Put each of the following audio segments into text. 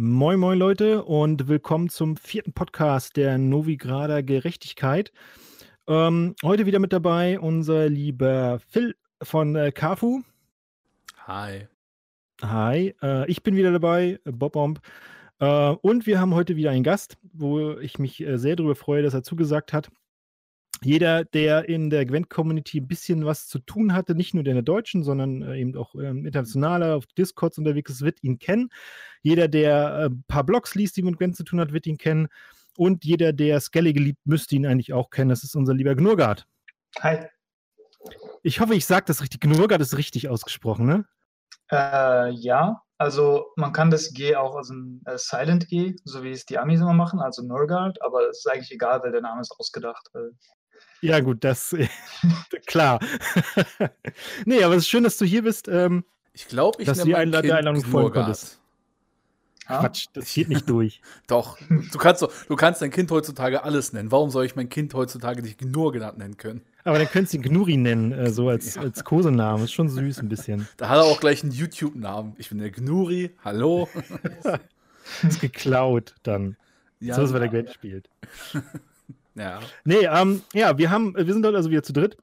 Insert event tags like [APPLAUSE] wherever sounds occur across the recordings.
Moin, moin Leute und willkommen zum vierten Podcast der Novigrader Gerechtigkeit. Ähm, heute wieder mit dabei unser lieber Phil von äh, Kafu. Hi. Hi, äh, ich bin wieder dabei, Bob Bomb. Äh, und wir haben heute wieder einen Gast, wo ich mich äh, sehr darüber freue, dass er zugesagt hat. Jeder, der in der Gwent-Community ein bisschen was zu tun hatte, nicht nur in der deutschen, sondern äh, eben auch ähm, internationaler auf Discords unterwegs ist, wird ihn kennen. Jeder, der ein äh, paar Blogs liest, die mit Gwent zu tun hat, wird ihn kennen. Und jeder, der Skellige liebt, müsste ihn eigentlich auch kennen. Das ist unser lieber Gnurgard. Hi. Ich hoffe, ich sage das richtig. Gnurgard ist richtig ausgesprochen, ne? Äh, ja, also man kann das G auch als ein äh, Silent G, so wie es die Amis immer machen, also Nurgard, aber es ist eigentlich egal, weil der Name ist ausgedacht. Ja, gut, das [LAUGHS] klar. nee, aber es ist schön, dass du hier bist. Ähm, ich glaube, ich dass du die Einlad der Einladung folgen konntest. Quatsch, das geht nicht durch. [LAUGHS] Doch, du kannst, du kannst dein Kind heutzutage alles nennen. Warum soll ich mein Kind heutzutage nicht Gnur genannt nennen können? Aber dann könntest du ihn Gnuri nennen, äh, so als, ja. als Kosenamen. Ist schon süß ein bisschen. Da hat er auch gleich einen YouTube-Namen. Ich bin der Gnuri, hallo. [LAUGHS] ist geklaut dann. Ja, so, dass ja. der Geld spielt. Ja. Nee, ähm, ja, wir haben, wir sind dort also wieder zu dritt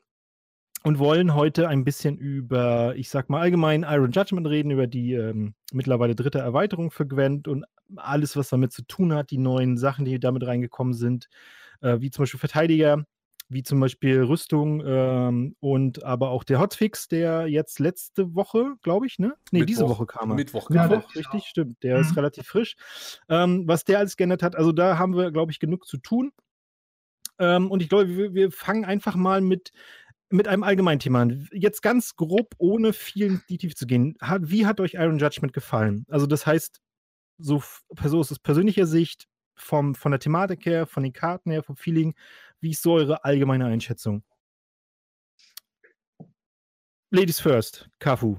und wollen heute ein bisschen über, ich sag mal allgemein Iron Judgment reden, über die ähm, mittlerweile dritte Erweiterung für Gwent und alles, was damit zu tun hat, die neuen Sachen, die damit reingekommen sind, äh, wie zum Beispiel Verteidiger, wie zum Beispiel Rüstung ähm, und aber auch der Hotfix, der jetzt letzte Woche, glaube ich, ne? Ne, diese Woche kam er. Mittwoch, Mittwoch, ja, richtig, genau. stimmt. Der mhm. ist relativ frisch. Ähm, was der alles geändert hat, also da haben wir, glaube ich, genug zu tun. Ähm, und ich glaube, wir, wir, fangen einfach mal mit, mit einem allgemeinen Thema an. Jetzt ganz grob, ohne viel in die Tiefe zu gehen. Hat, wie hat euch Iron Judgment gefallen? Also, das heißt, so, so aus persönlicher Sicht, vom, von der Thematik her, von den Karten her, vom Feeling, wie ist so eure allgemeine Einschätzung? Ladies first, Kafu.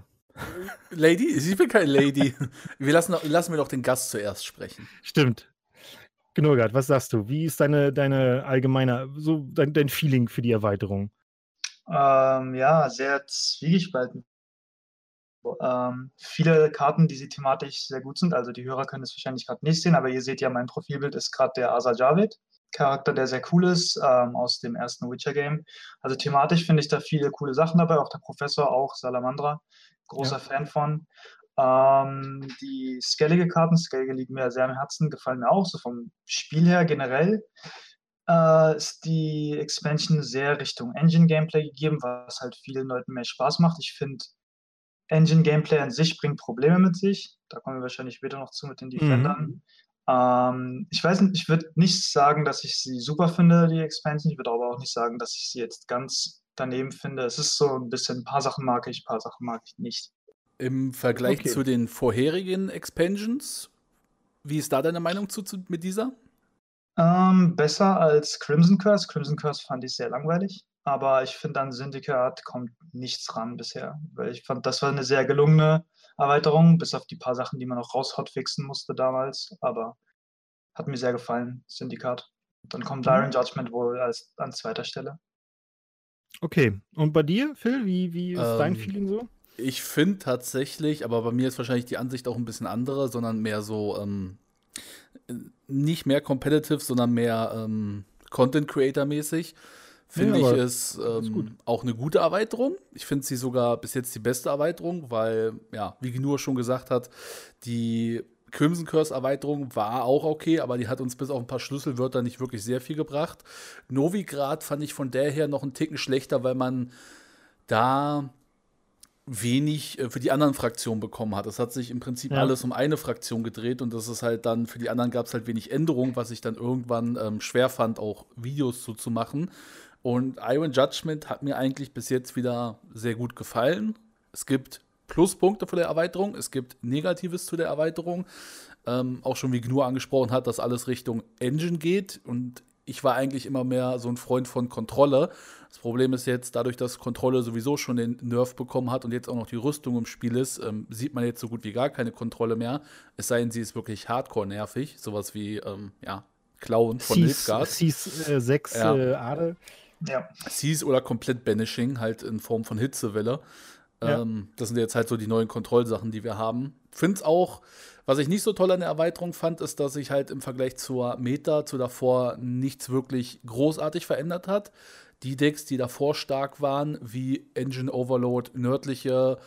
Lady? Ich bin keine Lady. [LAUGHS] Wir lassen, lassen wir doch den Gast zuerst sprechen. Stimmt. Gnurgard, was sagst du? Wie ist deine, deine allgemeine, so dein, dein Feeling für die Erweiterung? Ähm, ja, sehr zwiegespalten. Ähm, viele Karten, die sie thematisch sehr gut sind, also die Hörer können es wahrscheinlich gerade nicht sehen, aber ihr seht ja, mein Profilbild ist gerade der Asa Javid. Charakter, der sehr cool ist, ähm, aus dem ersten Witcher-Game. Also thematisch finde ich da viele coole Sachen dabei, auch der Professor, auch Salamandra, großer ja. Fan von. Ähm, die skellige Karten, Skellige liegen mir sehr am Herzen, gefallen mir auch, so vom Spiel her generell. Äh, ist die Expansion sehr Richtung Engine-Gameplay gegeben, was halt vielen Leuten mehr Spaß macht. Ich finde, Engine-Gameplay an sich bringt Probleme mit sich. Da kommen wir wahrscheinlich später noch zu mit den Defendern. Mhm. Ähm, ich weiß nicht, ich würde nicht sagen, dass ich sie super finde, die Expansion. Ich würde aber auch nicht sagen, dass ich sie jetzt ganz daneben finde. Es ist so ein bisschen, ein paar Sachen mag ich, ein paar Sachen mag ich nicht. Im Vergleich okay. zu den vorherigen Expansions, wie ist da deine Meinung zu, zu mit dieser? Ähm, besser als Crimson Curse. Crimson Curse fand ich sehr langweilig, aber ich finde an Syndicate kommt nichts ran bisher, weil ich fand, das war eine sehr gelungene Erweiterung, bis auf die paar Sachen, die man noch raus hotfixen musste damals. Aber hat mir sehr gefallen, Syndikat. Dann kommt mhm. Iron Judgment wohl als, an zweiter Stelle. Okay, und bei dir, Phil, wie, wie ist ähm, dein Feeling so? Ich finde tatsächlich, aber bei mir ist wahrscheinlich die Ansicht auch ein bisschen andere, sondern mehr so, ähm, nicht mehr competitive, sondern mehr ähm, Content Creator mäßig finde ja, ich es ähm, auch eine gute Erweiterung. Ich finde sie sogar bis jetzt die beste Erweiterung, weil, ja, wie Gnur schon gesagt hat, die Crimson Curse Erweiterung war auch okay, aber die hat uns bis auf ein paar Schlüsselwörter nicht wirklich sehr viel gebracht. Novigrad fand ich von der her noch einen Ticken schlechter, weil man da wenig äh, für die anderen Fraktionen bekommen hat. Es hat sich im Prinzip ja. alles um eine Fraktion gedreht und das ist halt dann, für die anderen gab es halt wenig Änderungen, was ich dann irgendwann ähm, schwer fand, auch Videos so zu machen. Und Iron Judgment hat mir eigentlich bis jetzt wieder sehr gut gefallen. Es gibt Pluspunkte für der Erweiterung, es gibt Negatives zu der Erweiterung. Ähm, auch schon wie Gnu angesprochen hat, dass alles Richtung Engine geht. Und ich war eigentlich immer mehr so ein Freund von Kontrolle. Das Problem ist jetzt, dadurch, dass Kontrolle sowieso schon den Nerv bekommen hat und jetzt auch noch die Rüstung im Spiel ist, ähm, sieht man jetzt so gut wie gar keine Kontrolle mehr. Es sei denn, sie ist wirklich hardcore nervig. Sowas wie, ähm, ja, Klauen von Nilfgaard. Cs äh, 6 ja. äh, Adel. Ja. Seas oder komplett Banishing, halt in Form von Hitzewelle. Ja. Ähm, das sind jetzt halt so die neuen Kontrollsachen, die wir haben. finde es auch, was ich nicht so toll an der Erweiterung fand, ist, dass sich halt im Vergleich zur Meta, zu davor, nichts wirklich großartig verändert hat. Die Decks, die davor stark waren, wie Engine Overload, nördliche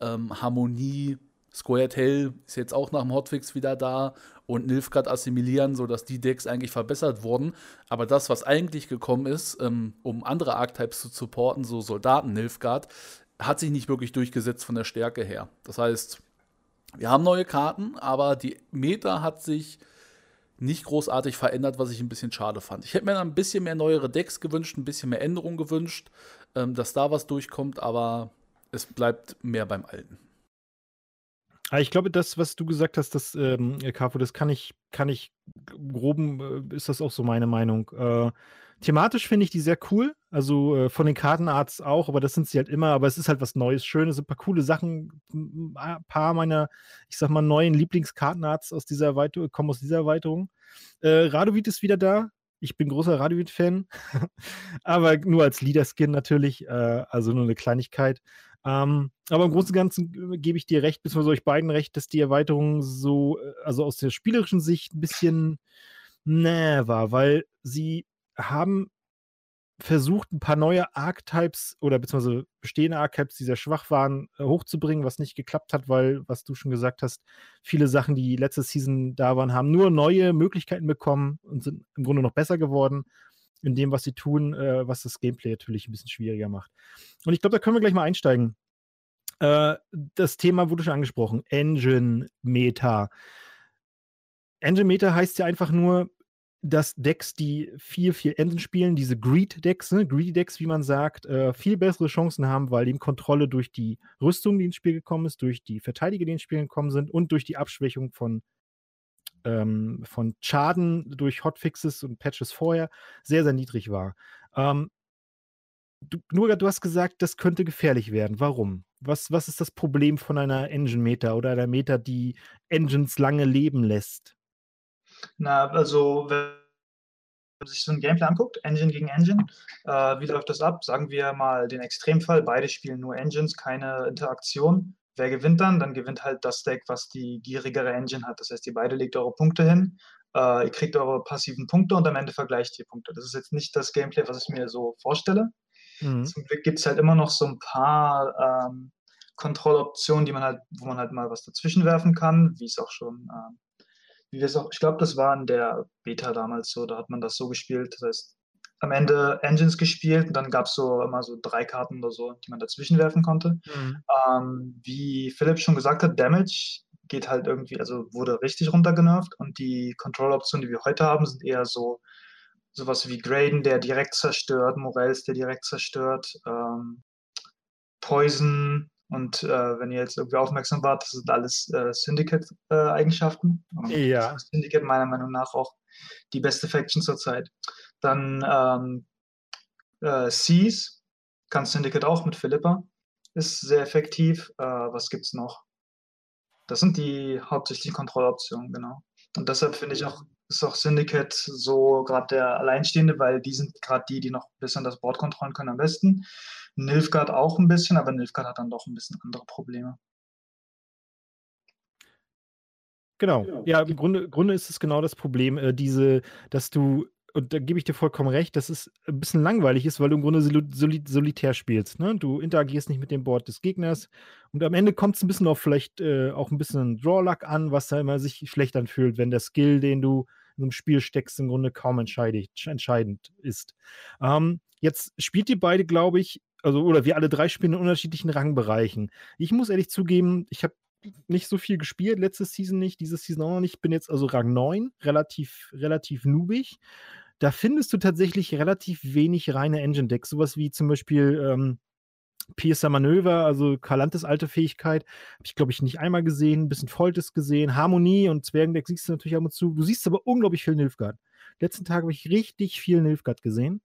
ähm, Harmonie, Squared Hell ist jetzt auch nach dem Hotfix wieder da und Nilfgaard assimilieren, sodass die Decks eigentlich verbessert wurden. Aber das, was eigentlich gekommen ist, ähm, um andere Archetypes zu supporten, so Soldaten Nilfgaard, hat sich nicht wirklich durchgesetzt von der Stärke her. Das heißt, wir haben neue Karten, aber die Meta hat sich nicht großartig verändert, was ich ein bisschen schade fand. Ich hätte mir ein bisschen mehr neuere Decks gewünscht, ein bisschen mehr Änderungen gewünscht, ähm, dass da was durchkommt, aber es bleibt mehr beim Alten. Ah, ich glaube, das, was du gesagt hast, das, ähm, Carfo, das kann ich, kann ich groben, äh, ist das auch so meine Meinung. Äh, thematisch finde ich die sehr cool. Also äh, von den Kartenarts auch, aber das sind sie halt immer. Aber es ist halt was Neues, Schönes, ein paar coole Sachen. Ein paar meiner, ich sag mal, neuen Lieblingskartenarts aus dieser Erweiterung kommen aus dieser Erweiterung. Äh, Radovid ist wieder da. Ich bin großer Radovid-Fan, [LAUGHS] aber nur als Leader-Skin natürlich, äh, also nur eine Kleinigkeit. Ähm, aber im Großen und Ganzen äh, gebe ich dir recht, beziehungsweise euch beiden recht, dass die Erweiterung so, äh, also aus der spielerischen Sicht ein bisschen näh war, weil sie haben versucht, ein paar neue Archetypes oder beziehungsweise bestehende Archetypes, die sehr schwach waren, äh, hochzubringen, was nicht geklappt hat, weil, was du schon gesagt hast, viele Sachen, die letzte Season da waren, haben nur neue Möglichkeiten bekommen und sind im Grunde noch besser geworden in dem, was sie tun, äh, was das Gameplay natürlich ein bisschen schwieriger macht. Und ich glaube, da können wir gleich mal einsteigen. Äh, das Thema wurde schon angesprochen: Engine Meta. Engine Meta heißt ja einfach nur, dass Decks, die viel, viel Engine spielen, diese Greed-Decks, ne, Greedy-Decks, wie man sagt, äh, viel bessere Chancen haben, weil eben Kontrolle durch die Rüstung, die ins Spiel gekommen ist, durch die Verteidiger, die ins Spiel gekommen sind und durch die Abschwächung von ähm, von Schaden durch Hotfixes und Patches vorher sehr, sehr niedrig war. Ähm, du, Nurga, du hast gesagt, das könnte gefährlich werden. Warum? Was, was ist das Problem von einer Engine-Meta oder einer Meta, die Engines lange leben lässt? Na, also wenn man sich so ein Gameplay anguckt, Engine gegen Engine, äh, wie läuft das ab? Sagen wir mal den Extremfall, beide spielen nur Engines, keine Interaktion. Wer gewinnt dann? Dann gewinnt halt das Deck, was die gierigere Engine hat. Das heißt, ihr beide legt eure Punkte hin, äh, ihr kriegt eure passiven Punkte und am Ende vergleicht ihr Punkte. Das ist jetzt nicht das Gameplay, was ich mir so vorstelle. Mhm. Zum Glück gibt es halt immer noch so ein paar ähm, Kontrolloptionen, die man halt, wo man halt mal was dazwischen werfen kann, wie es auch schon, äh, wie wir es auch, ich glaube, das war in der Beta damals so, da hat man das so gespielt. Das heißt, am Ende Engines gespielt und dann gab es so immer so drei Karten oder so, die man dazwischen werfen konnte. Mhm. Ähm, wie Philipp schon gesagt hat, Damage geht halt irgendwie, also wurde richtig runtergenervt und die Control-Optionen, die wir heute haben, sind eher so sowas wie Graden, der direkt zerstört, Morels, der direkt zerstört, ähm, Poison und äh, wenn ihr jetzt irgendwie aufmerksam wart, das sind alles äh, Syndicate-Eigenschaften. Äh, ja. Syndicate meiner Meinung nach auch die beste Faction zurzeit. Dann ähm, äh, Seas, kann Syndicate auch mit Philippa. Ist sehr effektiv. Äh, was es noch? Das sind die hauptsächlichen Kontrolloptionen, genau. Und deshalb finde ich auch, ist auch Syndicate so gerade der Alleinstehende, weil die sind gerade die, die noch ein bisschen das Board kontrollieren können am besten. Nilfgaard auch ein bisschen, aber Nilfgaard hat dann doch ein bisschen andere Probleme. Genau. Ja, im Grunde, Grunde ist es genau das Problem, äh, diese, dass du und da gebe ich dir vollkommen recht, dass es ein bisschen langweilig ist, weil du im Grunde soli solitär spielst. Ne? Du interagierst nicht mit dem Board des Gegners und am Ende kommt es ein bisschen auf vielleicht äh, auch ein bisschen Draw-Luck an, was da immer sich schlecht anfühlt, wenn der Skill, den du in einem Spiel steckst, im Grunde kaum entscheidend ist. Ähm, jetzt spielt ihr beide, glaube ich, also oder wir alle drei spielen in unterschiedlichen Rangbereichen. Ich muss ehrlich zugeben, ich habe nicht so viel gespielt, letzte Season nicht, diese Season auch noch nicht. Ich bin jetzt also Rang 9, relativ, relativ noobig da findest du tatsächlich relativ wenig reine Engine-Decks. Sowas wie zum Beispiel ähm, Piercer Manöver, also Kalantes alte Fähigkeit, habe ich, glaube ich, nicht einmal gesehen. Ein bisschen Foltes gesehen. Harmonie und Zwergendeck siehst du natürlich ab und zu. Du siehst aber unglaublich viel Nilfgaard. Letzten Tag habe ich richtig viel Nilfgaard gesehen.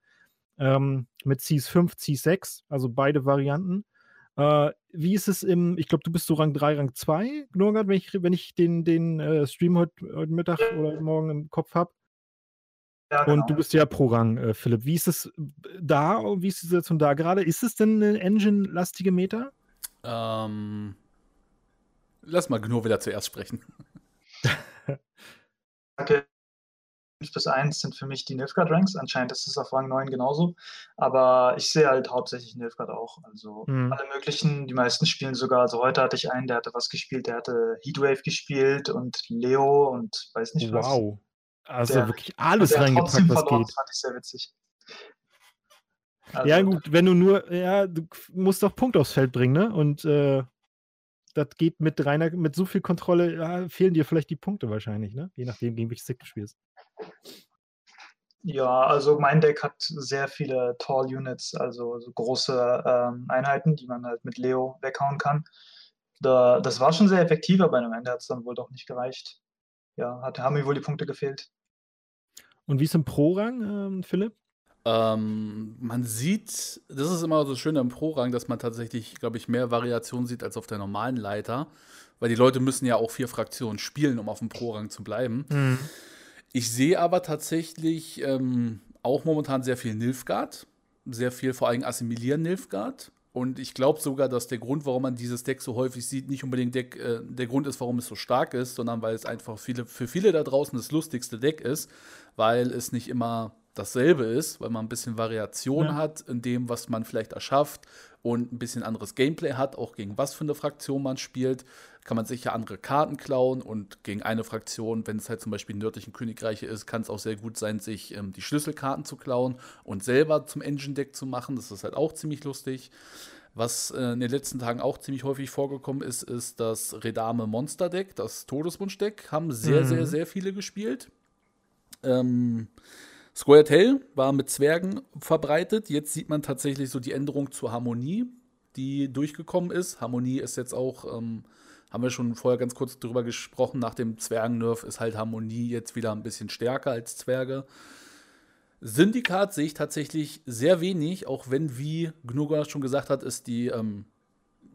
Ähm, mit Cs 5, Cs 6, also beide Varianten. Äh, wie ist es im, ich glaube, du bist so Rang 3, Rang 2, Gnorgard, wenn ich, wenn ich den, den äh, Stream heute, heute Mittag oder morgen im Kopf habe. Ja, genau. Und du bist ja pro Rang, äh, Philipp. Wie ist es da? Wie ist die Situation da gerade? Ist es denn eine Engine-lastige Meta? Ähm, Lass mal Gnur wieder zuerst sprechen. [LAUGHS] Okay. 5 bis 1 sind für mich die Nilfgaard-Ranks. Anscheinend ist es auf Rang 9 genauso. Aber ich sehe halt hauptsächlich Nilfgaard auch. Also mhm. alle möglichen, die meisten spielen sogar. Also heute hatte ich einen, der hatte was gespielt, der hatte Heatwave gespielt und Leo und weiß nicht was. Wow. Also der, wirklich alles reingepackt, was verloren, geht. Das fand ich sehr witzig. Also, ja, gut, wenn du nur, ja, du musst doch Punkt aufs Feld bringen, ne? Und äh, das geht mit reiner, mit so viel Kontrolle, ja, fehlen dir vielleicht die Punkte wahrscheinlich, ne? Je nachdem, gegen welches Deck du spielst. Ja, also mein Deck hat sehr viele Tall Units, also so große ähm, Einheiten, die man halt mit Leo weghauen kann. Da, das war schon sehr effektiv, aber am Ende hat es dann wohl doch nicht gereicht. Ja, hat, haben mir wohl die Punkte gefehlt. Und wie ist im Pro-Rang, ähm, Philipp? Ähm, man sieht, das ist immer so schön im Pro-Rang, dass man tatsächlich, glaube ich, mehr Variation sieht als auf der normalen Leiter. Weil die Leute müssen ja auch vier Fraktionen spielen, um auf dem Pro-Rang zu bleiben. Mhm. Ich sehe aber tatsächlich ähm, auch momentan sehr viel Nilfgaard. Sehr viel vor allem Assimilieren Nilfgaard. Und ich glaube sogar, dass der Grund, warum man dieses Deck so häufig sieht, nicht unbedingt Deck, äh, der Grund ist, warum es so stark ist, sondern weil es einfach viele, für viele da draußen das lustigste Deck ist, weil es nicht immer dasselbe ist, weil man ein bisschen Variation ja. hat in dem, was man vielleicht erschafft und ein bisschen anderes Gameplay hat, auch gegen was für eine Fraktion man spielt, kann man sicher andere Karten klauen und gegen eine Fraktion, wenn es halt zum Beispiel nördlichen Königreiche ist, kann es auch sehr gut sein, sich ähm, die Schlüsselkarten zu klauen und selber zum Engine-Deck zu machen. Das ist halt auch ziemlich lustig. Was äh, in den letzten Tagen auch ziemlich häufig vorgekommen ist, ist das Redame Monster Deck, das Todeswunsch-Deck. Haben sehr, mhm. sehr, sehr viele gespielt. Ähm, Square Tail war mit Zwergen verbreitet. Jetzt sieht man tatsächlich so die Änderung zur Harmonie, die durchgekommen ist. Harmonie ist jetzt auch, ähm, haben wir schon vorher ganz kurz drüber gesprochen, nach dem Zwergennerf ist halt Harmonie jetzt wieder ein bisschen stärker als Zwerge. Syndikat sehe ich tatsächlich sehr wenig, auch wenn, wie Gnuga schon gesagt hat, ist die ähm,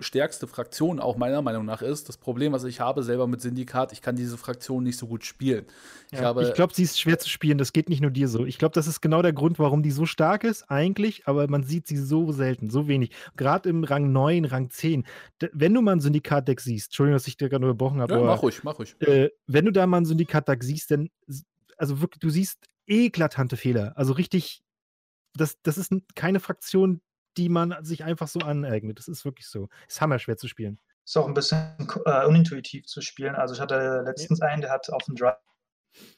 stärkste Fraktion auch meiner Meinung nach ist. Das Problem, was ich habe selber mit Syndikat, ich kann diese Fraktion nicht so gut spielen. Ich, ja, ich glaube, sie ist schwer zu spielen. Das geht nicht nur dir so. Ich glaube, das ist genau der Grund, warum die so stark ist, eigentlich, aber man sieht sie so selten, so wenig. Gerade im Rang 9, Rang 10. Wenn du mal ein Syndikat-Deck siehst, Entschuldigung, dass ich dir gerade nur gebrochen habe. Ja, mach ruhig, mach ruhig. Äh, wenn du da mal ein Syndikat-Deck siehst, dann, also wirklich, du siehst eklatante Fehler. Also richtig, das, das ist keine Fraktion, die man sich einfach so aneignet. Das ist wirklich so. Ist hammerschwer zu spielen. Ist auch ein bisschen äh, unintuitiv zu spielen. Also ich hatte letztens ja. einen, der hat auf dem Dry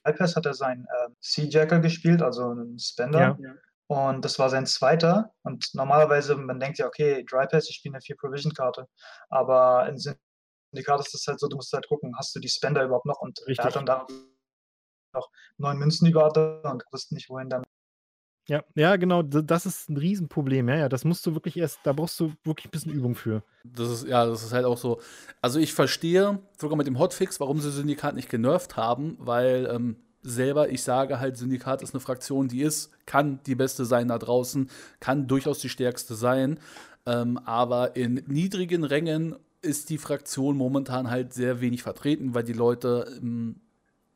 Pass hat er seinen äh, Sea Jacker gespielt, also einen Spender. Ja. Und das war sein zweiter. Und normalerweise, man denkt ja, okay, Dry Pass, ich spiele eine 4-Provision-Karte. Aber in Syndikat ist das halt so, du musst halt gucken, hast du die Spender überhaupt noch? Und Richtig. er hat dann da noch neun Münzen über und wusste nicht, wohin damit. Ja, ja, genau, das ist ein Riesenproblem. Ja, ja, das musst du wirklich erst, da brauchst du wirklich ein bisschen Übung für. Das ist, ja, das ist halt auch so. Also ich verstehe sogar mit dem Hotfix, warum sie Syndikat nicht genervt haben, weil ähm, selber, ich sage halt, Syndikat ist eine Fraktion, die ist, kann die beste sein da draußen, kann durchaus die stärkste sein. Ähm, aber in niedrigen Rängen ist die Fraktion momentan halt sehr wenig vertreten, weil die Leute ähm,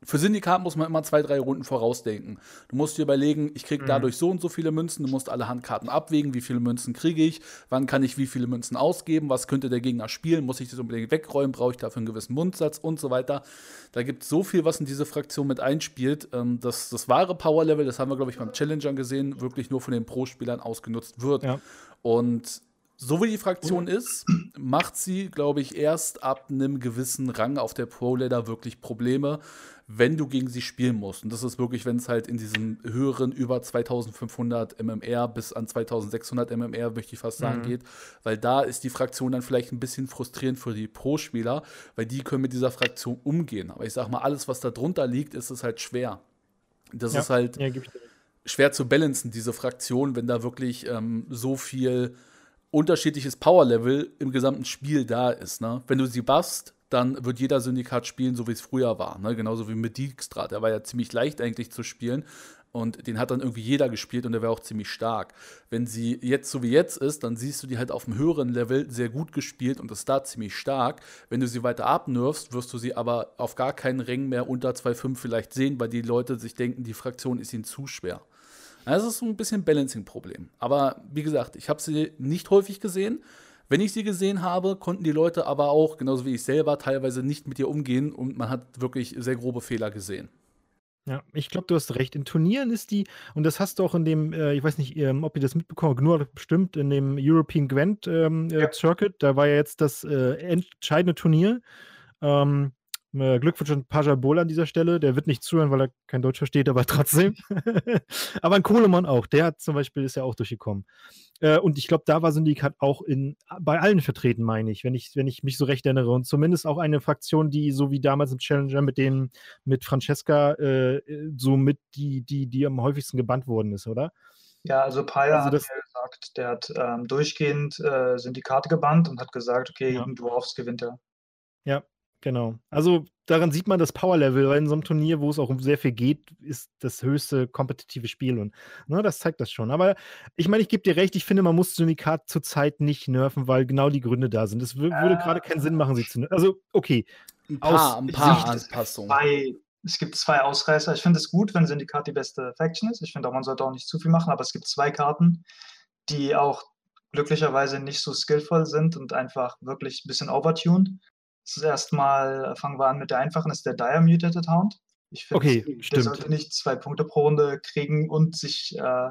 für Syndikat muss man immer zwei, drei Runden vorausdenken. Du musst dir überlegen, ich kriege mhm. dadurch so und so viele Münzen, du musst alle Handkarten abwägen, wie viele Münzen kriege ich, wann kann ich wie viele Münzen ausgeben, was könnte der Gegner spielen, muss ich das unbedingt wegräumen, brauche ich dafür einen gewissen Mundsatz und so weiter. Da gibt es so viel, was in diese Fraktion mit einspielt, ähm, dass das wahre Power-Level, das haben wir, glaube ich, beim Challenger gesehen, wirklich nur von den Pro-Spielern ausgenutzt wird. Ja. Und so wie die Fraktion ist, macht sie, glaube ich, erst ab einem gewissen Rang auf der Pro-Ladder wirklich Probleme wenn du gegen sie spielen musst. Und das ist wirklich, wenn es halt in diesen höheren über 2500 MMR bis an 2600 MMR, möchte ich fast sagen, mhm. geht. Weil da ist die Fraktion dann vielleicht ein bisschen frustrierend für die Pro-Spieler, weil die können mit dieser Fraktion umgehen. Aber ich sag mal, alles, was da drunter liegt, ist es halt schwer. Das ja. ist halt ja, schwer zu balancen, diese Fraktion, wenn da wirklich ähm, so viel unterschiedliches Power-Level im gesamten Spiel da ist. Ne? Wenn du sie buffst, dann wird jeder Syndikat spielen, so wie es früher war. Ne? Genauso wie mit Dijkstra. Der war ja ziemlich leicht eigentlich zu spielen. Und den hat dann irgendwie jeder gespielt und der war auch ziemlich stark. Wenn sie jetzt so wie jetzt ist, dann siehst du die halt auf einem höheren Level sehr gut gespielt und ist da ziemlich stark. Wenn du sie weiter abnirfst, wirst du sie aber auf gar keinen Ring mehr unter 2,5 vielleicht sehen, weil die Leute sich denken, die Fraktion ist ihnen zu schwer. Das ist so ein bisschen Balancing-Problem. Aber wie gesagt, ich habe sie nicht häufig gesehen. Wenn ich sie gesehen habe, konnten die Leute aber auch, genauso wie ich selber, teilweise nicht mit ihr umgehen und man hat wirklich sehr grobe Fehler gesehen. Ja, ich glaube, du hast recht. In Turnieren ist die, und das hast du auch in dem, äh, ich weiß nicht, ähm, ob ihr das mitbekommen habt, nur bestimmt in dem European Gwent ähm, äh, ja. Circuit, da war ja jetzt das äh, entscheidende Turnier. Ähm, äh, Glückwunsch an Paja Bol an dieser Stelle. Der wird nicht zuhören, weil er kein Deutsch versteht, aber trotzdem. [LAUGHS] aber ein Kohlemann auch. Der hat zum Beispiel ist ja auch durchgekommen. Äh, und ich glaube, da war Syndikat auch in, bei allen vertreten, meine ich, wenn ich, wenn ich mich so recht erinnere. Und zumindest auch eine Fraktion, die so wie damals im Challenger mit dem, mit Francesca, äh, so mit die, die, die am häufigsten gebannt worden ist, oder? Ja, also Paya also hat ja gesagt, der hat ähm, durchgehend äh, Syndikate gebannt und hat gesagt, okay, ja. gegen Dwarfs gewinnt er. Ja, Genau. Also daran sieht man das Power-Level, weil in so einem Turnier, wo es auch um sehr viel geht, ist das höchste kompetitive Spiel und ne, das zeigt das schon. Aber ich meine, ich gebe dir recht, ich finde, man muss Syndikat zurzeit nicht nerven, weil genau die Gründe da sind. Es würde äh, gerade keinen Sinn machen, sie zu nerven. Also, okay. Ein paar, ein paar Anpassungen. Zwei, es gibt zwei Ausreißer. Ich finde es gut, wenn Syndikat die beste Faction ist. Ich finde auch, man sollte auch nicht zu viel machen, aber es gibt zwei Karten, die auch glücklicherweise nicht so skillvoll sind und einfach wirklich ein bisschen overtuned. Das ist erstmal, fangen wir an mit der einfachen, ist der Dire Mutated Hound. Ich finde, okay, der stimmt. sollte nicht zwei Punkte pro Runde kriegen und sich äh,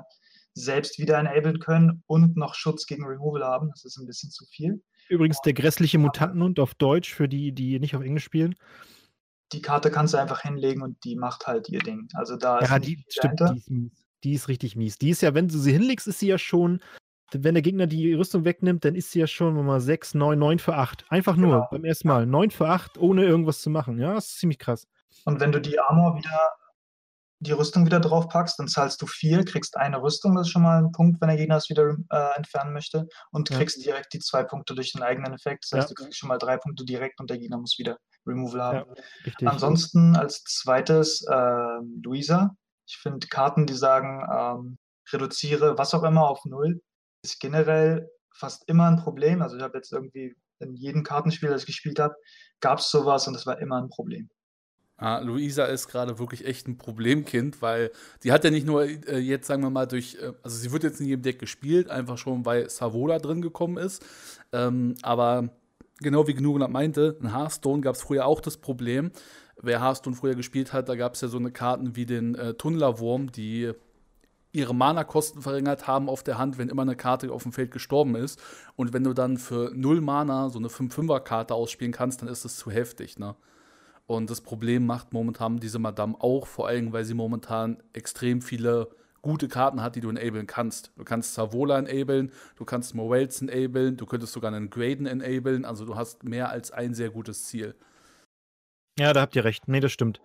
selbst wieder enablen können und noch Schutz gegen Removal haben. Das ist ein bisschen zu viel. Übrigens der grässliche Mutantenhund auf Deutsch für die, die nicht auf Englisch spielen. Die Karte kannst du einfach hinlegen und die macht halt ihr Ding. Also da ja, die, stimmt, die ist. Die ist richtig mies. Die ist ja, wenn du sie hinlegst, ist sie ja schon wenn der Gegner die Rüstung wegnimmt, dann ist sie ja schon mal 6, 9, 9 für 8. Einfach nur genau. beim ersten Mal. 9 für 8, ohne irgendwas zu machen. Ja, das ist ziemlich krass. Und wenn du die Armor wieder, die Rüstung wieder drauf packst, dann zahlst du 4, kriegst eine Rüstung, das ist schon mal ein Punkt, wenn der Gegner es wieder äh, entfernen möchte. Und ja. kriegst direkt die zwei Punkte durch den eigenen Effekt. Das heißt, ja. du kriegst schon mal drei Punkte direkt und der Gegner muss wieder Removal haben. Ja, Ansonsten als zweites äh, Luisa. Ich finde Karten, die sagen, ähm, reduziere was auch immer auf 0, ist generell fast immer ein Problem. Also ich habe jetzt irgendwie in jedem Kartenspiel, das ich gespielt habe, gab es sowas und das war immer ein Problem. Ah, Luisa ist gerade wirklich echt ein Problemkind, weil die hat ja nicht nur äh, jetzt, sagen wir mal, durch, äh, also sie wird jetzt in jedem Deck gespielt, einfach schon, weil Savola drin gekommen ist. Ähm, aber genau wie Gnurlat meinte, in Hearthstone gab es früher auch das Problem. Wer Hearthstone früher gespielt hat, da gab es ja so eine Karten wie den äh, Tunnlerwurm, die ihre Mana-Kosten verringert haben auf der Hand, wenn immer eine Karte auf dem Feld gestorben ist. Und wenn du dann für null Mana so eine 5-5er-Karte ausspielen kannst, dann ist das zu heftig, ne? Und das Problem macht momentan diese Madame auch, vor allem, weil sie momentan extrem viele gute Karten hat, die du enablen kannst. Du kannst Savola enablen, du kannst Morels enablen, du könntest sogar einen Graden enablen, also du hast mehr als ein sehr gutes Ziel. Ja, da habt ihr recht. Nee, das stimmt.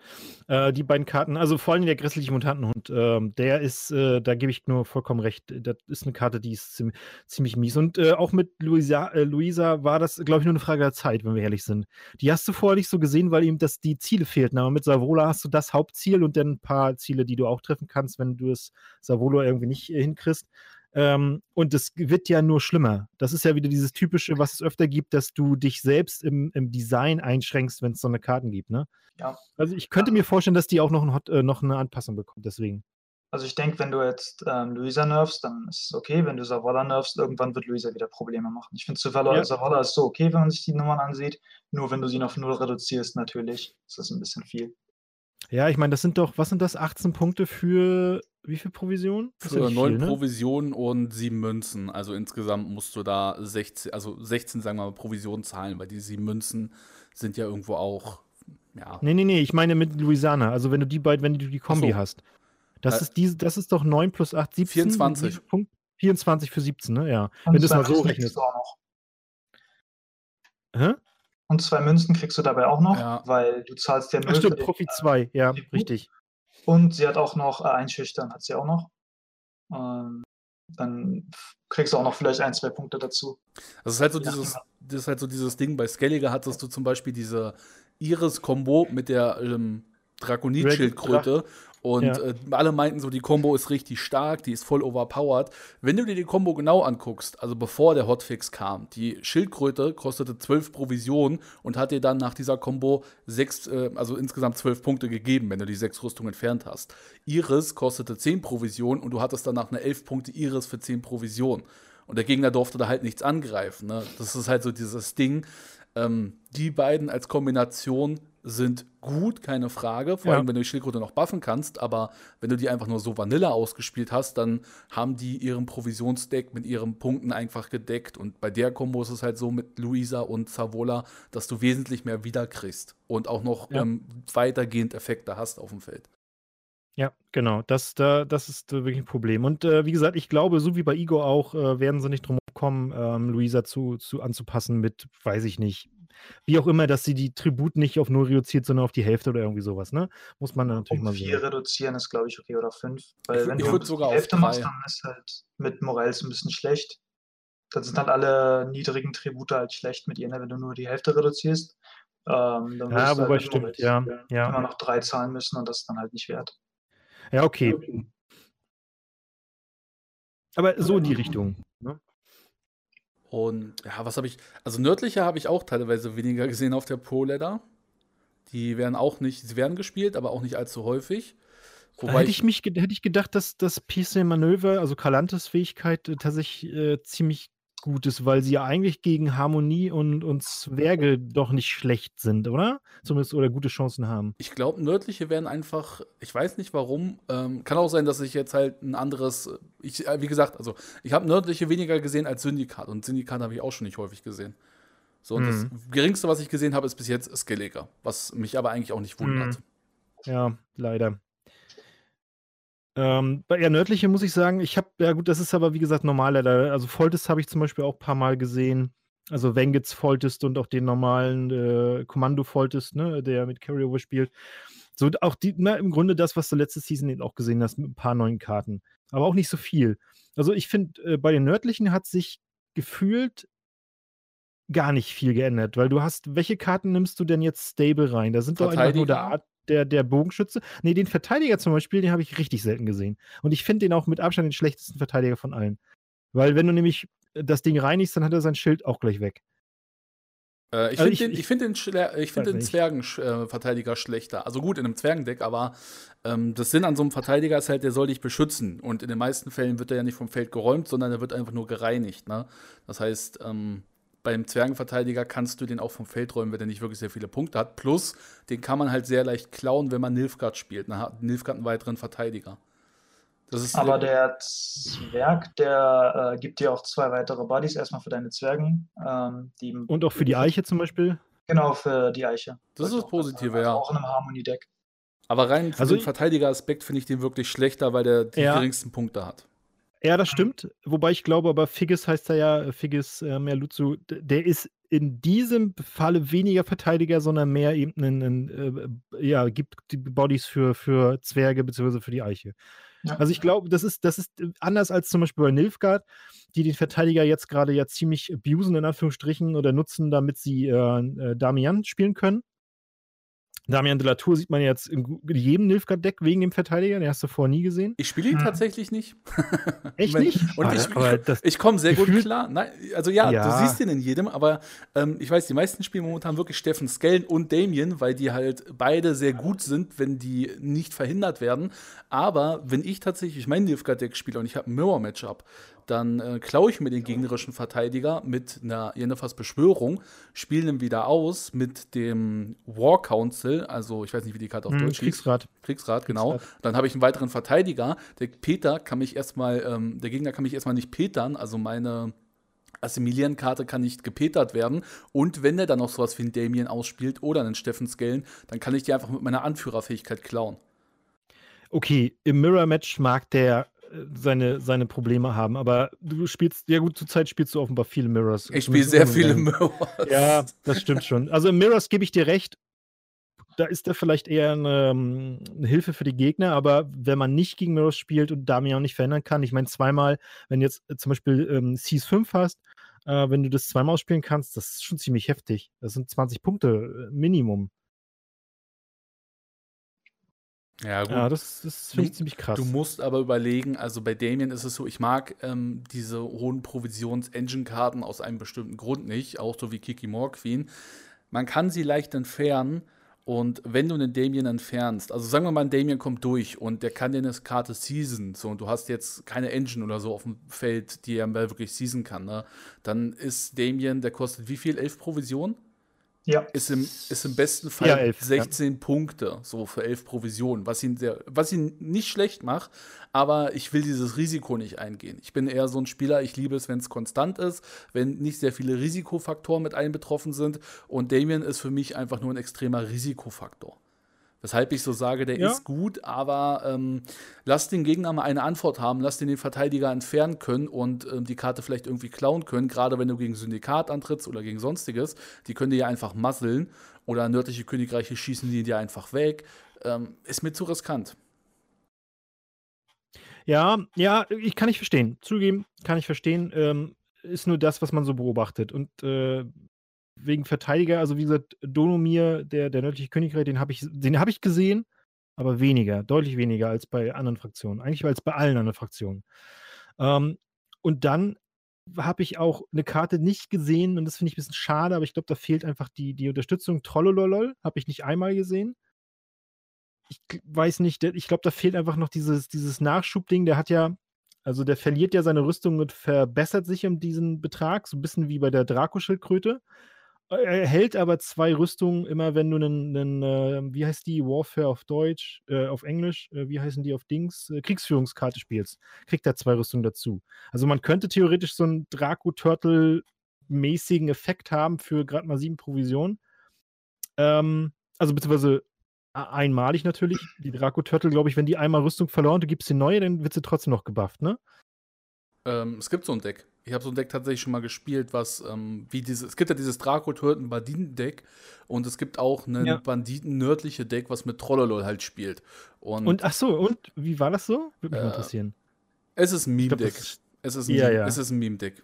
Äh, die beiden Karten, also vor allem der grässliche Mutantenhund, ähm, der ist, äh, da gebe ich nur vollkommen recht. Das ist eine Karte, die ist ziemlich, ziemlich mies. Und äh, auch mit Luisa, äh, Luisa war das, glaube ich, nur eine Frage der Zeit, wenn wir ehrlich sind. Die hast du vorher nicht so gesehen, weil ihm das die Ziele fehlten. Aber mit Savola hast du das Hauptziel und dann ein paar Ziele, die du auch treffen kannst, wenn du es Savolo irgendwie nicht äh, hinkriegst. Ähm, und es wird ja nur schlimmer. Das ist ja wieder dieses typische, was es öfter gibt, dass du dich selbst im, im Design einschränkst, wenn es so eine Karten gibt, ne? Ja. Also ich könnte mir vorstellen, dass die auch noch, ein Hot, äh, noch eine Anpassung bekommt, deswegen. Also ich denke, wenn du jetzt ähm, Luisa nerfst, dann ist es okay. Wenn du Savola nerfst, irgendwann wird Luisa wieder Probleme machen. Ich finde, Savola, ja. Savola ist so okay, wenn man sich die Nummern ansieht. Nur wenn du sie auf null reduzierst, natürlich, ist das ein bisschen viel. Ja, ich meine, das sind doch, was sind das, 18 Punkte für wie viel Provision? Für neun viel, ne? Provisionen und sieben Münzen. Also insgesamt musst du da 16, also 16, sagen wir mal, Provisionen zahlen, weil die sieben Münzen sind ja irgendwo auch, ja. Nee, nee, nee, ich meine mit Louisiana. Also wenn du die beiden, wenn du die Kombi so. hast. Das, äh, ist die, das ist doch 9 plus 8, 17. 24. 24 für 17, ne? Ja. Und wenn du es mal so rechnest. Hä? Und zwei Münzen kriegst du dabei auch noch, ja. weil du zahlst ja nur. Ach stimmt, Profi 2, ja, richtig. Und sie hat auch noch äh, Einschüchtern, hat sie auch noch. Ähm, dann kriegst du auch noch vielleicht ein, zwei Punkte dazu. Das ist halt so, dieses, das ist halt so dieses Ding, bei Skelliger hattest du zum Beispiel diese Iris-Kombo mit der ähm, Drakonit-Schildkröte und ja. äh, alle meinten so, die Combo ist richtig stark, die ist voll overpowered. Wenn du dir die Combo genau anguckst, also bevor der Hotfix kam, die Schildkröte kostete 12 Provisionen und hat dir dann nach dieser Combo sechs, äh, also insgesamt 12 Punkte gegeben, wenn du die sechs Rüstungen entfernt hast. Iris kostete 10 Provisionen und du hattest danach eine 11 Punkte Iris für 10 Provisionen. Und der Gegner durfte da halt nichts angreifen. Ne? Das ist halt so dieses Ding. Ähm, die beiden als Kombination sind gut, keine Frage. Vor ja. allem, wenn du die Schildkröte noch buffen kannst. Aber wenn du die einfach nur so Vanilla ausgespielt hast, dann haben die ihren Provisionsdeck mit ihren Punkten einfach gedeckt. Und bei der Kombo ist es halt so mit Luisa und Savola, dass du wesentlich mehr wiederkriegst und auch noch ja. ähm, weitergehend Effekte hast auf dem Feld. Ja, genau. Das, da, das ist äh, wirklich ein Problem. Und äh, wie gesagt, ich glaube, so wie bei Igor auch, äh, werden sie nicht drum kommen, ähm, Luisa zu, zu anzupassen mit, weiß ich nicht, wie auch immer, dass sie die Tribut nicht auf null reduziert, sondern auf die Hälfte oder irgendwie sowas, ne? Muss man dann natürlich um mal sehen. Vier reduzieren ist, glaube ich, okay, oder fünf. Weil ich, wenn ich du sogar die Hälfte machst, dann ist halt mit Morels ein bisschen schlecht. Dann sind halt alle niedrigen Tribute halt schlecht mit ihr, ne? wenn du nur die Hälfte reduzierst. Ähm, dann ja, wobei halt stimmt, ja, ja. immer noch drei zahlen müssen und das ist dann halt nicht wert. Ja, okay. Aber so in die Richtung. Ne? Und ja, was habe ich? Also nördlicher habe ich auch teilweise weniger gesehen auf der Pro-Ladder. Die werden auch nicht, sie werden gespielt, aber auch nicht allzu häufig. Wobei hätte ich, mich, hätte ich gedacht, dass das PC Manöver, also Kalantes Fähigkeit, äh, tatsächlich äh, ziemlich Gutes, weil sie ja eigentlich gegen Harmonie und, und Zwerge doch nicht schlecht sind, oder? Zumindest oder gute Chancen haben. Ich glaube, nördliche werden einfach, ich weiß nicht warum, ähm, kann auch sein, dass ich jetzt halt ein anderes, ich, äh, wie gesagt, also ich habe nördliche weniger gesehen als Syndikat und Syndikat habe ich auch schon nicht häufig gesehen. So, und mhm. das geringste, was ich gesehen habe, ist bis jetzt Skelliger, was mich aber eigentlich auch nicht wundert. Mhm. Ja, leider. Ähm, bei eher nördliche muss ich sagen, ich habe, ja gut, das ist aber wie gesagt normaler. Also Foltest habe ich zum Beispiel auch ein paar Mal gesehen. Also Wengitz Foltest und auch den normalen äh, Kommando Foltest, ne, der mit Carryover spielt. So auch die, na, im Grunde das, was du letzte Season eben auch gesehen hast, mit ein paar neuen Karten. Aber auch nicht so viel. Also ich finde, äh, bei den nördlichen hat sich gefühlt gar nicht viel geändert, weil du hast, welche Karten nimmst du denn jetzt stable rein? Da sind doch einfach nur der Art, der, der Bogenschütze. Nee, den Verteidiger zum Beispiel, den habe ich richtig selten gesehen. Und ich finde den auch mit Abstand den schlechtesten Verteidiger von allen. Weil wenn du nämlich das Ding reinigst, dann hat er sein Schild auch gleich weg. Äh, ich also finde den, ich find den, ich find den Zwergenverteidiger äh, schlechter. Also gut, in einem Zwergendeck, aber ähm, das Sinn an so einem Verteidiger ist halt, der soll dich beschützen. Und in den meisten Fällen wird er ja nicht vom Feld geräumt, sondern er wird einfach nur gereinigt. Ne? Das heißt, ähm, beim Zwergenverteidiger kannst du den auch vom Feld räumen, wenn er nicht wirklich sehr viele Punkte hat. Plus, den kann man halt sehr leicht klauen, wenn man Nilfgaard spielt. Dann hat Nilfgaard einen weiteren Verteidiger. Aber der Zwerg, der äh, gibt dir auch zwei weitere Buddies, erstmal für deine Zwergen. Ähm, Und auch für die Eiche zum Beispiel? Genau, für die Eiche. Das ist das Positive, ja. Auch in einem Harmony-Deck. Aber rein für also den Verteidiger-Aspekt finde ich den wirklich schlechter, weil der die ja. geringsten Punkte hat. Ja, das stimmt. Wobei ich glaube, aber Figgis heißt er ja, äh, Figgis äh, Merlutzu, der ist in diesem Falle weniger Verteidiger, sondern mehr eben ein, ein äh, ja, gibt die Bodies für, für Zwerge bzw. für die Eiche. Ja. Also ich glaube, das ist, das ist äh, anders als zum Beispiel bei Nilfgaard, die den Verteidiger jetzt gerade ja ziemlich abusen, in Anführungsstrichen, oder nutzen, damit sie äh, äh Damian spielen können. Damian de la Tour sieht man jetzt in jedem Nilfgaard-Deck wegen dem Verteidiger, den hast du vorher nie gesehen. Ich spiele ihn hm. tatsächlich nicht. [LAUGHS] Echt nicht? Und ich, ich, ich komme sehr gut klar. Nein, also ja, ja, du siehst ihn in jedem, aber ähm, ich weiß, die meisten spielen momentan wirklich Steffen Skellen und Damien, weil die halt beide sehr gut sind, wenn die nicht verhindert werden. Aber wenn ich tatsächlich mein Nilfgaard-Deck spiele und ich habe ein Mirror-Matchup, dann äh, klaue ich mir den gegnerischen Verteidiger mit einer Jennifers Beschwörung, spiele ihn wieder aus mit dem War Council, also ich weiß nicht, wie die Karte auf hm, Deutsch Kriegsrat. Hieß. Kriegsrat, genau. Kriegsrat. Dann habe ich einen weiteren Verteidiger. Der Peter kann mich erstmal, ähm, der Gegner kann mich erstmal nicht petern, also meine Assimilieren-Karte kann nicht gepetert werden. Und wenn er dann noch sowas wie einen Damien ausspielt oder einen Steffen Skellen, dann kann ich die einfach mit meiner Anführerfähigkeit klauen. Okay, im Mirror-Match mag der seine, seine Probleme haben. Aber du spielst, ja gut, zurzeit spielst du offenbar viele Mirrors. Ich spiele sehr viele Mirrors. Ja, das stimmt schon. Also im Mirrors gebe ich dir recht. Da ist er vielleicht eher eine, ähm, eine, Hilfe für die Gegner, aber wenn man nicht gegen Mirrors spielt und Damian nicht verändern kann, ich meine, zweimal, wenn jetzt zum Beispiel ähm, Seas 5 hast, äh, wenn du das zweimal ausspielen kannst, das ist schon ziemlich heftig. Das sind 20 Punkte äh, Minimum. Ja, gut. Ja, das, das finde ich ziemlich krass. Du musst aber überlegen, also bei Damien ist es so, ich mag ähm, diese hohen Provisions-Engine-Karten aus einem bestimmten Grund nicht, auch so wie Kiki More Queen. Man kann sie leicht entfernen Und wenn du einen Damien entfernst, also sagen wir mal, ein Damien kommt durch und der kann dir eine Karte season, so und du hast jetzt keine Engine oder so auf dem Feld, die er wirklich season kann, ne? dann ist Damien, der kostet wie viel? Elf Provision? Ja. Ist im, ist im besten Fall Ja, elf, 16 Punkte, so für 11 Provisionen, was ihn, sehr, was ihn nicht schlecht macht, aber ich will dieses Risiko nicht eingehen. Ich bin eher so ein Spieler, ich liebe es, wenn es konstant ist, wenn nicht sehr viele Risikofaktoren mit einbetroffen sind und Damien ist für mich einfach nur ein extremer Risikofaktor. Weshalb ich so sage, der Ja. ist gut, aber ähm, lass den Gegner mal eine Antwort haben, lass den den Verteidiger entfernen können und ähm, die Karte vielleicht irgendwie klauen können, gerade wenn du gegen Syndikat antrittst oder gegen sonstiges. Die können dir ja einfach masseln oder nördliche Königreiche schießen die dir einfach weg. Ähm, ist mir zu riskant. Ja, ja, ich kann nicht verstehen. Zugeben, kann ich verstehen. Ähm, ist nur das, was man so beobachtet. Und äh, wegen Verteidiger, also wie gesagt, Donomir, der, der nördliche Königreich, den habe ich, hab ich gesehen, aber weniger, deutlich weniger als bei anderen Fraktionen. Eigentlich als bei allen anderen Fraktionen. Ähm, und dann habe ich auch eine Karte nicht gesehen und das finde ich ein bisschen schade, aber ich glaube, da fehlt einfach die, die Unterstützung. Trollololol habe ich nicht einmal gesehen. Ich weiß nicht, ich glaube, da fehlt einfach noch dieses, dieses Nachschubding. Der hat ja, also der verliert ja seine Rüstung und verbessert sich um diesen Betrag, so ein bisschen wie bei der Draco-Schildkröte. Er erhält aber zwei Rüstungen immer, wenn du einen, einen äh, wie heißt die, Warfare auf Deutsch, äh, auf Englisch, äh, wie heißen die auf Dings, äh, Kriegsführungskarte spielst. Kriegt er zwei Rüstungen dazu. Also man könnte theoretisch so einen Draco-Turtle-mäßigen Effekt haben für gerade mal sieben Provisionen. Ähm, also beziehungsweise einmalig natürlich. Die Draco-Turtle, glaube ich, wenn die einmal Rüstung verloren, du gibst sie neue, dann wird sie trotzdem noch gebufft, ne? Ähm, es gibt so ein Deck. Ich habe so ein Deck tatsächlich schon mal gespielt, was ähm, wie dieses. Es gibt ja dieses Draco-Töten-Banditen-Deck und es gibt auch ein Ja. Banditen-nördliche Deck, was mit Trollolol halt spielt. Und, Und ach so, und wie war das so? Würde mich Äh, interessieren. es ist ein Meme-Deck. Es ist ein, Ja, Meme- ja. Es ist ein Meme-Deck.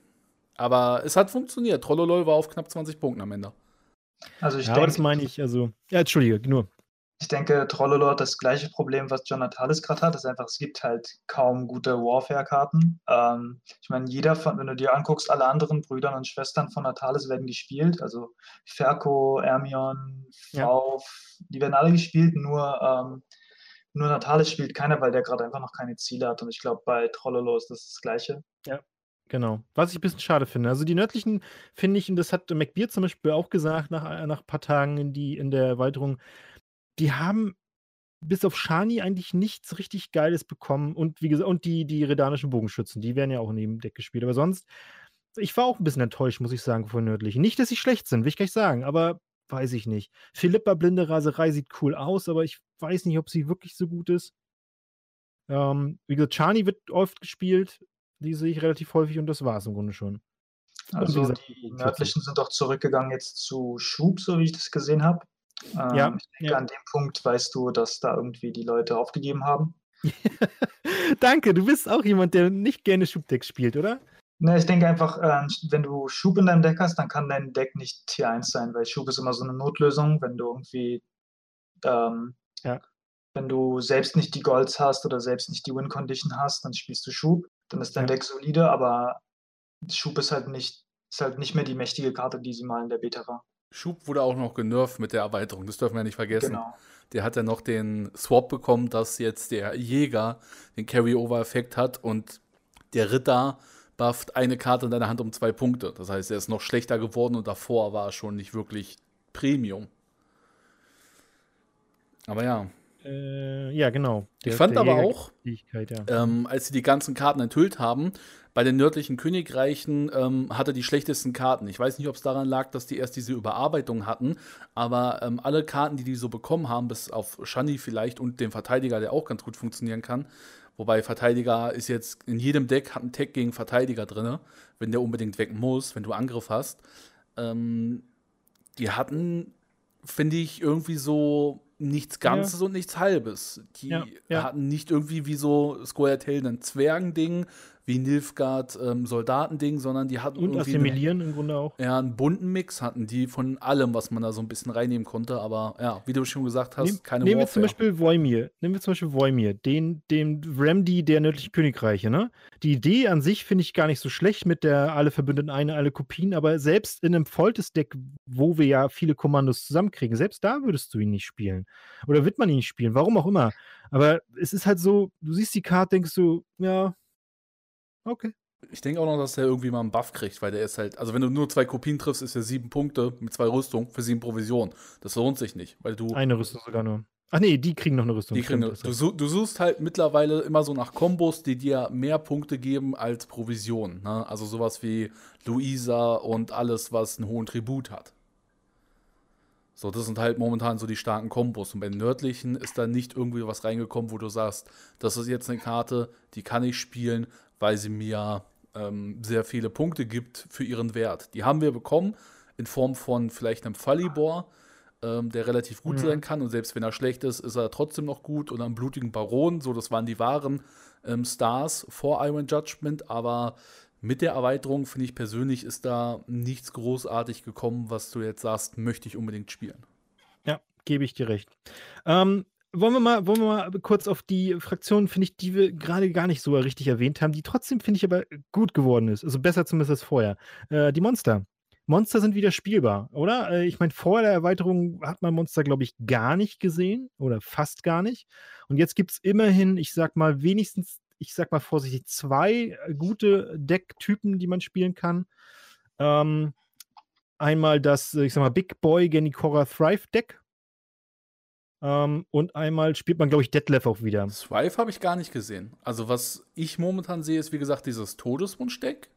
Aber es hat funktioniert. Trollolol war auf knapp 20 Punkten am Ende. Also ich Ja, aber das denke, meine ich, also. Ja, entschuldige, nur. Ich denke, Trollolor hat das gleiche Problem, was John Natalis gerade hat. ist einfach, es gibt halt kaum gute Warfare-Karten. Ähm, ich meine, jeder von, wenn du dir anguckst, alle anderen Brüdern und Schwestern von Natalis werden gespielt. Also Ferko, Ermion, Ja. Fauf, die werden alle gespielt, nur, ähm, nur Natalis spielt keiner, weil der gerade einfach noch keine Ziele hat. Und ich glaube, bei Trollolor ist das das Gleiche. Genau. Was ich ein bisschen schade finde. Also die nördlichen finde ich, und das hat McBeard zum Beispiel auch gesagt nach, äh, nach ein paar Tagen in, die, in der Erweiterung, die haben bis auf Shani eigentlich nichts richtig Geiles bekommen. Und wie gesagt, und die, die redanischen Bogenschützen, die werden ja auch in dem Deck gespielt. Aber sonst, ich war auch ein bisschen enttäuscht, muss ich sagen, von nördlichen. Nicht, dass sie schlecht sind, will ich gar nicht sagen, aber weiß ich nicht. Philippa Blinde Raserei sieht cool aus, aber ich weiß nicht, ob sie wirklich so gut ist. Ähm, wie gesagt, Shani wird oft gespielt. Die sehe ich relativ häufig und das war es im Grunde schon. Wie Also gesagt, die nördlichen sind doch zurückgegangen jetzt zu Schub, so wie ich das gesehen habe. Ähm, Ja, ich denke, ja. an dem Punkt weißt du, dass da irgendwie die Leute aufgegeben haben. [LAUGHS] Danke, du bist auch jemand, der nicht gerne Schubdeck spielt, oder? Ne, ich denke einfach, äh, wenn du Schub in deinem Deck hast, dann kann dein Deck nicht Tier 1 sein, weil Schub ist immer so eine Notlösung, wenn du irgendwie, ähm, Ja. wenn du selbst nicht die Golds hast oder selbst nicht die Win-Condition hast, dann spielst du Schub, dann ist dein Ja. Deck solide, aber Schub ist halt nicht, ist halt nicht mehr die mächtige Karte, die sie mal in der Beta war. Schub wurde auch noch genervt mit der Erweiterung. Das dürfen wir nicht vergessen. Genau. Der hat ja noch den Swap bekommen, dass jetzt der Jäger den Carry-Over-Effekt hat und der Ritter bufft eine Karte in deiner Hand um zwei Punkte. Das heißt, er ist noch schlechter geworden und davor war er schon nicht wirklich Premium. Aber ja, Äh, ja, genau. ich Der- fand aber auch, ja. ähm, als sie die ganzen Karten enthüllt haben, bei den nördlichen Königreichen ähm, hatte die schlechtesten Karten. Ich weiß nicht, ob es daran lag, dass die erst diese Überarbeitung hatten, aber ähm, alle Karten, die die so bekommen haben, bis auf Shani vielleicht und den Verteidiger, der auch ganz gut funktionieren kann, wobei Verteidiger ist jetzt in jedem Deck hat ein Tag gegen Verteidiger drin, wenn der unbedingt weg muss, wenn du Angriff hast. Ähm, die hatten, finde ich, irgendwie so nichts Ganzes und nichts Halbes. Die Ja, ja. hatten nicht irgendwie wie so Square Tail ein Zwergending, wie Nilfgaard ähm, Soldatending, sondern die hatten Und assimilieren im Grunde auch. ja, einen bunten Mix hatten die von allem, was man da so ein bisschen reinnehmen konnte. Aber ja, wie du schon gesagt hast, Nehm, keine nehmen wir zum. Beispiel Voimir. Nehmen wir zum Beispiel Voimir, den, den Remdi der nördlichen Königreiche, ne? Die Idee an sich finde ich gar nicht so schlecht mit der alle Verbündeten eine, alle Kopien, aber selbst in einem Foltes-Deck, wo wir ja viele Kommandos zusammenkriegen, selbst da würdest du ihn nicht spielen. Oder wird man ihn nicht spielen, warum auch immer. Aber es ist halt so, du siehst die Karte, denkst du, ja, okay. Ich denke auch noch, dass der irgendwie mal einen Buff kriegt, weil der ist halt, also wenn du nur zwei Kopien triffst, ist er sieben Punkte mit zwei Rüstungen für sieben Provisionen. Das lohnt sich nicht, weil du. Eine Rüstung sogar nur. Ach nee, die kriegen noch eine Rüstung. Die kriegen, stimmt, du, du suchst halt mittlerweile immer so nach Kombos, die dir mehr Punkte geben als Provision. Ne? Also sowas wie Luisa und alles, was einen hohen Tribut hat. So, das sind halt momentan so die starken Kombos. Und bei den nördlichen ist da nicht irgendwie was reingekommen, wo du sagst, das ist jetzt eine Karte, die kann ich spielen, weil sie mir ähm, sehr viele Punkte gibt für ihren Wert. Die haben wir bekommen in Form von vielleicht einem Fallibor, ähm, der relativ gut Mhm. sein kann. Und selbst wenn er schlecht ist, ist er trotzdem noch gut. Oder einen blutigen Baron. So, das waren die wahren ähm, Stars vor Iron Judgment. Aber mit der Erweiterung, finde ich persönlich, ist da nichts großartig gekommen, was du jetzt sagst, möchte ich unbedingt spielen. Ja, gebe ich dir recht. Ähm, wollen wir mal, wollen wir mal kurz auf die Fraktion, finde ich, die wir gerade gar nicht so richtig erwähnt haben, die trotzdem, finde ich, aber gut geworden ist. Also besser zumindest als vorher. Äh, die Monster. Monster sind wieder spielbar, oder? Äh, ich meine, vor der Erweiterung hat man Monster, glaube ich, gar nicht gesehen oder fast gar nicht. Und jetzt gibt es immerhin, ich sag mal, wenigstens, ich sag mal vorsichtig, zwei äh, gute Decktypen, die man spielen kann. Ähm, einmal das, äh, ich sag mal, Big Boy Genikora Thrive Deck. Ähm, und einmal spielt man, glaube ich, Detlef auch wieder. Thrive habe ich gar nicht gesehen. Also, was ich momentan sehe, ist, wie gesagt, dieses Todeswunschdeck.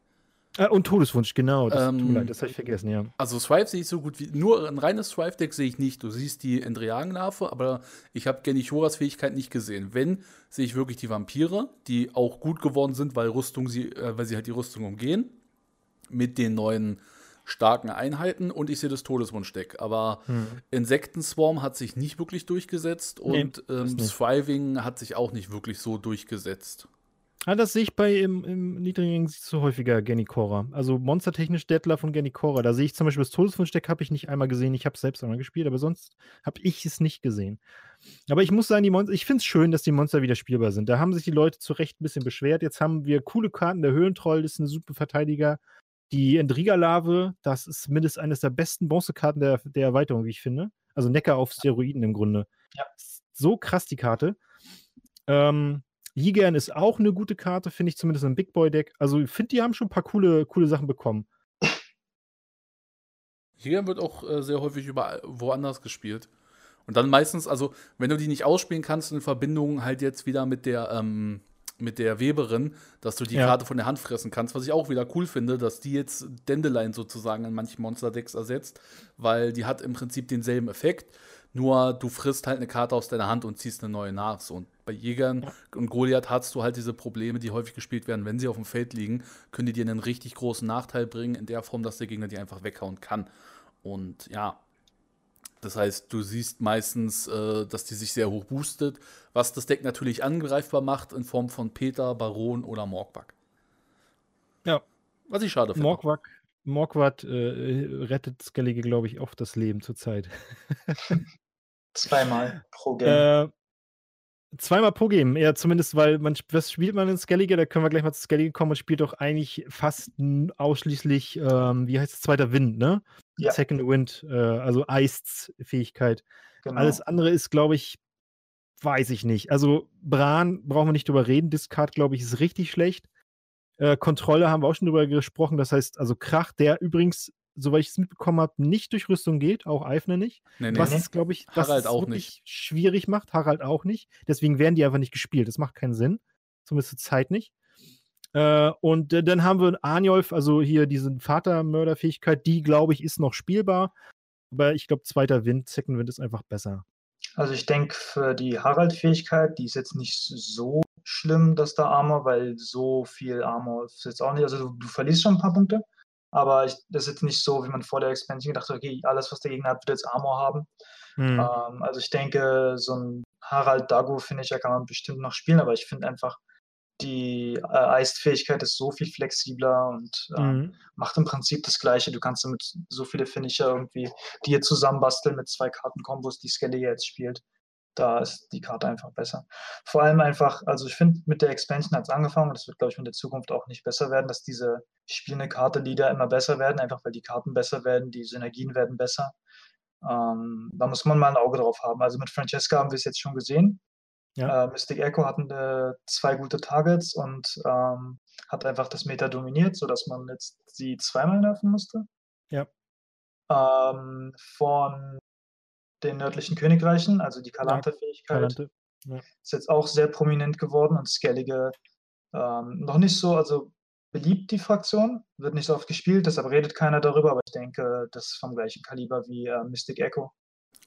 Äh, und Todeswunsch, genau. Das, Ähm, leid, das habe ich vergessen, ja. Also Thrive sehe ich so gut wie. Nur ein reines Thrive-Deck sehe ich nicht. Du siehst die Endriagen-Larve, aber ich habe Genichoras Fähigkeit nicht gesehen. Wenn, sehe ich wirklich die Vampire, die auch gut geworden sind, weil Rüstung sie, äh, weil sie halt die Rüstung umgehen. Mit den neuen starken Einheiten und ich sehe das Todeswunschdeck. Aber Insektenswarm hat sich nicht wirklich durchgesetzt Nee, und ähm. Thriving hat sich auch nicht wirklich so durchgesetzt. Ah, das sehe ich bei im, im niedrigen siehst du häufiger Genikora. Also monstertechnisch Detlef und Genikora. Da sehe ich zum Beispiel das Todeswunschdeck habe ich nicht einmal gesehen. Ich habe es selbst einmal gespielt, aber sonst habe ich es nicht gesehen. Aber ich muss sagen, die Monster, ich finde es schön, dass die Monster wieder spielbar sind. Da haben sich die Leute zu Recht ein bisschen beschwert. Jetzt haben wir coole Karten. Der Höhlentroll ist ein super Verteidiger. Die Endriga-Larve, das ist mindestens eines der besten Bronzekarten der, der Erweiterung, wie ich finde. Also Necker auf Steroiden im Grunde. Ja. So krass die Karte. Ähm, Jigern ist auch eine gute Karte, finde ich zumindest im Big Boy Deck. Also ich finde, die haben schon ein paar coole, coole Sachen bekommen. Hier wird auch äh, sehr häufig überall woanders gespielt. Und dann meistens, also wenn du die nicht ausspielen kannst in Verbindung halt jetzt wieder mit der, ähm, mit der Weberin, dass du die Ja. Karte von der Hand fressen kannst, was ich auch wieder cool finde, dass die jetzt Dandelion sozusagen an manchen Monster-Decks ersetzt, weil die hat im Prinzip denselben Effekt, nur du frisst halt eine Karte aus deiner Hand und ziehst eine neue nach. So, und bei Jägern und Goliath hast du halt diese Probleme, die häufig gespielt werden, wenn sie auf dem Feld liegen, können die dir einen richtig großen Nachteil bringen, in der Form, dass der Gegner die einfach weghauen kann. Und ja, das heißt, du siehst meistens, äh, dass die sich sehr hoch boostet, was das Deck natürlich angreifbar macht in Form von Peter, Baron oder Morgback. Ja. Was ich schade finde. Morkwak, Morkwat äh, rettet Skellige, glaube ich, oft das Leben zurzeit. [LAUGHS] Zweimal pro Game. Äh, zweimal pro Game, ja, zumindest, weil man, was spielt man in Skellige? Da können wir gleich mal zu Skellige kommen. Man spielt doch eigentlich fast ausschließlich, ähm, wie heißt es, zweiter Wind, ne? Ja. Second Wind, äh, also Iced Fähigkeit. genau. Alles andere ist, glaube ich, weiß ich nicht. Also Bran brauchen wir nicht drüber reden. Discard, glaube ich, ist richtig schlecht. Äh, Kontrolle haben wir auch schon drüber gesprochen. Das heißt, also Krach, der übrigens, soweit ich es mitbekommen habe, nicht durch Rüstung geht, auch Eifner nicht. Nee, nee. Was nee. es, glaube ich, was Harald auch wirklich schwierig macht. Harald auch nicht. Deswegen werden die einfach nicht gespielt. Das macht keinen Sinn. Zumindest zur Zeit nicht. Äh, und äh, dann haben wir Arnjolf, also hier diese Vatermörderfähigkeit, die, glaube ich, ist noch spielbar. Aber ich glaube, zweiter Wind, Second Wind ist einfach besser. Also ich denke, für die Harald-Fähigkeit, die ist jetzt nicht so schlimm, dass da Armor, weil so viel Armor ist jetzt auch nicht. Also du, du verlierst schon ein paar Punkte, aber ich, das ist jetzt nicht so, wie man vor der Expansion gedacht hat, okay, alles, was der Gegner hat, wird jetzt Armor haben. Hm. Ähm, also ich denke, so ein Harald Dago, finde ich, ja, kann man bestimmt noch spielen, aber ich finde einfach, die äh, Eisfähigkeit ist so viel flexibler und äh, mhm. macht im Prinzip das Gleiche. Du kannst damit so viele Finisher irgendwie dir zusammenbasteln mit zwei Kartenkombos, die Skelly jetzt spielt. Da ist die Karte einfach besser. Vor allem einfach, also ich finde, mit der Expansion hat es angefangen und das wird, glaube ich, in der Zukunft auch nicht besser werden, dass diese spielende Karte Lieder immer besser werden, einfach weil die Karten besser werden, die Synergien werden besser. Ähm, da muss man mal ein Auge drauf haben. Also mit Francesca haben wir es jetzt schon gesehen. Ja. Äh, Mystic Echo hatten äh, zwei gute Targets und ähm, hat einfach das Meta dominiert, sodass man jetzt sie zweimal nerven musste. Ja. Ähm, von den nördlichen Königreichen, also die Kalante-Fähigkeit, Kalante. ja. ist jetzt auch sehr prominent geworden und Skellige ähm, noch nicht so, also beliebt die Fraktion, wird nicht so oft gespielt, deshalb redet keiner darüber, aber ich denke, das ist vom gleichen Kaliber wie äh, Mystic Echo.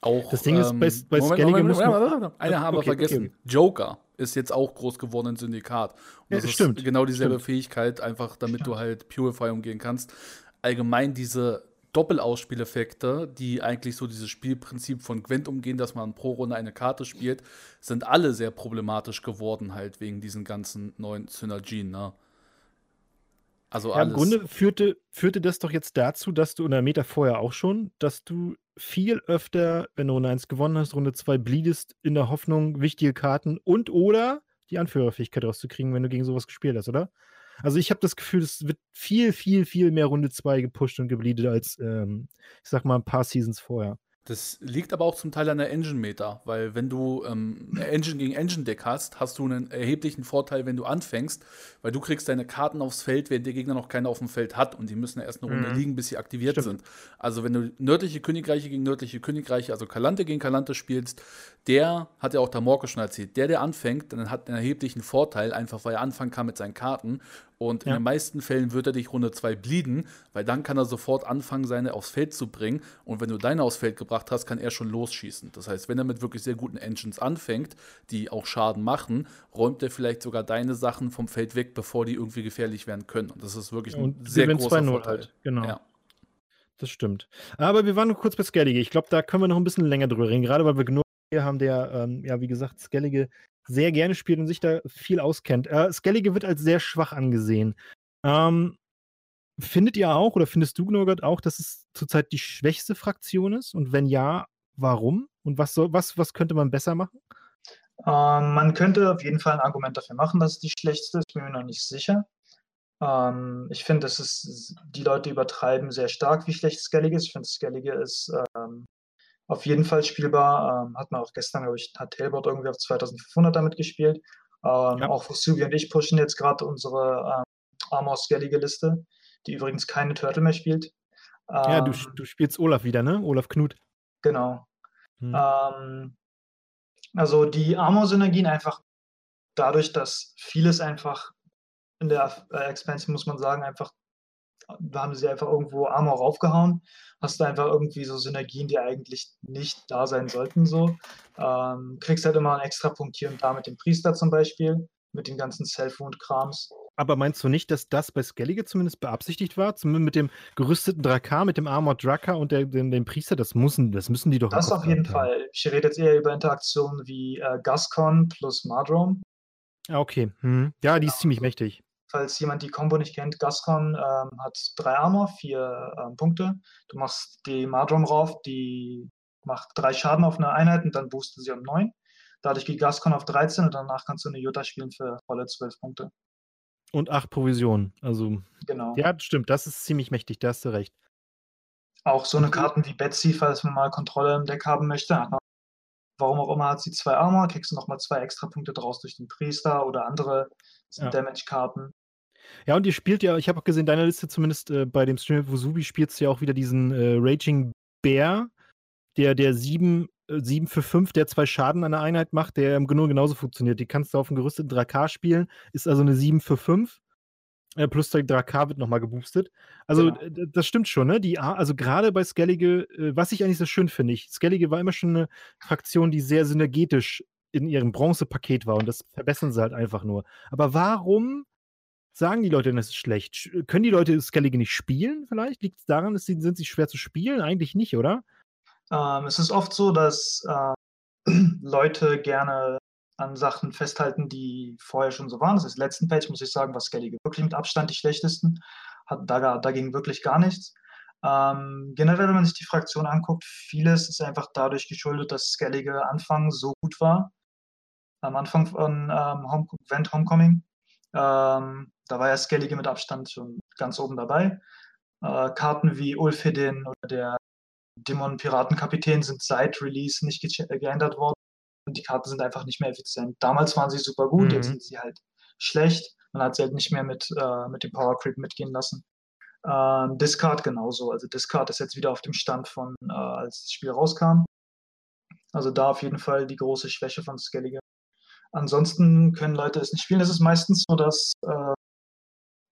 Auch, das Ding ist, bei, ähm, bei Moment, Skellige Moment, Moment, Moment, Eine haben wir okay, vergessen. Okay. Joker ist jetzt auch groß geworden im Syndikat. Und das ja, stimmt. ist genau dieselbe stimmt. Fähigkeit, einfach damit stimmt. du halt Purify umgehen kannst. Allgemein diese Doppelausspieleffekte, die eigentlich so dieses Spielprinzip von Gwent umgehen, dass man pro Runde eine Karte spielt, sind alle sehr problematisch geworden, halt wegen diesen ganzen neuen Synergien. Ne? Also ja, Im Grunde führte, führte das doch jetzt dazu, dass du in der Meta vorher auch schon, dass du viel öfter, wenn du Runde 1 gewonnen hast, Runde 2 bliedest, in der Hoffnung, wichtige Karten und oder die Anführerfähigkeit rauszukriegen, wenn du gegen sowas gespielt hast, oder? Also ich habe das Gefühl, es wird viel, viel, viel mehr Runde 2 gepusht und gebleedet als, ähm, ich sag mal, ein paar Seasons vorher. Das liegt aber auch zum Teil an der Engine-Meter, weil wenn du ähm, Engine gegen Engine-Deck hast, hast du einen erheblichen Vorteil, wenn du anfängst, weil du kriegst deine Karten aufs Feld, während der Gegner noch keine auf dem Feld hat und die müssen ja erst eine Runde mhm. liegen, bis sie aktiviert Stimmt. sind. Also wenn du nördliche Königreiche gegen nördliche Königreiche, also Kalante gegen Kalante spielst, der, hat ja auch der Morke schon erzählt, der, der anfängt, dann hat einen erheblichen Vorteil, einfach weil er anfangen kann mit seinen Karten und ja. in den meisten Fällen wird er dich Runde 2 blieden, weil dann kann er sofort anfangen, seine aufs Feld zu bringen. Und wenn du deine aufs Feld gebracht hast, kann er schon losschießen. Das heißt, wenn er mit wirklich sehr guten Engines anfängt, die auch Schaden machen, räumt er vielleicht sogar deine Sachen vom Feld weg, bevor die irgendwie gefährlich werden können. Und das ist wirklich ein und sehr großer Vorteil. Halt. Genau. Ja. Das stimmt. Aber wir waren noch kurz bei Skellige. Ich glaube, da können wir noch ein bisschen länger drüber reden, gerade weil wir genug hier haben, der, ähm, ja, wie gesagt, Skellige sehr gerne spielt und sich da viel auskennt. Äh, Skellige wird als sehr schwach angesehen. Ähm, findet ihr auch oder findest du, Norbert, auch, dass es zurzeit die schwächste Fraktion ist? Und wenn ja, warum? Und was, soll, was, was könnte man besser machen? Ähm, man könnte auf jeden Fall ein Argument dafür machen, dass es die schlechteste ist. Bin mir noch nicht sicher. Ähm, ich finde, die Leute übertreiben sehr stark, wie schlecht Skellige ist. Ich finde, Skellige ist ähm, auf jeden Fall spielbar. Ähm, hat man auch gestern, glaube ich, hat Tailbot irgendwie auf 2500 damit gespielt. Ähm, ja. Auch Fusubi und ich pushen jetzt gerade unsere ähm, Armor Skellige Liste, die übrigens keine Turtle mehr spielt. ja, du, ähm, du spielst Olaf wieder, ne? Olaf Knut. Genau. Hm. Ähm, also die Armor-Synergien einfach dadurch, dass vieles einfach in der äh, Expansion, muss man sagen, einfach da haben sie einfach irgendwo Armor raufgehauen. Hast du einfach irgendwie so Synergien, die eigentlich nicht da sein sollten. So. Ähm, kriegst halt immer einen extra Punkt hier und da mit dem Priester zum Beispiel, mit den ganzen Self-Wound-Krams. Aber meinst du nicht, dass das bei Skellige zumindest beabsichtigt war? Zumindest mit dem gerüsteten Drakar, mit dem Armored Drakar und der, dem, dem, Priester? Das müssen, das müssen die doch. Das auf jeden haben. Fall. Ich rede jetzt eher über Interaktionen wie äh, Gascon plus Mardrom. Ah, okay. Hm. Ja, die ist ziemlich mächtig falls jemand die Combo nicht kennt, Gascon ähm, hat drei Armor, vier ähm, Punkte. Du machst die Mardrom rauf, die macht drei Schaden auf eine Einheit und dann boostet sie um neun. Dadurch geht Gascon auf 13 und danach kannst du eine Jutta spielen für volle zwölf Punkte. Und acht Provisionen. Also. Genau. Ja, stimmt, das ist ziemlich mächtig, da hast du recht. Auch so eine Karten wie Betsy, falls man mal Kontrolle im Deck haben möchte, warum auch immer hat sie zwei Armor, kriegst du nochmal zwei extra Punkte draus durch den Priester oder andere ja. Damage-Karten. Ja, und ihr spielt ja, ich habe auch gesehen, deiner Liste zumindest äh, bei dem Stream Wusubi spielst du ja auch wieder diesen äh, Raging Bear, der der 7, äh, 7 für 5, der zwei Schaden an der Einheit macht, der im Grunde genauso funktioniert. Die kannst du auf einem gerüsteten Drakar spielen, ist also eine 7 für 5. Äh, plus der Drakar wird nochmal geboostet. Also, genau. das stimmt schon, ne? Die, also, gerade bei Skellige, äh, was ich eigentlich so schön finde, ich, Skellige war immer schon eine Fraktion, die sehr synergetisch in ihrem Bronzepaket war und das verbessern sie halt einfach nur. Aber warum sagen die Leute, das ist schlecht? Können die Leute Skellige nicht spielen vielleicht? Liegt es daran, dass sie, sind sie schwer zu spielen? Eigentlich nicht, oder? Ähm, es ist oft so, dass äh, [CLEARS THROAT] Leute gerne an Sachen festhalten, die vorher schon so waren. Das ist letzten Page, muss ich sagen, war Skellige wirklich mit Abstand die schlechtesten. Hat, da, da ging wirklich gar nichts. Ähm, generell, wenn man sich die Fraktion anguckt, vieles ist einfach dadurch geschuldet, dass Skellige Anfang so gut war. Am Anfang von ähm, Home, Event Homecoming. Ähm, da war ja Skellige mit Abstand schon ganz oben dabei. Äh, Karten wie Ulfhedin oder der Dämon-Piratenkapitän sind seit Release nicht ge geändert worden. Und die Karten sind einfach nicht mehr effizient. Damals waren sie super gut, mhm. jetzt sind sie halt schlecht. Man hat sie halt nicht mehr mit, äh, mit dem Power Creep mitgehen lassen. Ähm, Discard genauso. Also Discard ist jetzt wieder auf dem Stand von, äh, als das Spiel rauskam. Also da auf jeden Fall die große Schwäche von Skellige. Ansonsten können Leute es nicht spielen. Es ist meistens so, dass äh,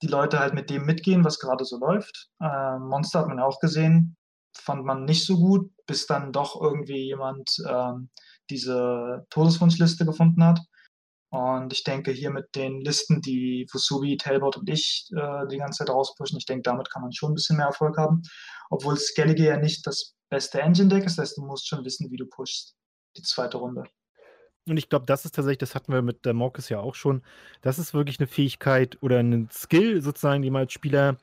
die Leute halt mit dem mitgehen, was gerade so läuft. Äh, Monster hat man auch gesehen, fand man nicht so gut, bis dann doch irgendwie jemand ähm, diese Todeswunschliste gefunden hat. Und ich denke, hier mit den Listen, die Fusubi, Talbot und ich äh, die ganze Zeit rauspushen, ich denke, damit kann man schon ein bisschen mehr Erfolg haben. Obwohl Skellige ja nicht das beste Engine-Deck ist, das heißt, du musst schon wissen, wie du pushst, die zweite Runde. Und ich glaube, das ist tatsächlich, das hatten wir mit der Morkes ja auch schon, das ist wirklich eine Fähigkeit oder ein Skill sozusagen, den man als Spieler,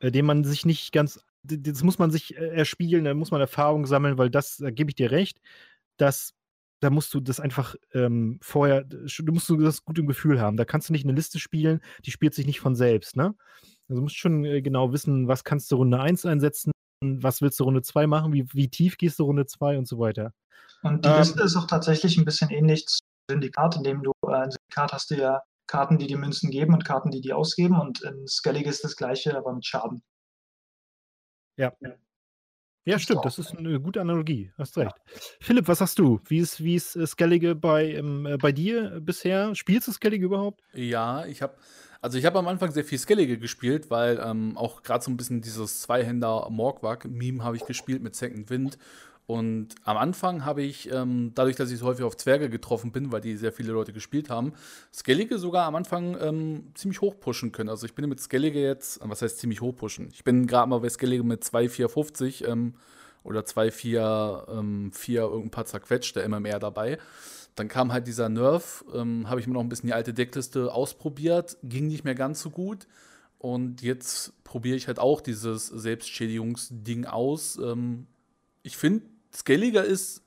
äh, den man sich nicht ganz, das muss man sich äh, erspielen, da muss man Erfahrung sammeln, weil das, da gebe ich dir recht, dass da musst du das einfach ähm, vorher, du musst du das gut im Gefühl haben. Da kannst du nicht eine Liste spielen, die spielt sich nicht von selbst, ne? Also du musst schon äh, genau wissen, was kannst du Runde 1 einsetzen, was willst du Runde 2 machen, wie, wie tief gehst du Runde 2 und so weiter. Und die ähm, Liste ist auch tatsächlich ein bisschen ähnlich zum Syndikat, indem du äh, im Syndikat hast du ja Karten, die die Münzen geben und Karten, die die ausgeben und in Skellig ist das gleiche, aber mit Schaden. Ja. Ja, stimmt, das ist eine gute Analogie, hast recht. Ja. Philipp, was hast du? Wie ist, wie ist äh, Skellige bei, ähm, äh, bei dir bisher? Spielst du Skellige überhaupt? Ja, ich habe also ich habe am Anfang sehr viel Skellige gespielt, weil ähm, auch gerade so ein bisschen dieses Zweihänder Morgwag-Meme habe ich gespielt mit Second Wind und am Anfang habe ich, ähm, dadurch, dass ich so häufig auf Zwerge getroffen bin, weil die sehr viele Leute gespielt haben, Skellige sogar am Anfang ähm, ziemlich hoch pushen können. Also ich bin mit Skellige jetzt, was heißt ziemlich hoch pushen? Ich bin gerade mal bei Skellige mit 2,450 ähm, oder 2,4, ähm, 4 irgendein paar zerquetschte MMR dabei. Dann kam halt dieser Nerf, ähm, habe ich mir noch ein bisschen die alte Deckliste ausprobiert, ging nicht mehr ganz so gut. Und jetzt probiere ich halt auch dieses Selbstschädigungsding aus. Ähm, ich finde, Skelliger ist.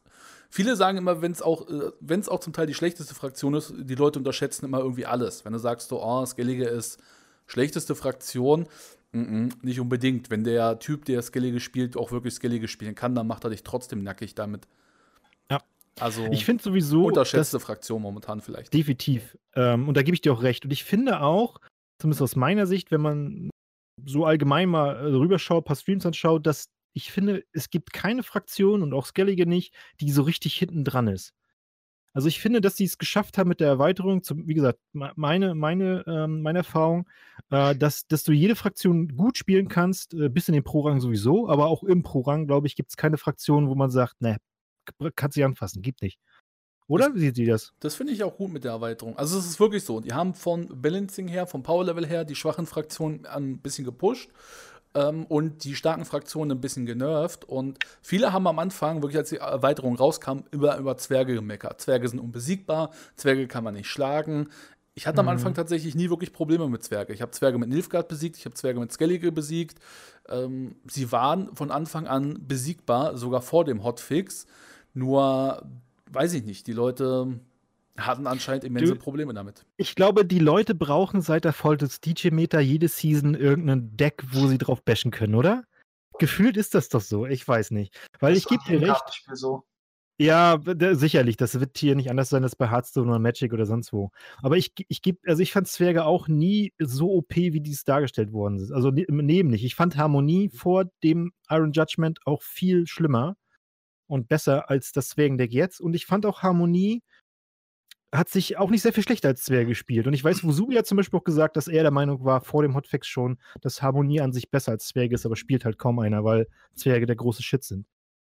Viele sagen immer, wenn es auch, äh, wenn es auch zum Teil die schlechteste Fraktion ist, die Leute unterschätzen immer irgendwie alles. Wenn du sagst, so, oh, Skellige ist schlechteste Fraktion, mm -mm, nicht unbedingt. Wenn der Typ, der Skellige spielt, auch wirklich Skellige spielen kann, dann macht er dich trotzdem nackig damit. Ja. Also, ich finde sowieso. Unterschätzte Fraktion momentan vielleicht. Definitiv. Ähm, und da gebe ich dir auch recht. Und ich finde auch, zumindest aus meiner Sicht, wenn man so allgemein mal äh, rüberschaut, ein paar Streams anschaut, dass ich finde, es gibt keine Fraktion und auch Skellige nicht, die so richtig hinten dran ist. Also ich finde, dass sie es geschafft haben mit der Erweiterung, zum, wie gesagt, meine, meine, ähm, meine Erfahrung, äh, dass, dass du jede Fraktion gut spielen kannst, äh, bis in den Pro-Rang sowieso, aber auch im Pro-Rang, glaube ich, gibt es keine Fraktion, wo man sagt, ne, kannst du anfassen, gibt nicht. Oder? Das, Wie sieht sie das? Das finde ich auch gut mit der Erweiterung. Also es ist wirklich so. Die haben von Balancing her, vom Power-Level her, die schwachen Fraktionen ein bisschen gepusht ähm, und die starken Fraktionen ein bisschen genervt. Und viele haben am Anfang, wirklich als die Erweiterung rauskam, über, über Zwerge gemeckert. Zwerge sind unbesiegbar, Zwerge kann man nicht schlagen. Ich hatte mhm. am Anfang tatsächlich nie wirklich Probleme mit Zwerge. Ich habe Zwerge mit Nilfgaard besiegt, ich habe Zwerge mit Skellige besiegt. Ähm, sie waren von Anfang an besiegbar, sogar vor dem Hotfix. Nur, weiß ich nicht, die Leute hatten anscheinend immense du, Probleme damit. Ich glaube, die Leute brauchen seit der Fall des DJ-Meter jede Season irgendein Deck, wo sie drauf bashen können, oder? Gefühlt ist das doch so, ich weiß nicht. Weil das ich gebe dir recht. So. Ja, sicherlich, das wird hier nicht anders sein als bei Hearthstone oder Magic oder sonst wo. Aber ich, ich gebe, also ich fand Zwerge auch nie so OP, wie dies dargestellt worden ist. Also ne, neben nicht. Ich fand Harmonie vor dem Iron Judgment auch viel schlimmer und besser als das Zwergendeck jetzt. Und ich fand auch Harmonie hat sich auch nicht sehr viel schlechter als Zwerge gespielt. Und ich weiß, Wusubi hat zum Beispiel auch gesagt, dass er der Meinung war, vor dem Hotfix schon, dass Harmonie an sich besser als Zwerge ist, aber spielt halt kaum einer, weil Zwerge der große Shit sind.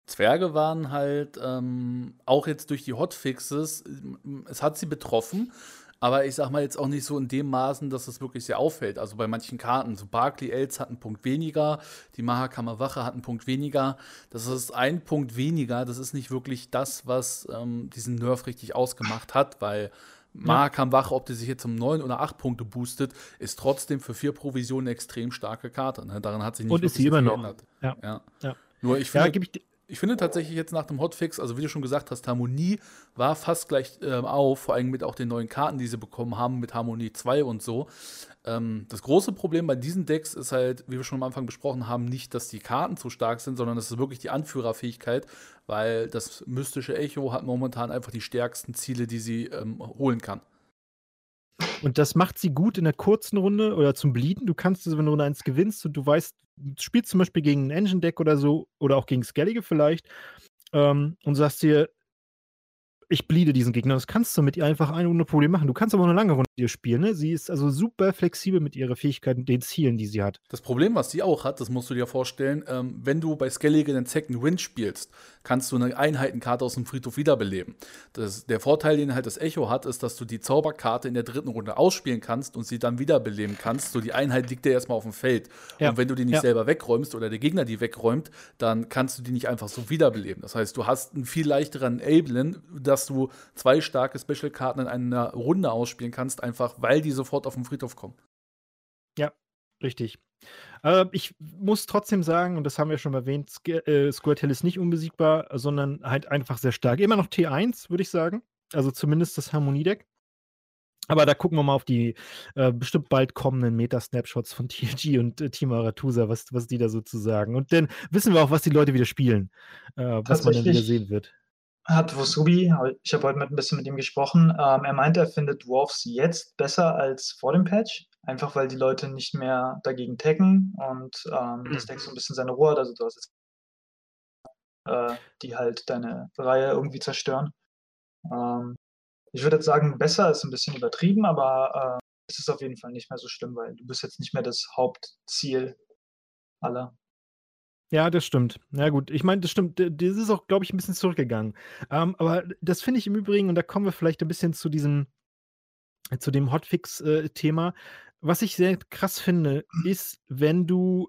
Zwerge waren halt ähm, auch jetzt durch die Hotfixes, es hat sie betroffen, aber ich sag mal jetzt auch nicht so in dem Maßen, dass es wirklich sehr auffällt. Also bei manchen Karten, so Barkley Els hat einen Punkt weniger, die Mahakama Wache hat einen Punkt weniger. Das ist ein Punkt weniger. Das ist nicht wirklich das, was ähm, diesen Nerf richtig ausgemacht hat, weil Mahakam Wache, ob die sich jetzt um neun oder acht Punkte boostet, ist trotzdem für vier Provisionen eine extrem starke Karte. Ne? Daran hat sich nicht Und ist sie immer noch. Ja. Ja. ja. Nur ich finde, ja, ich finde tatsächlich jetzt nach dem Hotfix, also wie du schon gesagt hast, Harmonie war fast gleich äh, auf, vor allem mit auch den neuen Karten, die sie bekommen haben, mit Harmonie 2 und so. Ähm, das große Problem bei diesen Decks ist halt, wie wir schon am Anfang besprochen haben, nicht, dass die Karten zu stark sind, sondern es ist wirklich die Anführerfähigkeit, weil das mystische Echo hat momentan einfach die stärksten Ziele, die sie ähm, holen kann. Und das macht sie gut in der kurzen Runde oder zum Bleeden. Du kannst, also, wenn du Runde 1 gewinnst und du weißt, du spielst zum Beispiel gegen ein Engine-Deck oder so oder auch gegen Skellige vielleicht ähm, und sagst dir, ich bleede diesen Gegner. Das kannst du mit ihr einfach ein ohne Problem machen. Du kannst aber eine lange Runde mit ihr spielen. Ne? Sie ist also super flexibel mit ihren Fähigkeiten, den Zielen, die sie hat. Das Problem, was sie auch hat, das musst du dir vorstellen, ähm, wenn du bei Skellige den Second Wind spielst, kannst du eine Einheitenkarte aus dem Friedhof wiederbeleben. Das, der Vorteil, den halt das Echo hat, ist, dass du die Zauberkarte in der dritten Runde ausspielen kannst und sie dann wiederbeleben kannst. So die Einheit liegt dir erstmal auf dem Feld. Ja. Und wenn du die nicht ja. selber wegräumst oder der Gegner die wegräumt, dann kannst du die nicht einfach so wiederbeleben. Das heißt, du hast einen viel leichteren Ablen, dass du zwei starke Special-Karten in einer Runde ausspielen kannst, einfach weil die sofort auf den Friedhof kommen. Ja, richtig. Äh, ich muss trotzdem sagen, und das haben wir schon erwähnt, Sk äh, Squirtle ist nicht unbesiegbar, sondern halt einfach sehr stark. Immer noch T1, würde ich sagen. Also zumindest das Harmoniedeck. Aber da gucken wir mal auf die äh, bestimmt bald kommenden Meta-Snapshots von [LAUGHS] TNG und äh, Team Aratusa, was, was die da so zu sagen. Und dann wissen wir auch, was die Leute wieder spielen, äh, was man dann wieder sehen wird. Hat Wosubi, ich habe heute mit, ein bisschen mit ihm gesprochen, ähm, er meint, er findet Dwarfs jetzt besser als vor dem Patch. Einfach weil die Leute nicht mehr dagegen taggen und ähm, mhm. das Deck so ein bisschen seine Ruhe hat. Also du hast jetzt äh, die halt deine Reihe irgendwie zerstören. Ähm, ich würde jetzt sagen, besser ist ein bisschen übertrieben, aber äh, es ist auf jeden Fall nicht mehr so schlimm, weil du bist jetzt nicht mehr das Hauptziel aller. Ja, das stimmt. Ja, gut. Ich meine, das stimmt. Das ist auch, glaube ich, ein bisschen zurückgegangen. Ähm, aber das finde ich im Übrigen, und da kommen wir vielleicht ein bisschen zu diesem, zu dem Hotfix-Thema. Äh, was ich sehr krass finde, ist, wenn du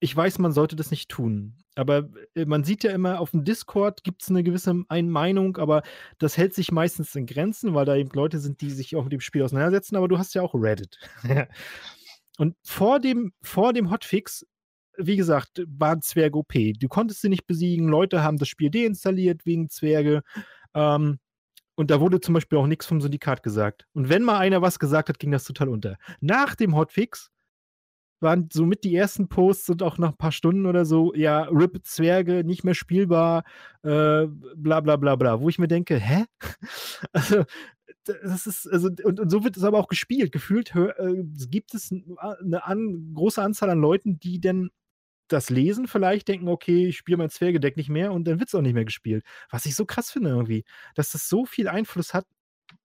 ich weiß, man sollte das nicht tun. Aber äh, man sieht ja immer, auf dem Discord gibt es eine gewisse ein Meinung, aber das hält sich meistens in Grenzen, weil da eben Leute sind, die sich auch mit dem Spiel auseinandersetzen. Aber du hast ja auch Reddit. [LAUGHS] Und vor dem, vor dem Hotfix, wie gesagt, war Zwerg OP. Du konntest sie nicht besiegen. Leute haben das Spiel deinstalliert wegen Zwerge. Ähm, und da wurde zum Beispiel auch nichts vom Syndikat gesagt. Und wenn mal einer was gesagt hat, ging das total unter. Nach dem Hotfix waren somit die ersten Posts und auch nach ein paar Stunden oder so, ja, RIP Zwerge, nicht mehr spielbar, äh, bla bla bla bla. Wo ich mir denke, hä? [LAUGHS] also, das ist, also, und, und, so wird es aber auch gespielt. Gefühlt äh, gibt es eine an, große Anzahl an Leuten, die denn das lesen vielleicht, denken, okay, ich spiele mein Zwergedeck nicht mehr und dann wird es auch nicht mehr gespielt. Was ich so krass finde irgendwie, dass das so viel Einfluss hat,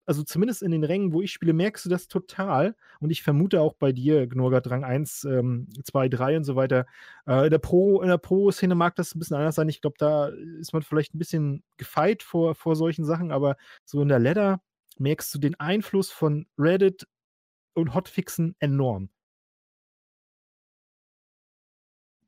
also zumindest in den Rängen, wo ich spiele, merkst du das total. Und ich vermute auch bei dir, Gnorgat Rang 1, ähm, 2, 3 und so weiter. Äh, in der Pro, Pro-Szene mag das ein bisschen anders sein. Ich glaube, da ist man vielleicht ein bisschen gefeit vor, vor solchen Sachen, aber so in der Ladder merkst du den Einfluss von Reddit und Hotfixen enorm.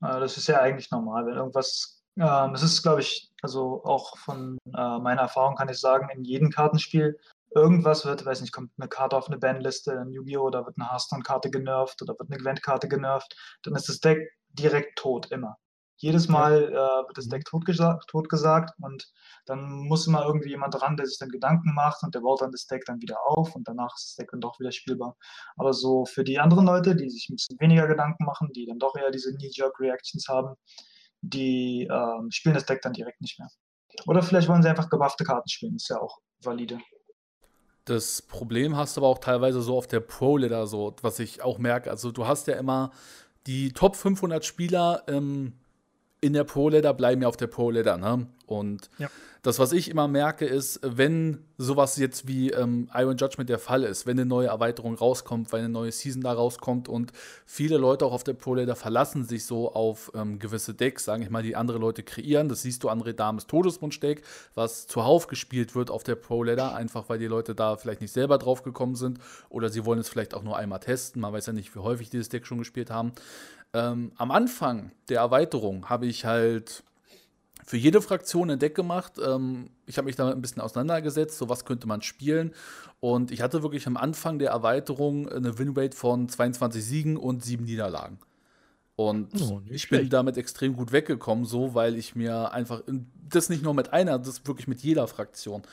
Das ist ja eigentlich normal, wenn irgendwas, ähm, es ist, glaube ich, also auch von äh, meiner Erfahrung kann ich sagen, in jedem Kartenspiel irgendwas wird, weiß nicht, kommt eine Karte auf eine Bandliste in Yu-Gi-Oh! oder wird eine Hearthstone-Karte genervt oder wird eine Gwent-Karte genervt, dann ist das Deck direkt tot, immer. Jedes Mal äh, wird das mhm. Deck tot, gesagt, tot gesagt und dann muss immer irgendwie jemand ran, der sich dann Gedanken macht und der baut dann das Deck dann wieder auf und danach ist das Deck dann doch wieder spielbar. Aber so für die anderen Leute, die sich ein bisschen weniger Gedanken machen, die dann doch eher diese Knee-Jerk-Reactions haben, die äh, spielen das Deck dann direkt nicht mehr. Oder vielleicht wollen sie einfach gebuffte Karten spielen, ist ja auch valide. Das Problem hast du aber auch teilweise so auf der Pro-Ladder, so, was ich auch merke. Also, du hast ja immer die Top 500 Spieler ähm, in der Pro-Ladder bleiben ja auf der Pro-Ladder, ne? Und ja. Das, was ich immer merke, ist, wenn sowas jetzt wie ähm, Iron Judgment der Fall ist, wenn eine neue Erweiterung rauskommt, weil eine neue Season da rauskommt und viele Leute auch auf der Pro Leader verlassen sich so auf ähm, gewisse Decks, sage ich mal, die andere Leute kreieren. Das siehst du an Redames Todeswunsch-Deck, was zuhauf gespielt wird auf der Pro Leader, einfach weil die Leute da vielleicht nicht selber drauf gekommen sind oder sie wollen es vielleicht auch nur einmal testen. Man weiß ja nicht, wie häufig dieses Deck schon gespielt haben. Ähm, am Anfang der Erweiterung habe ich halt für jede Fraktion ein Deck gemacht. Ähm, ich habe mich damit ein bisschen auseinandergesetzt, so was könnte man spielen. Und ich hatte wirklich am Anfang der Erweiterung eine Winrate von 22 Siegen und 7 Niederlagen. Und oh, ich bin damit extrem gut weggekommen, so weil ich mir einfach das nicht nur mit einer, das wirklich mit jeder Fraktion.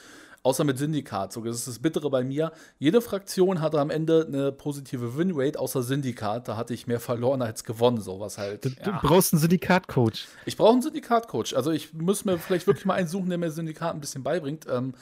Außer mit Syndikat. So, das ist das Bittere bei mir. Jede Fraktion hatte am Ende eine positive Winrate, außer Syndikat. Da hatte ich mehr verloren als gewonnen. So was halt. Du, ja. du brauchst einen Syndikat-Coach. Ich brauche einen Syndikat-Coach. Also ich muss mir vielleicht wirklich mal einen suchen, der mir Syndikat ein bisschen beibringt. Ähm,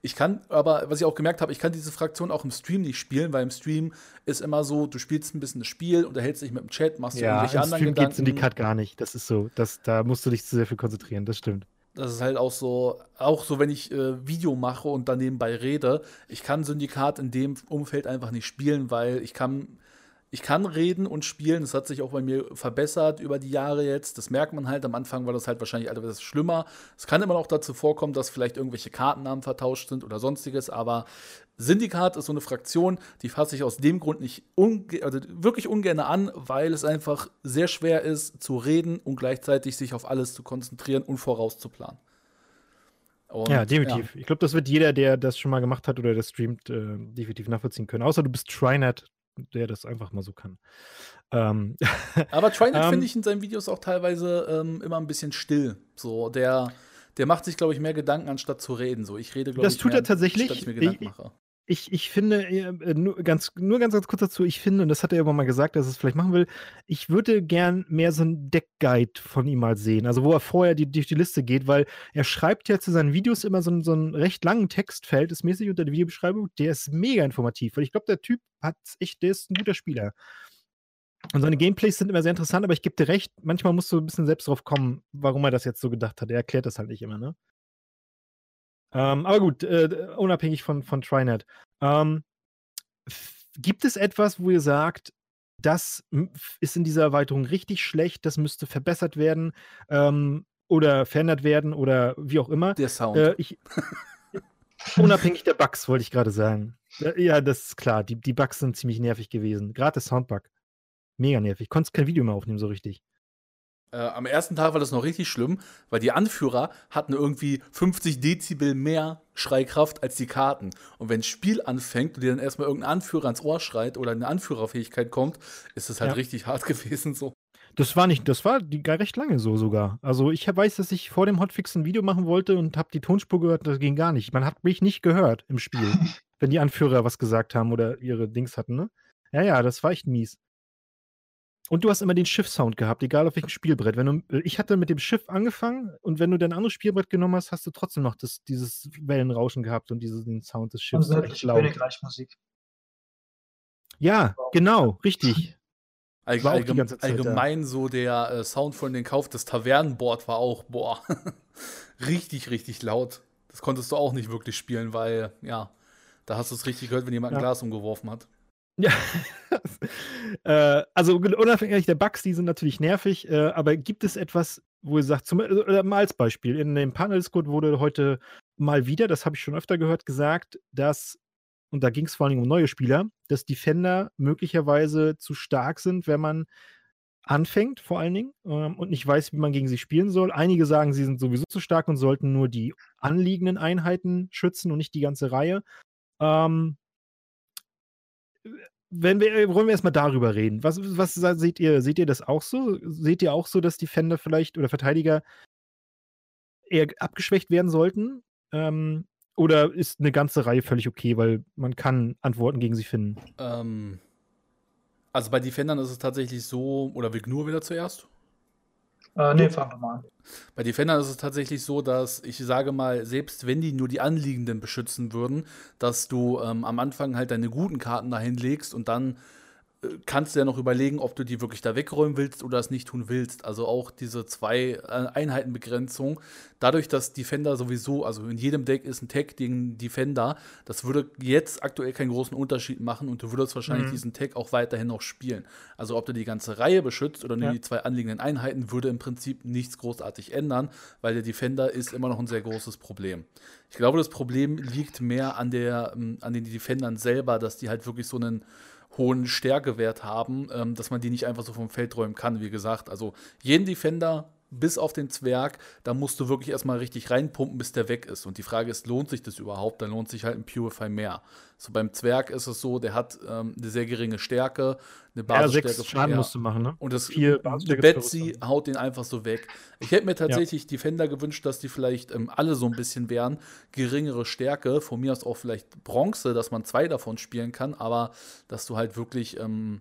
ich kann, aber was ich auch gemerkt habe, ich kann diese Fraktion auch im Stream nicht spielen, weil im Stream ist immer so, du spielst ein bisschen das Spiel, unterhältst dich mit dem Chat, machst ja, irgendwelche anderen Stream Gedanken. geht Syndikat gar nicht. Das ist so. Das, da musst du dich zu sehr viel konzentrieren. Das stimmt das ist halt auch so, auch so, wenn ich äh, Video mache und dann nebenbei rede, ich kann Syndikat in dem Umfeld einfach nicht spielen, weil ich kann, ich kann reden und spielen. Das hat sich auch bei mir verbessert über die Jahre jetzt. Das merkt man halt. Am Anfang war das halt wahrscheinlich etwas schlimmer. Es kann immer noch dazu vorkommen, dass vielleicht irgendwelche Kartennamen vertauscht sind oder sonstiges, aber Syndikat ist so eine Fraktion, die fasse ich aus dem Grund nicht also wirklich ungern an, weil es einfach sehr schwer ist zu reden und gleichzeitig sich auf alles zu konzentrieren und vorauszuplanen. Und, ja, definitiv. Ja. Ich glaube, das wird jeder, der das schon mal gemacht hat oder das streamt, äh, definitiv nachvollziehen können. Außer du bist Trinet, der das einfach mal so kann. Ähm, [LAUGHS] Aber Trinet ähm, finde ich in seinen Videos auch teilweise ähm, immer ein bisschen still. So, der der macht sich, glaube ich, mehr Gedanken, anstatt zu reden. So, ich rede, glaube ich, das tut mehr, er tatsächlich. ich mir Gedanken mache ich, ich finde, äh, nur, ganz, nur ganz, ganz kurz dazu, ich finde, und das hat er irgendwann mal gesagt, dass er es vielleicht machen will, ich würde gern mehr so ein Deckguide von ihm mal sehen. Also, wo er vorher die, durch die Liste geht, weil er schreibt ja zu seinen Videos immer so, so einen recht langen Text, verhältnismäßig unter der Videobeschreibung, der ist mega informativ, weil ich glaube, der Typ hat echt, der ist ein guter Spieler. Und seine Gameplays sind immer sehr interessant, aber ich gebe dir recht, manchmal musst du ein bisschen selbst drauf kommen, warum er das jetzt so gedacht hat. Er erklärt das halt nicht immer, ne? Ähm, aber gut, äh, unabhängig von, von Trinet. Ähm, gibt es etwas, wo ihr sagt, das ist in dieser Erweiterung richtig schlecht, das müsste verbessert werden ähm, oder verändert werden oder wie auch immer? Der Sound. Äh, ich, [LAUGHS] unabhängig der Bugs, wollte ich gerade sagen. Äh, ja, das ist klar. Die, die Bugs sind ziemlich nervig gewesen. Gerade der Soundbug. Mega nervig. Konntest kein Video mehr aufnehmen, so richtig. Äh, am ersten Tag war das noch richtig schlimm, weil die Anführer hatten irgendwie 50 Dezibel mehr Schreikraft als die Karten. Und wenn ein Spiel anfängt und dir dann erstmal irgendein Anführer ans Ohr schreit oder eine Anführerfähigkeit kommt, ist das halt ja. richtig hart [LAUGHS] gewesen so. Das war nicht, das war die, gar recht lange so sogar. Also ich weiß, dass ich vor dem Hotfix ein Video machen wollte und habe die Tonspur gehört, das ging gar nicht. Man hat mich nicht gehört im Spiel, [LAUGHS] wenn die Anführer was gesagt haben oder ihre Dings hatten, ne? Ja, ja, das war echt mies. Und du hast immer den Schiff-Sound gehabt, egal auf welchem Spielbrett. Wenn du, ich hatte mit dem Schiff angefangen und wenn du dein anderes Spielbrett genommen hast, hast du trotzdem noch das, dieses Wellenrauschen gehabt und diesen Sound des Schiffs. Also laut. Königreich-Musik. Ja, genau, richtig. Allg allgemein, Zeit, allgemein ja. so der äh, Sound von den Kauf des Tavernenboard war auch, boah, [LAUGHS] richtig, richtig laut. Das konntest du auch nicht wirklich spielen, weil, ja, da hast du es richtig gehört, wenn jemand ein Glas umgeworfen hat. Ja, [LAUGHS] äh, also unabhängig der Bugs, die sind natürlich nervig, äh, aber gibt es etwas, wo ihr sagt, zum, äh, mal als Beispiel, in dem Panel-Discord wurde heute mal wieder, das habe ich schon öfter gehört, gesagt, dass, und da ging es vor allem um neue Spieler, dass Defender möglicherweise zu stark sind, wenn man anfängt, vor allen Dingen, ähm, und nicht weiß, wie man gegen sie spielen soll. Einige sagen, sie sind sowieso zu stark und sollten nur die anliegenden Einheiten schützen und nicht die ganze Reihe. Ähm, wenn wir, wollen wir erstmal darüber reden. Was, was seht ihr? Seht ihr das auch so? Seht ihr auch so, dass Defender vielleicht oder Verteidiger eher abgeschwächt werden sollten? Ähm, oder ist eine ganze Reihe völlig okay, weil man kann Antworten gegen sie finden? Ähm, also bei Defendern ist es tatsächlich so, oder will nur wieder zuerst? Äh, nee, fang doch mal an. Bei Defender ist es tatsächlich so, dass ich sage mal, selbst wenn die nur die Anliegenden beschützen würden, dass du ähm, am Anfang halt deine guten Karten dahin legst und dann kannst du ja noch überlegen, ob du die wirklich da wegräumen willst oder es nicht tun willst. Also auch diese zwei äh, Einheitenbegrenzung. Dadurch, dass Defender sowieso, also in jedem Deck ist ein Tag gegen Defender, das würde jetzt aktuell keinen großen Unterschied machen und du würdest wahrscheinlich mhm. diesen Tag auch weiterhin noch spielen. Also ob du die ganze Reihe beschützt oder nur ja. die zwei anliegenden Einheiten, würde im Prinzip nichts großartig ändern, weil der Defender ist immer noch ein sehr großes Problem. Ich glaube, das Problem liegt mehr an, der, ähm, an den Defendern selber, dass die halt wirklich so einen hohen Stärkewert haben, ähm, dass man die nicht einfach so vom Feld räumen kann, wie gesagt. Also jeden Defender bis auf den Zwerg, da musst du wirklich erstmal richtig reinpumpen, bis der weg ist. Und die Frage ist, lohnt sich das überhaupt? Dann lohnt sich halt ein Purify mehr. So beim Zwerg ist es so, der hat ähm, eine sehr geringe Stärke, eine Basisstärke. Ja, sechs Schaden musst du machen, ne? Und das Vier Betsy haut den einfach so weg. Ich hätte mir tatsächlich ja. Defender gewünscht, dass die vielleicht ähm, alle so ein bisschen wären. Geringere Stärke, von mir aus auch vielleicht Bronze, dass man zwei davon spielen kann, aber dass du halt wirklich ähm,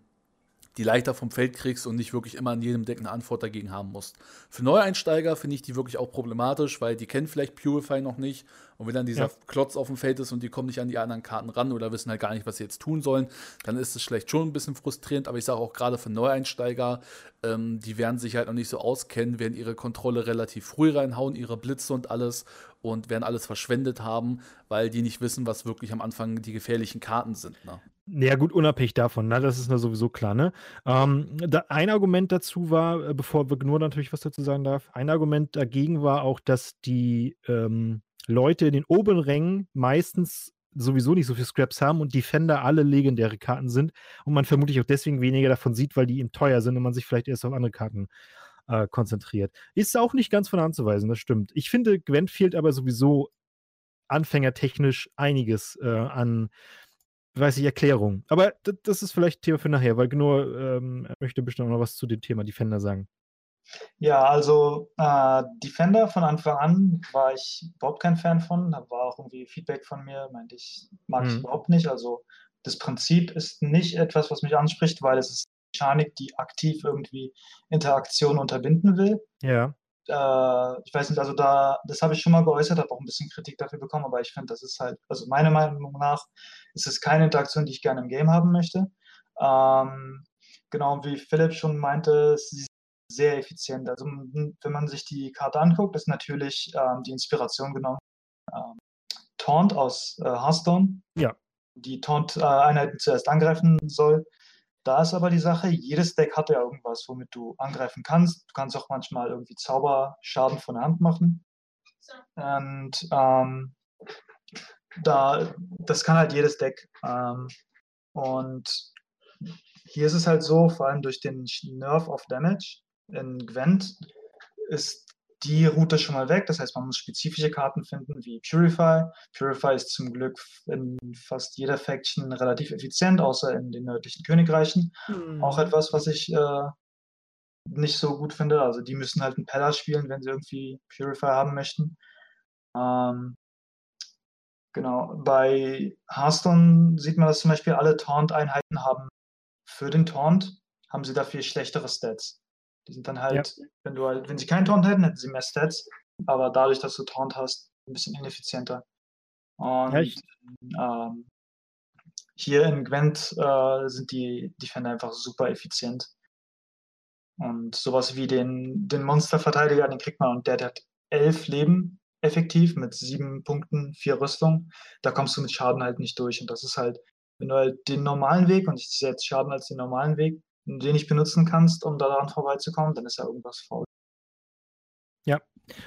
die leichter vom Feld kriegst und nicht wirklich immer in jedem Deck eine Antwort dagegen haben musst. Für Neueinsteiger finde ich die wirklich auch problematisch, weil die kennen vielleicht Purify noch nicht und wenn dann dieser ja. Klotz auf dem Feld ist und die kommen nicht an die anderen Karten ran oder wissen halt gar nicht, was sie jetzt tun sollen, dann ist es vielleicht schon ein bisschen frustrierend, aber ich sage auch gerade für Neueinsteiger, ähm, die werden sich halt noch nicht so auskennen, werden ihre Kontrolle relativ früh reinhauen, ihre Blitze und alles und werden alles verschwendet haben, weil die nicht wissen, was wirklich am Anfang die gefährlichen Karten sind. Ne? Ja, gut, unabhängig davon, ne? das ist nur sowieso klar. Ne? Ähm, da, ein Argument dazu war, äh, bevor nur natürlich was dazu sagen darf, ein Argument dagegen war auch, dass die ähm, Leute in den oberen Rängen meistens sowieso nicht so viel Scraps haben und Defender alle legendäre Karten sind und man vermutlich auch deswegen weniger davon sieht, weil die eben teuer sind und man sich vielleicht erst auf andere Karten äh, konzentriert. Ist auch nicht ganz von anzuweisen, das stimmt. Ich finde, Gwent fehlt aber sowieso anfängertechnisch einiges äh, an weiß ich, Erklärung. Aber das ist vielleicht Thema für nachher, weil Gnur ähm, möchte bestimmt noch was zu dem Thema Defender sagen. Ja, also äh, Defender von Anfang an war ich überhaupt kein Fan von. Da war auch irgendwie Feedback von mir, meinte ich, mag ich mhm. überhaupt nicht. Also das Prinzip ist nicht etwas, was mich anspricht, weil es ist eine Mechanik, die aktiv irgendwie Interaktion unterbinden will. Ja äh, ich weiß nicht, also da, das habe ich schon mal geäußert, habe auch ein bisschen Kritik dafür bekommen, aber ich finde, das ist halt, also meiner Meinung nach ist es keine Interaktion, die ich gerne im Game haben möchte. Ähm, genau wie Philipp schon meinte, sie ist sehr effizient. Also wenn man sich die Karte anguckt, ist natürlich ähm, die Inspiration genommen. Ähm, Taunt aus äh, Hearthstone. Ja. Die Taunt-Einheiten zuerst angreifen soll. Da ist aber die Sache, jedes Deck hat ja irgendwas, womit du angreifen kannst. Du kannst auch manchmal irgendwie Zauberschaden von der Hand machen. Und ähm, da, das kann halt jedes Deck. Ähm, und hier ist es halt so, vor allem durch den Nerf of Damage in Gwent, ist die Route schon mal weg. Das heißt, man muss spezifische Karten finden wie Purify. Purify ist zum Glück in fast jeder Faction relativ effizient, außer in den nördlichen Königreichen. Mhm. Auch etwas, was ich äh, nicht so gut finde. Also die müssen halt einen Peller spielen, wenn sie irgendwie Purify haben möchten. Ähm, genau. Bei Hearthstone sieht man, dass zum Beispiel alle Taunt-Einheiten haben für den Taunt haben sie dafür schlechtere Stats. Die sind dann halt, ja. wenn du halt, wenn sie keinen Taunt hätten, hätten sie mehr Stats, aber dadurch, dass du Taunt hast, ein bisschen ineffizienter. Und ähm, hier in Gwent äh, sind die Defender einfach super effizient. Und sowas wie den, den Monsterverteidiger, den kriegt man und der, der hat elf Leben effektiv mit sieben Punkten, vier Rüstung. Da kommst du mit Schaden halt nicht durch. Und das ist halt, wenn du halt den normalen Weg, und ich sehe jetzt Schaden als den normalen Weg, den nicht benutzen kannst, um daran vorbeizukommen, dann ist ja irgendwas faul. Ja,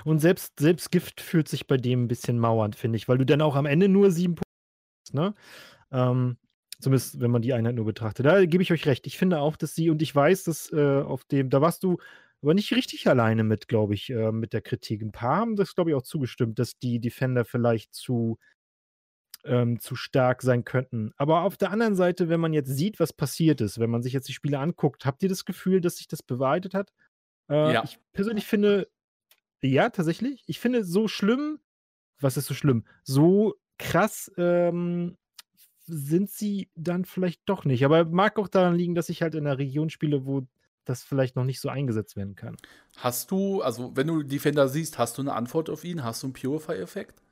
und selbst, selbst Gift fühlt sich bei dem ein bisschen mauernd, finde ich, weil du dann auch am Ende nur sieben Punkte hast, ne? Ähm, zumindest, wenn man die Einheit nur betrachtet. Da gebe ich euch recht. Ich finde auch, dass sie, und ich weiß, dass äh, auf dem, da warst du aber nicht richtig alleine mit, glaube ich, äh, mit der Kritik. Ein paar haben das, glaube ich, auch zugestimmt, dass die Defender vielleicht zu ähm, zu stark sein könnten. Aber auf der anderen Seite, wenn man jetzt sieht, was passiert ist, wenn man sich jetzt die Spiele anguckt, habt ihr das Gefühl, dass sich das bewahrheitet hat? Äh, ja. Ich persönlich finde, ja, tatsächlich. Ich finde so schlimm, was ist so schlimm? So krass ähm, sind sie dann vielleicht doch nicht. Aber mag auch daran liegen, dass ich halt in einer Region spiele, wo das vielleicht noch nicht so eingesetzt werden kann. Hast du, also wenn du Defender siehst, hast du eine Antwort auf ihn? Hast du einen Purify-Effekt?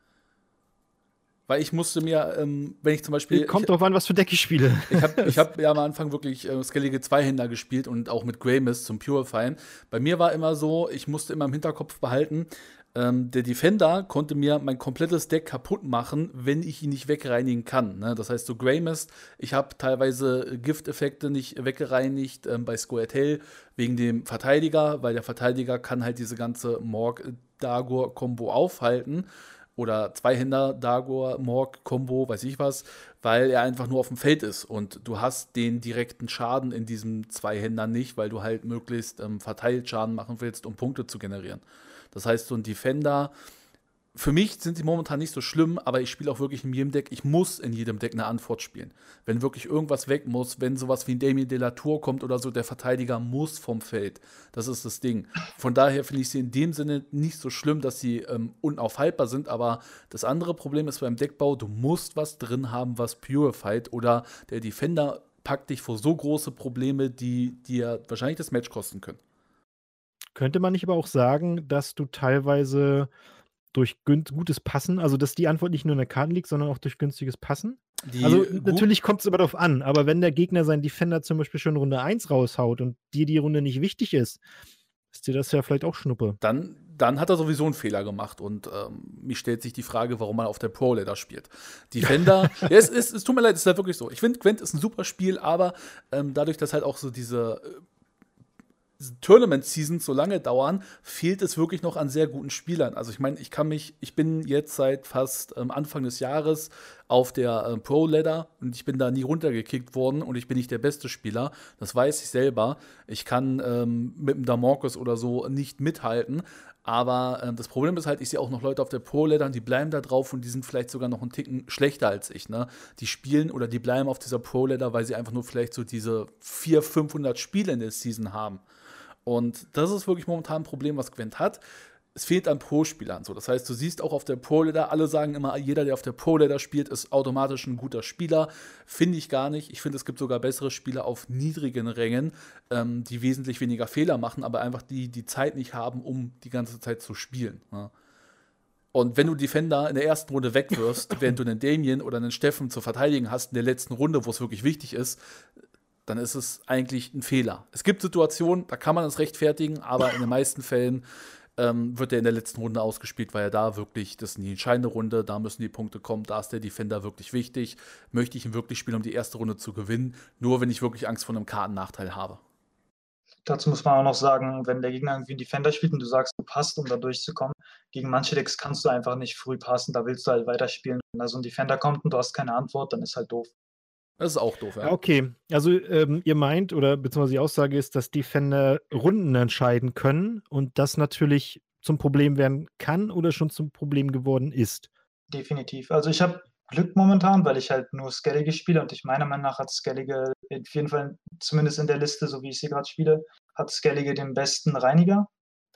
Weil ich musste mir, ähm, wenn ich zum Beispiel. Kommt ich, drauf an, was für Deck ich spiele. Ich habe [LAUGHS] hab ja am Anfang wirklich äh, skellige Zweihänder gespielt und auch mit Greymiss zum Purifying. Bei mir war immer so, ich musste immer im Hinterkopf behalten, ähm, der Defender konnte mir mein komplettes Deck kaputt machen, wenn ich ihn nicht wegreinigen kann. Ne? Das heißt, so Greymist, ich habe teilweise Gifteffekte nicht weggereinigt ähm, bei Square Tail wegen dem Verteidiger, weil der Verteidiger kann halt diese ganze Morg-Dagor-Kombo aufhalten oder Zweihänder, Dagor, Morg, Combo, weiß ich was, weil er einfach nur auf dem Feld ist und du hast den direkten Schaden in diesem Zweihänder nicht, weil du halt möglichst ähm, verteilt Schaden machen willst, um Punkte zu generieren. Das heißt, so ein Defender, für mich sind sie momentan nicht so schlimm, aber ich spiele auch wirklich in jedem Deck, ich muss in jedem Deck eine Antwort spielen. Wenn wirklich irgendwas weg muss, wenn sowas wie ein Damien de la Tour kommt oder so, der Verteidiger muss vom Feld. Das ist das Ding. Von daher finde ich sie in dem Sinne nicht so schlimm, dass sie ähm, unaufhaltbar sind, aber das andere Problem ist beim Deckbau, du musst was drin haben, was purified oder der Defender packt dich vor so große Probleme, die dir wahrscheinlich das Match kosten können. Könnte man nicht aber auch sagen, dass du teilweise durch gutes Passen, also dass die Antwort nicht nur in der Karte liegt, sondern auch durch günstiges Passen? Die also natürlich kommt es aber darauf an, aber wenn der Gegner seinen Defender zum Beispiel schon Runde 1 raushaut und dir die Runde nicht wichtig ist, ist dir das ja vielleicht auch Schnuppe. Dann, dann hat er sowieso einen Fehler gemacht und ähm, mir stellt sich die Frage, warum man auf der Pro-Ladder spielt. Defender, [LAUGHS] ja, es, es, es, tut mir leid, es ist halt wirklich so. Ich finde, Gwent ist ein super Spiel, aber ähm, dadurch, dass halt auch so diese äh, Tournament-Seasons so lange dauern, fehlt es wirklich noch an sehr guten Spielern. Also ich meine, ich kann mich, ich bin jetzt seit fast ähm, Anfang des Jahres auf der äh, Pro-Ladder und ich bin da nie runtergekickt worden und ich bin nicht der beste Spieler. Das weiß ich selber. Ich kann ähm, mit dem Damorcus oder so nicht mithalten. Aber äh, das Problem ist halt, ich sehe auch noch Leute auf der Pro-Ladder, die bleiben da drauf und die sind vielleicht sogar noch einen Ticken schlechter als ich. Ne? Die spielen oder die bleiben auf dieser Pro-Ladder, weil sie einfach nur vielleicht so diese 400, 500 Spiele in der Season haben. Und das ist wirklich momentan ein Problem, was Gwent hat. Es fehlt an Pro-Spielern. So. Das heißt, du siehst auch auf der Pro-Leader, alle sagen immer, jeder, der auf der Pro-Leader spielt, ist automatisch ein guter Spieler. Finde ich gar nicht. Ich finde, es gibt sogar bessere Spieler auf niedrigen Rängen, ähm, die wesentlich weniger Fehler machen, aber einfach die die Zeit nicht haben, um die ganze Zeit zu spielen. Ja. Und wenn du Defender in der ersten Runde wegwirfst, [LAUGHS] während du einen Damien oder einen Steffen zu verteidigen hast in der letzten Runde, wo es wirklich wichtig ist, dann ist es eigentlich ein Fehler. Es gibt Situationen, da kann man es rechtfertigen, aber in den meisten Fällen ähm, wird er in der letzten Runde ausgespielt, weil er da wirklich, das ist die entscheidende Runde, da müssen die Punkte kommen, da ist der Defender wirklich wichtig. Möchte ich ihn wirklich spielen, um die erste Runde zu gewinnen, nur wenn ich wirklich Angst vor einem Kartennachteil habe. Dazu muss man auch noch sagen, wenn der Gegner irgendwie einen Defender spielt und du sagst, du passt, um da durchzukommen, gegen manche Decks kannst du einfach nicht früh passen, da willst du halt weiterspielen. Wenn da so ein Defender kommt und du hast keine Antwort, dann ist halt doof. Das ist auch doof, ja. Okay, also ähm, ihr meint, oder beziehungsweise die Aussage ist, dass Defender Runden entscheiden können und das natürlich zum Problem werden kann oder schon zum Problem geworden ist. Definitiv. Also ich habe Glück momentan, weil ich halt nur Skellige spiele und ich meiner Meinung nach hat Skellige auf jeden Fall, zumindest in der Liste, so wie ich sie gerade spiele, hat Skellige den besten Reiniger.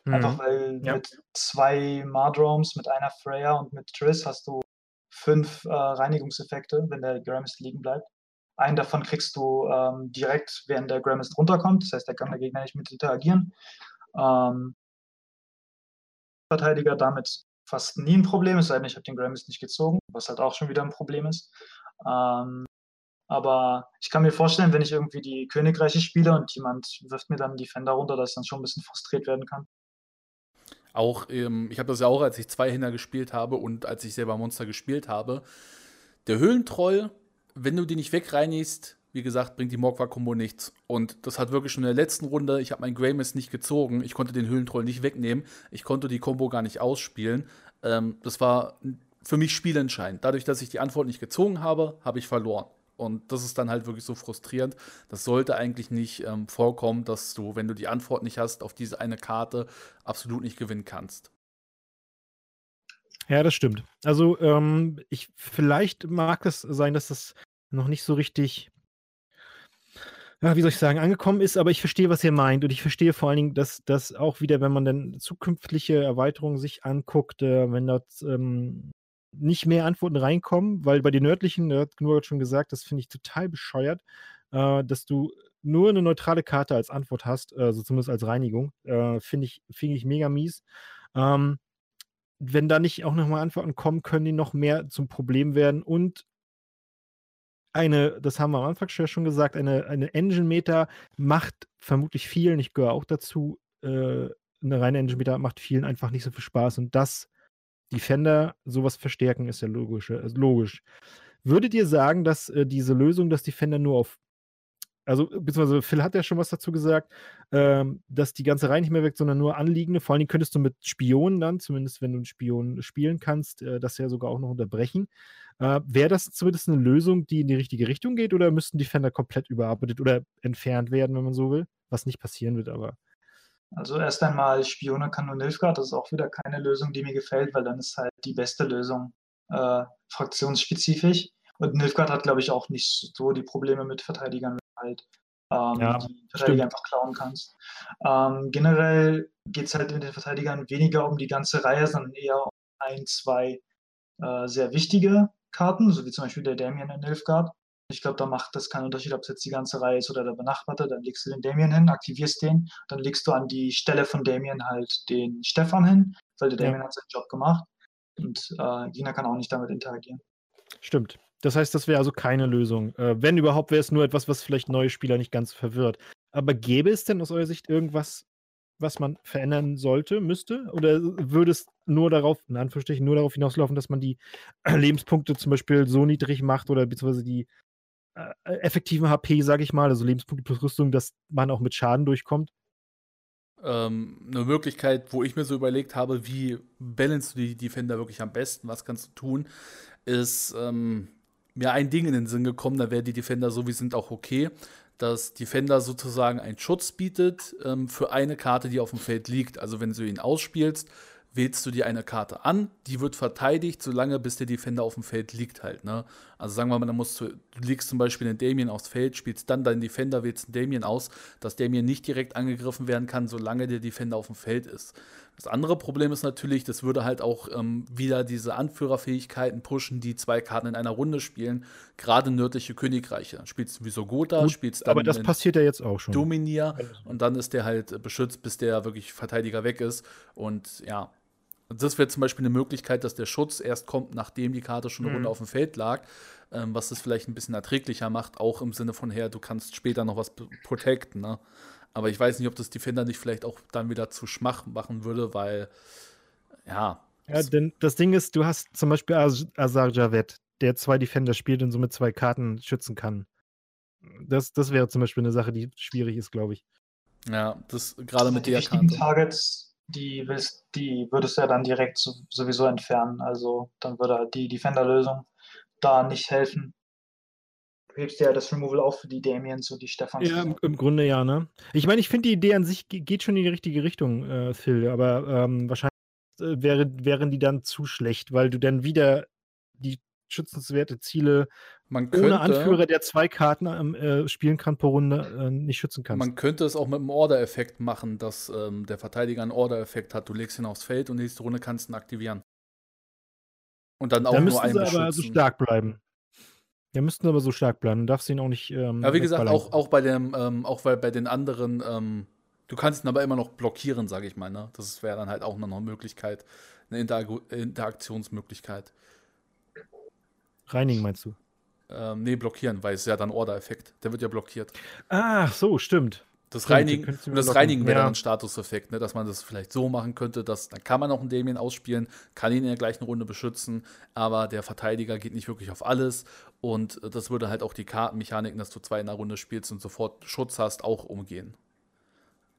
Mhm. Einfach weil ja. mit zwei Mardromes, mit einer Freya und mit Triss hast du fünf äh, Reinigungseffekte, wenn der Grimmest liegen bleibt. Einen davon kriegst du ähm, direkt, während der Grimmest runterkommt. Das heißt, da kann der Gegner nicht mit interagieren. Ähm, Verteidiger damit fast nie ein Problem, es sei denn, ich habe den Grimmest nicht gezogen, was halt auch schon wieder ein Problem ist. Ähm, aber ich kann mir vorstellen, wenn ich irgendwie die Königreiche spiele und jemand wirft mir dann die Defender runter, dass ich dann schon ein bisschen frustriert werden kann. Auch, ähm, ich habe das ja auch, als ich zwei Händer gespielt habe und als ich selber Monster gespielt habe. Der Höhlentroll wenn du die nicht wegreinigst, wie gesagt, bringt die Morgwa-Kombo nichts. Und das hat wirklich schon in der letzten Runde, ich habe meinen Greymiss nicht gezogen, ich konnte den Höhlentroll nicht wegnehmen, ich konnte die Kombo gar nicht ausspielen. Ähm, das war für mich spielentscheidend. Dadurch, dass ich die Antwort nicht gezogen habe, habe ich verloren. Und das ist dann halt wirklich so frustrierend. Das sollte eigentlich nicht ähm, vorkommen, dass du, wenn du die Antwort nicht hast auf diese eine Karte, absolut nicht gewinnen kannst. Ja, das stimmt. Also, ähm, ich vielleicht mag es sein, dass das noch nicht so richtig, ja, wie soll ich sagen, angekommen ist, aber ich verstehe, was ihr meint. Und ich verstehe vor allen Dingen, dass das auch wieder, wenn man dann zukünftige Erweiterungen sich anguckt, äh, wenn dort ähm, nicht mehr Antworten reinkommen, weil bei den nördlichen, da hat Gnur schon gesagt, das finde ich total bescheuert, äh, dass du nur eine neutrale Karte als Antwort hast, also zumindest als Reinigung, äh, finde ich, find ich mega mies. Ähm, wenn da nicht auch nochmal Antworten kommen, können die noch mehr zum Problem werden. Und eine, das haben wir am Anfang schon gesagt, eine, eine Engine-Meter macht vermutlich vielen, ich gehöre auch dazu, äh, eine reine Engine-Meter macht vielen einfach nicht so viel Spaß. Und das, Defender sowas verstärken, ist ja logisch. Also logisch. Würdet ihr sagen, dass äh, diese Lösung, dass Defender nur auf also, beziehungsweise Phil hat ja schon was dazu gesagt, ähm, dass die ganze Reihe nicht mehr wirkt, sondern nur anliegende. Vor allen Dingen könntest du mit Spionen dann, zumindest wenn du einen Spion spielen kannst, äh, das ja sogar auch noch unterbrechen. Äh, Wäre das zumindest eine Lösung, die in die richtige Richtung geht, oder müssten Defender komplett überarbeitet oder entfernt werden, wenn man so will? Was nicht passieren wird, aber. Also erst einmal Spione kann nur Nilfgaard, das ist auch wieder keine Lösung, die mir gefällt, weil dann ist halt die beste Lösung äh, fraktionsspezifisch. Und Nilfgaard hat, glaube ich, auch nicht so die Probleme mit Verteidigern, halt ähm, ja, die Verteidiger einfach klauen kannst. Ähm, generell geht es halt in den Verteidigern weniger um die ganze Reihe, sondern eher um ein, zwei äh, sehr wichtige Karten, so wie zum Beispiel der Damien in Nilfgaard. Ich glaube, da macht das keinen Unterschied, ob es jetzt die ganze Reihe ist oder der Benachbarte. Dann legst du den Damien hin, aktivierst den, dann legst du an die Stelle von Damien halt den Stefan hin, weil der Damien ja. hat seinen Job gemacht und äh, Gina kann auch nicht damit interagieren. Stimmt. Das heißt, das wäre also keine Lösung. Äh, wenn überhaupt, wäre es nur etwas, was vielleicht neue Spieler nicht ganz verwirrt. Aber gäbe es denn aus eurer Sicht irgendwas, was man verändern sollte, müsste? Oder würde es nur darauf, in Anführungsstrichen, nur darauf hinauslaufen, dass man die [CLEARS THROAT] Lebenspunkte zum Beispiel so niedrig macht oder beziehungsweise die äh, effektiven HP, sage ich mal, also Lebenspunkte plus Rüstung, dass man auch mit Schaden durchkommt? Ähm, eine Möglichkeit, wo ich mir so überlegt habe, wie balance du die Defender wirklich am besten, was kannst du tun, ist, ähm, mir ein Ding in den Sinn gekommen, da wäre die Defender so wie sind auch okay, dass Defender sozusagen einen Schutz bietet ähm, für eine Karte, die auf dem Feld liegt. Also wenn du ihn ausspielst, wählst du dir eine Karte an, die wird verteidigt, solange bis der Defender auf dem Feld liegt halt. Ne? Also sagen wir mal, dann musst du, du legst zum Beispiel einen Damien aufs Feld, spielst dann deinen Defender, wählst einen Damien aus, dass Damien nicht direkt angegriffen werden kann, solange der Defender auf dem Feld ist. Das andere Problem ist natürlich, das würde halt auch ähm, wieder diese Anführerfähigkeiten pushen, die zwei Karten in einer Runde spielen, gerade nördliche Königreiche. Spielst du wie so Gotha, spielst dann. Aber das passiert ja jetzt auch schon. Dominier und dann ist der halt beschützt, bis der wirklich Verteidiger weg ist. Und ja, das wäre zum Beispiel eine Möglichkeit, dass der Schutz erst kommt, nachdem die Karte schon eine mhm. Runde auf dem Feld lag, ähm, was das vielleicht ein bisschen erträglicher macht, auch im Sinne von her, du kannst später noch was protecten. Ne? Aber ich weiß nicht, ob das Defender nicht vielleicht auch dann wieder zu schwach machen würde, weil, ja. Ja, denn das Ding ist, du hast zum Beispiel Azar Javed, der zwei Defender spielt und somit zwei Karten schützen kann. Das, das wäre zum Beispiel eine Sache, die schwierig ist, glaube ich. Ja, das gerade mit der Karte. Targets, die, willst, die würdest du ja dann direkt sowieso entfernen. Also dann würde die Defender-Lösung da nicht helfen hebst ja das Removal auf für die Damiens und die Stefans. Ja, im, im, Grunde ja, ne? Ich meine, ich finde die Idee an sich geht schon in die richtige Richtung, äh, Phil, aber ähm, wahrscheinlich äh, wäre, wären die dann zu schlecht, weil du dann wieder die schützenswerte Ziele könnte, ohne Anführer, der zwei Karten ähm, äh, spielen kann pro Runde, äh, nicht schützen kannst. Man könnte es auch mit einem Order-Effekt machen, dass ähm, der Verteidiger einen Order-Effekt hat. Du legst ihn aufs Feld und nächste Runde kannst du ihn aktivieren. Und dann auch da nur einen sie aber so stark bleiben. Ja, müssten aber so stark bleiben. Du darfst ihn auch nicht. Ähm, ja, wie gesagt, auch, auch bei dem, ähm, auch bei, bei den anderen, ähm, du kannst ihn aber immer noch blockieren, sage ich mal. Ne? Das wäre dann halt auch noch eine Möglichkeit, eine Interak Interaktionsmöglichkeit. Reinigen meinst du? Ähm, nee, blockieren, weil es ja dann Order-Effekt. Der wird ja blockiert. Ach, so, stimmt. Das Reinigen, das Reinigen wäre ja. dann ein Statuseffekt, ne? dass man das vielleicht so machen könnte, dass dann kann man auch einen Damien ausspielen, kann ihn in der gleichen Runde beschützen, aber der Verteidiger geht nicht wirklich auf alles und das würde halt auch die Kartenmechaniken, dass du zwei in der Runde spielst und sofort Schutz hast, auch umgehen.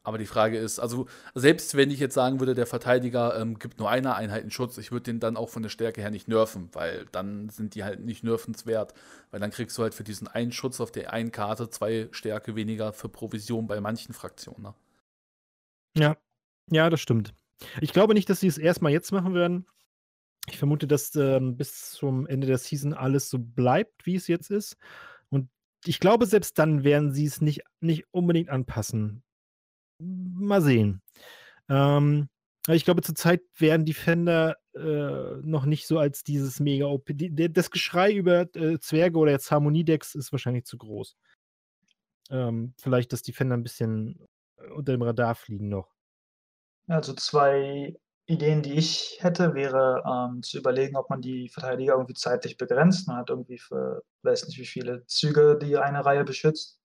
Aber die Frage ist, also selbst wenn ich jetzt sagen würde, der Verteidiger ähm, gibt nur einer Einheit einen Schutz, ich würde den dann auch von der Stärke her nicht nerven, weil dann sind die halt nicht nervenswert. Weil dann kriegst du halt für diesen einen Schutz auf der einen Karte zwei Stärke weniger für Provision bei manchen Fraktionen. Ne? Ja, ja, das stimmt. Ich glaube nicht, dass sie es erstmal jetzt machen werden. Ich vermute, dass ähm, bis zum Ende der Season alles so bleibt, wie es jetzt ist. Und ich glaube, selbst dann werden sie es nicht, nicht unbedingt anpassen mal sehen. Ähm, ich glaube, zurzeit werden Defender äh, noch nicht so als dieses mega OP. Die, das Geschrei über äh, Zwerge oder jetzt Harmoniedecks ist wahrscheinlich zu groß. Ähm, vielleicht, dass Defender ein bisschen äh, unter dem Radar fliegen noch. Also zwei Ideen, die ich hätte, wäre ähm, zu überlegen, ob man die Verteidiger irgendwie zeitlich begrenzt. Man hat irgendwie für, weiß nicht wie viele Züge die eine Reihe beschützt.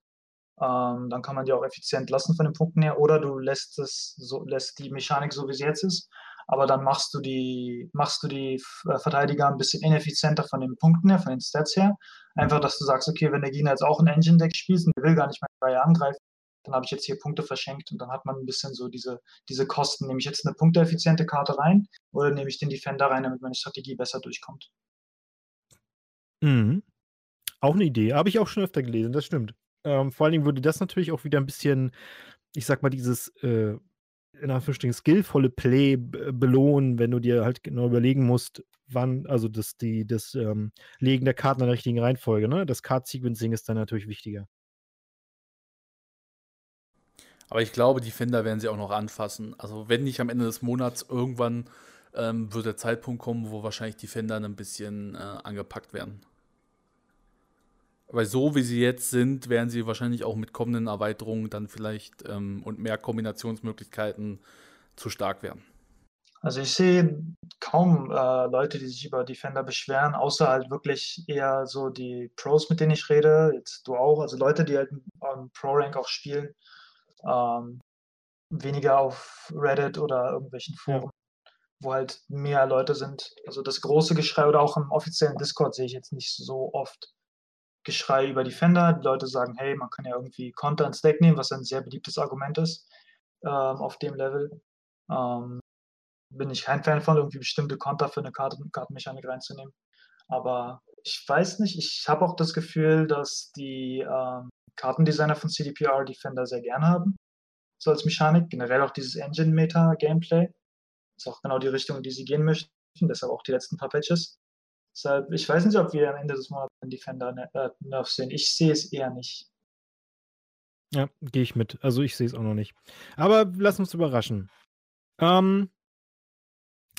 Ähm, dann kann man die auch effizient lassen von den Punkten her. Oder du lässt es so, lässt die Mechanik so, wie sie jetzt ist. Aber dann machst du die, machst du die äh, Verteidiger ein bisschen ineffizienter von den Punkten her, von den Stats her. Einfach, dass du sagst, okay, wenn der Gegner jetzt auch ein Engine-Deck spielt und der will gar nicht mehr Reihe angreifen, dann habe ich jetzt hier Punkte verschenkt und dann hat man ein bisschen so diese, diese Kosten. Nehme ich jetzt eine punkteeffiziente Karte rein oder nehme ich den Defender rein, damit meine Strategie besser durchkommt? Mhm. Auch eine Idee. Habe ich auch schon öfter gelesen, das stimmt. Ähm, vor allen Dingen würde das natürlich auch wieder ein bisschen, ich sag mal, dieses äh, in Anführungsstrichen skillvolle Play belohnen, wenn du dir halt genau überlegen musst, wann, also das, die, das ähm, Legen der Karten in der richtigen Reihenfolge, ne? Das Card-Sequencing ist dann natürlich wichtiger. Aber ich glaube, die Fender werden sie auch noch anfassen. Also wenn nicht am Ende des Monats irgendwann ähm, wird der Zeitpunkt kommen, wo wahrscheinlich die Fender ein bisschen äh, angepackt werden. Weil so wie sie jetzt sind, werden sie wahrscheinlich auch mit kommenden Erweiterungen dann vielleicht ähm, und mehr Kombinationsmöglichkeiten zu stark werden. Also ich sehe kaum äh, Leute, die sich über Defender beschweren, außer halt wirklich eher so die Pros, mit denen ich rede, jetzt du auch, also Leute, die halt am Pro-Rank auch spielen, ähm, weniger auf Reddit oder irgendwelchen Foren, ja. wo halt mehr Leute sind. Also das große Geschrei oder auch im offiziellen Discord sehe ich jetzt nicht so oft Geschrei über Defender. Die Leute sagen, hey, man kann ja irgendwie Konter ins Deck nehmen, was ein sehr beliebtes Argument ist ähm, auf dem Level. Ähm, bin ich kein Fan von, irgendwie bestimmte Konter für eine Karte, Kartenmechanik reinzunehmen. Aber ich weiß nicht, ich habe auch das Gefühl, dass die ähm, Kartendesigner von CDPR Defender sehr gerne haben. So als Mechanik. Generell auch dieses Engine-Meta-Gameplay. Ist auch genau die Richtung, in die sie gehen möchten. Deshalb auch die letzten paar Patches. Deshalb, ich weiß nicht, ob wir am Ende des Monats einen Defender ne, äh, Nerf sehen. Ich sehe es eher nicht. Ja, gehe ich mit. Also ich sehe es auch noch nicht. Aber lass uns überraschen. Ähm,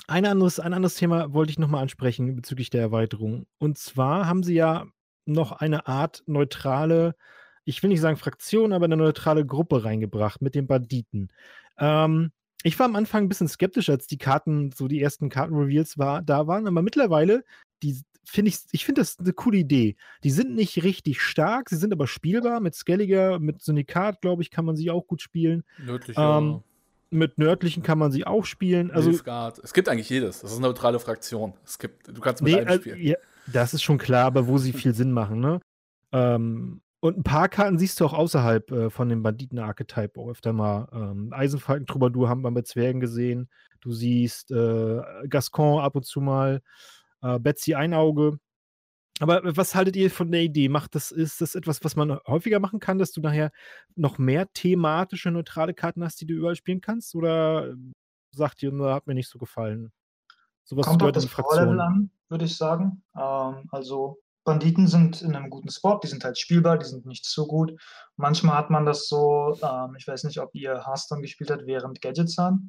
ein, anderes, ein anderes Thema wollte ich nochmal ansprechen bezüglich der Erweiterung. Und zwar haben sie ja noch eine Art neutrale, ich will nicht sagen Fraktion, aber eine neutrale Gruppe reingebracht mit den Banditen. Ähm, ich war am Anfang ein bisschen skeptisch, als die Karten, so die ersten Karten-Reveals war, da waren, aber mittlerweile, die finde ich, ich finde das eine coole Idee. Die sind nicht richtig stark, sie sind aber spielbar. Mit Skelliger, mit Syndikat, glaube ich, kann man sie auch gut spielen. Nördliche. Ähm, mit nördlichen kann man sie auch spielen. Also, Nilfgaard. Es gibt eigentlich jedes. Das ist eine neutrale Fraktion. Es gibt, du kannst mit nee, allem spielen. ja, das ist schon klar, aber wo sie viel Sinn machen, ne? Ähm, und ein paar Karten siehst du auch außerhalb äh, von dem Banditen-Archetype auch öfter mal. Ähm, Eisenfalken-Troubadour haben wir bei Zwergen gesehen. Du siehst äh, Gascon ab und zu mal. Äh, Betsy Einauge. Aber was haltet ihr von der Idee? Macht das, ist das etwas, was man häufiger machen kann, dass du nachher noch mehr thematische, neutrale Karten hast, die du überall spielen kannst? Oder sagt ihr, na, hat mir nicht so gefallen? Sowas Kommt auf das Power-Level an, würde ich sagen. Ähm, also Banditen sind in einem guten Spot, die sind halt spielbar, die sind nicht so gut. Manchmal hat man das so, ähm, ich weiß nicht, ob ihr Hearthstone gespielt habt während Gadgets waren.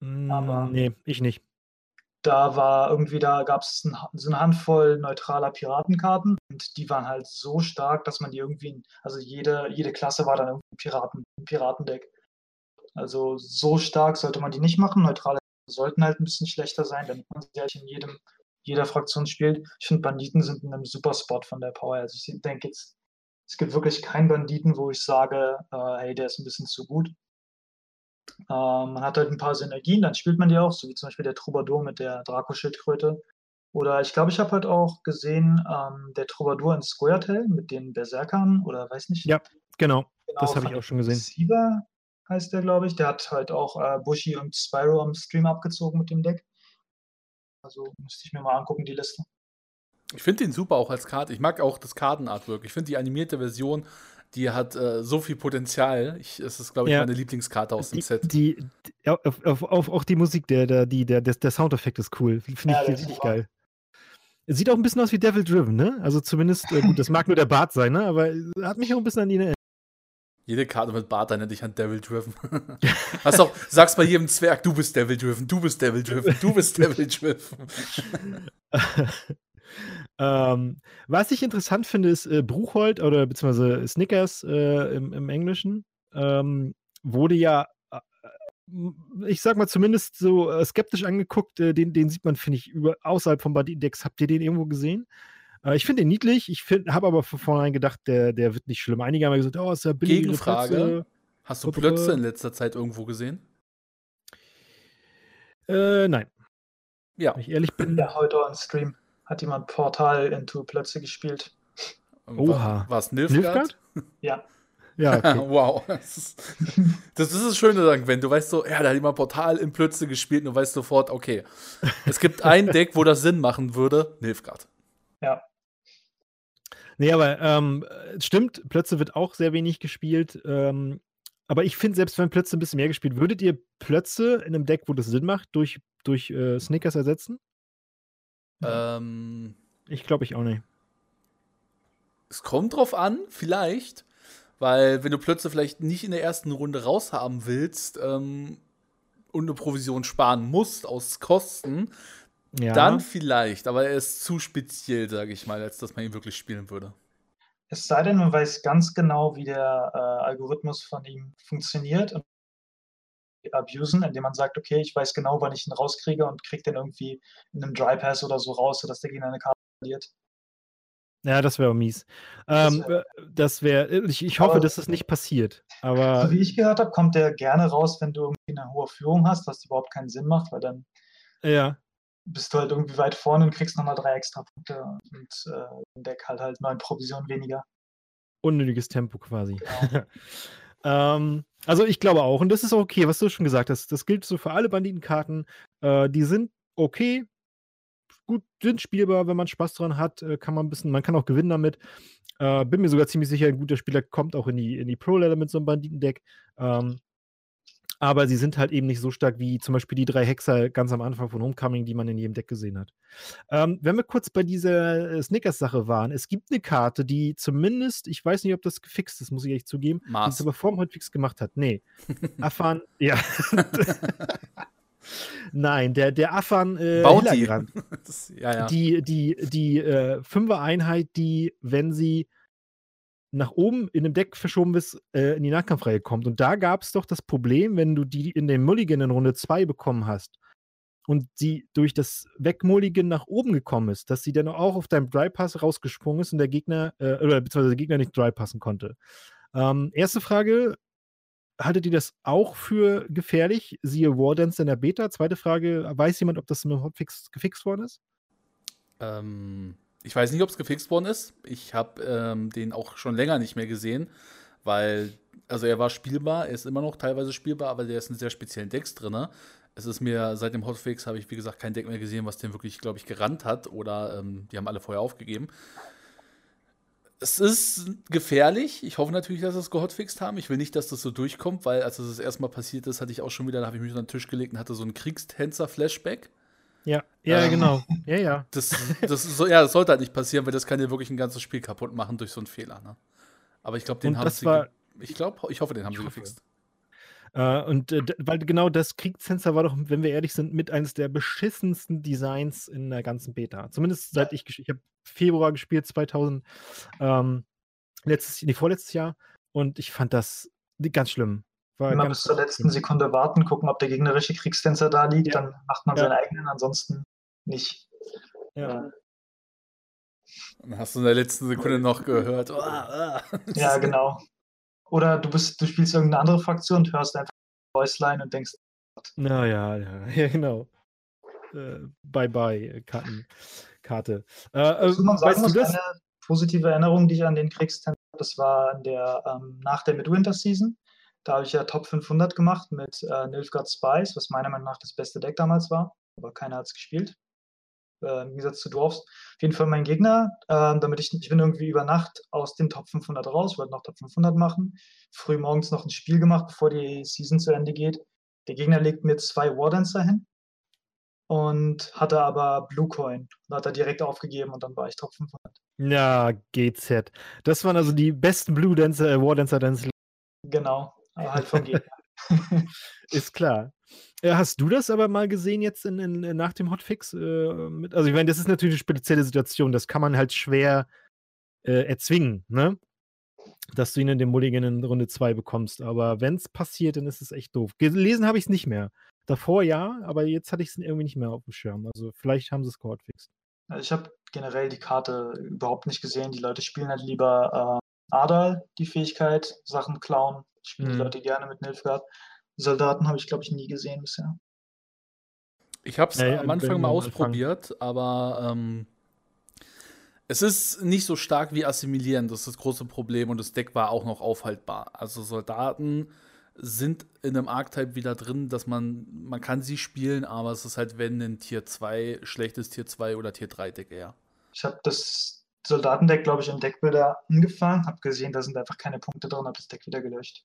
Mm, aber nee, ich nicht da war irgendwie, da gab es ein, so eine Handvoll neutraler Piratenkarten und die waren halt so stark, dass man die irgendwie, also jede, jede Klasse war dann irgendwie ein, Piraten, ein Piratendeck. Also so stark sollte man die nicht machen. Neutrale sollten halt ein bisschen schlechter sein, damit man sie halt in jedem, jeder Fraktion spielt. Ich finde, Banditen sind in einem super Spot von der Power. Also ich denke jetzt, es gibt wirklich keinen Banditen, wo ich sage, äh, hey, der ist ein bisschen zu gut. Ähm, man hat halt ein paar Synergien, dann spielt man die auch, so wie zum Beispiel der Troubadour mit der Draco-Schildkröte. Oder ich glaube, ich habe halt auch gesehen, ähm, der Troubadour in Square Tail mit den Berserkern oder weiß nicht. Ja, genau. genau das habe ich auch schon gesehen. Sieber heißt der, glaube ich. Der hat halt auch äh, Bushi und Spyro am Stream abgezogen mit dem Deck. Also müsste ich mir mal angucken, die Liste. Ich finde den super auch als Karte. Ich mag auch das Kartenartwork. Ich finde die animierte Version die hat äh, so viel Potenzial. Ich, es ist, glaube ich, ja. meine Lieblingskarte aus dem Set. Die, die auf, auf, auf, auch die Musik, der, der, die, der, der Soundeffekt ist cool. Finde ja, ich richtig geil. Sieht auch ein bisschen aus wie Devil Driven, ne? Also zumindest, äh, gut, das mag nur der Bart sein, ne? Aber hat mich auch ein bisschen an ihn erinnert. Jede Karte mit Bart erinnert dich an Devil Driven. [LAUGHS] Hast auch, sagst bei jedem Zwerg, du bist Devil Driven, du bist Devil Driven, du bist Devil Driven. [LAUGHS] Ähm, was ich interessant finde, ist äh, Bruchhold oder beziehungsweise Snickers äh, im, im, Englischen. Ähm, wurde ja, äh, ich sag mal zumindest so äh, skeptisch angeguckt. Äh, den, den sieht man, finde ich, über, außerhalb vom Banditendex. Habt ihr den irgendwo gesehen? Äh, ich finde den niedlich. Ich habe aber von vornherein gedacht, der, der wird nicht schlimm. Einige haben gesagt, oh, ist ja billig. Gegenfrage. Hast du Plötze in letzter Zeit irgendwo gesehen? Äh, nein. Ja. Wenn ich ehrlich bin. Ja, heute on Stream hat jemand Portal into Plötze gespielt. Oha. War es Nilfgaard? Ja. Ja, okay. [LAUGHS] wow. Das ist, das ist das Schöne daran, wenn du weißt so, ja, da hat jemand Portal in Plötze gespielt und du weißt sofort, okay, es gibt ein [LAUGHS] Deck, wo das Sinn machen würde, Nilfgaard. Ja. Nee, aber ähm, stimmt, Plötze wird auch sehr wenig gespielt. Ähm, aber ich finde, selbst wenn Plötze ein bisschen mehr gespielt, würdet ihr Plötze in einem Deck, wo das Sinn macht, durch, durch äh, Snickers ersetzen? Ähm, ich glaube ich auch nicht. Es kommt drauf an, vielleicht. Weil wenn du Plötze vielleicht nicht in der ersten Runde raushaben willst ähm, und eine Provision sparen musst aus Kosten, ja. dann vielleicht. Aber er ist zu speziell, sage ich mal, als dass man ihn wirklich spielen würde. Es sei denn, man weiß ganz genau, wie der äh, Algorithmus von ihm funktioniert und abusen, indem man sagt, okay, ich weiß genau, wann ich ihn rauskriege und kriege den irgendwie in einem Dry Pass oder so raus, sodass der Gegner eine Karte verliert. Ja, das wäre mies. Ähm, das wäre, wär, ich, ich hoffe, aber, dass das nicht passiert. Aber so wie ich gehört habe, kommt der gerne raus, wenn du irgendwie eine hohe Führung hast, was überhaupt keinen Sinn macht, weil dann ja. bist du halt irgendwie weit vorne und kriegst nochmal drei extra Punkte und äh, im Deck halt halt neun Provisionen weniger. Unnötiges Tempo quasi. Genau. [LAUGHS] ähm, also ich glaube auch, und das ist okay, was du schon gesagt hast. Das gilt so für alle Banditenkarten. Äh, die sind okay, gut, sind spielbar, wenn man Spaß dran hat, äh, kann man ein bisschen, man kann auch gewinnen damit. Äh, bin mir sogar ziemlich sicher, ein guter Spieler kommt auch in die, in die Pro-Level mit so einem Banditendeck. Ähm, aber sie sind halt eben nicht so stark wie zum Beispiel die drei Hexer ganz am Anfang von Homecoming, die man in jedem Deck gesehen hat. Ähm, wenn wir kurz bei dieser äh, Snickers-Sache waren, es gibt eine Karte, die zumindest, ich weiß nicht, ob das gefixt ist, muss ich ehrlich zugeben, Mars. die es aber vor dem Hotfix gemacht hat. Nee. [LAUGHS] Afan, ja. [LAUGHS] Nein, der, der Affan äh, Bounty. [LAUGHS] das, ja, ja. Die, die, die äh, Fünfer-Einheit, die, wenn sie nach oben in dem Deck verschoben ist, äh, in die Nahkampfreihe kommt. Und da gab es doch das Problem, wenn du die in den Mulligan in Runde 2 bekommen hast und sie durch das Wegmulligan nach oben gekommen ist, dass sie dann auch auf deinem Dry Pass rausgesprungen ist und der Gegner, äh, oder beziehungsweise der Gegner nicht Dry passen konnte. Ähm, erste Frage, haltet ihr das auch für gefährlich? Siehe Wardens in der Beta. Zweite Frage: Weiß jemand, ob das mit Hotfix gefixt worden ist? Ähm, ich weiß nicht, ob es gefixt worden ist. Ich habe ähm, den auch schon länger nicht mehr gesehen, weil, also er war spielbar, er ist immer noch teilweise spielbar, aber der ist in sehr speziellen Decks drin. Es ist mir seit dem Hotfix habe ich, wie gesagt, kein Deck mehr gesehen, was den wirklich, glaube ich, gerannt hat oder ähm, die haben alle vorher aufgegeben es ist gefährlich. Ich hoffe natürlich, dass sie es gehotfixt haben. Ich will nicht, dass das so durchkommt, weil als das, das erstmal passiert ist, hatte ich auch schon wieder, da habe ich mich unter den Tisch gelegt und hatte so einen Kriegstänzer-Flashback. Ja, ja, ähm, genau. Ja, ja. [LAUGHS] Das, das, so, ja, das sollte halt nicht passieren, weil das kann ja wirklich ein ganzes Spiel kaputt machen durch so einen Fehler. Ne? Aber ich glaube, den und haben sie. War, ich glaube, ich hoffe, den haben sie hoffe. gefixt. Äh, und äh, weil genau das Kriegssensor war doch, wenn wir ehrlich sind, mit eines der beschissensten Designs in der ganzen Beta. Zumindest seit ich ich habe Februar gespielt, 2000, ähm, letztes, nee, vorletztes Jahr. Und ich fand das ganz schlimm. War Immer bis zur letzten schlimm. Sekunde warten, gucken, ob der gegnerische Kriegstänzer da liegt, ja. dann macht man ja. seinen eigenen, ansonsten nicht. Ja. Dann hast du in der letzten Sekunde noch gehört. Oh, oh. Ja, genau. Oder du bist, du spielst irgendeine andere Fraktion und hörst einfach Voiceline und denkst. Naja, ja, [LAUGHS] ja, genau. Äh, bye bye, Karten, Karte. Äh, äh, man sagen, weißt du das? Eine positive Erinnerung, die ich an den Kriegstempel, das war in der, ähm, nach der Midwinter Season. Da habe ich ja Top 500 gemacht mit äh, Nilfgaard Spice, was meiner Meinung nach das beste Deck damals war, aber keiner hat es gespielt äh, im Gegensatz zu Dwarfs. Auf jeden Fall mein Gegner, äh, damit ich, ich bin irgendwie über Nacht aus dem Top 500 raus, wollte noch Top 500 machen, früh morgens noch ein Spiel gemacht, bevor die Season zu Ende geht. Der Gegner legt mir zwei Wardancer hin und hatte aber Blue Coin und hat er direkt aufgegeben und dann war ich Top 500. Ja, GZ. Das waren also die besten Blue Dancer, äh, Wardancer deines Genau, aber halt vom Gegner. [LAUGHS] Ist klar. Äh, hast du das aber mal gesehen jetzt in, in, äh, nach dem Hotfix? Äh, also ich meine, das ist natürlich eine spezielle Situation, das kann man halt schwer äh, erzwingen, ne? dass du ihn in dem Mulligan in Runde 2 bekommst. Aber wenn es passiert, dann ist es echt doof. Gelesen habe ich es nicht mehr. Davor ja, aber jetzt hatte ich es irgendwie nicht mehr auf dem Schirm. Also vielleicht haben sie es gehotfixed. Also ich habe generell die Karte überhaupt nicht gesehen. Die Leute spielen halt lieber äh, Adal, die Fähigkeit, Sachen klauen. Spielen mhm. die Leute gerne mit Nilfgaard. Soldaten habe ich, glaube ich, nie gesehen bisher. Ich habe es nee, am Anfang mal ausprobiert, Anfang. aber ähm, es ist nicht so stark wie Assimilieren. Das ist das große Problem und das Deck war auch noch aufhaltbar. Also Soldaten sind in einem Archetype wieder drin, dass man, man kann sie spielen, aber es ist halt, wenn ein Tier 2, schlechtes Tier 2 oder Tier 3 Deck eher. Ich habe das Soldatendeck, glaube ich, im Deckbilder angefangen, habe gesehen, da sind einfach keine Punkte drin, habe das Deck wieder gelöscht.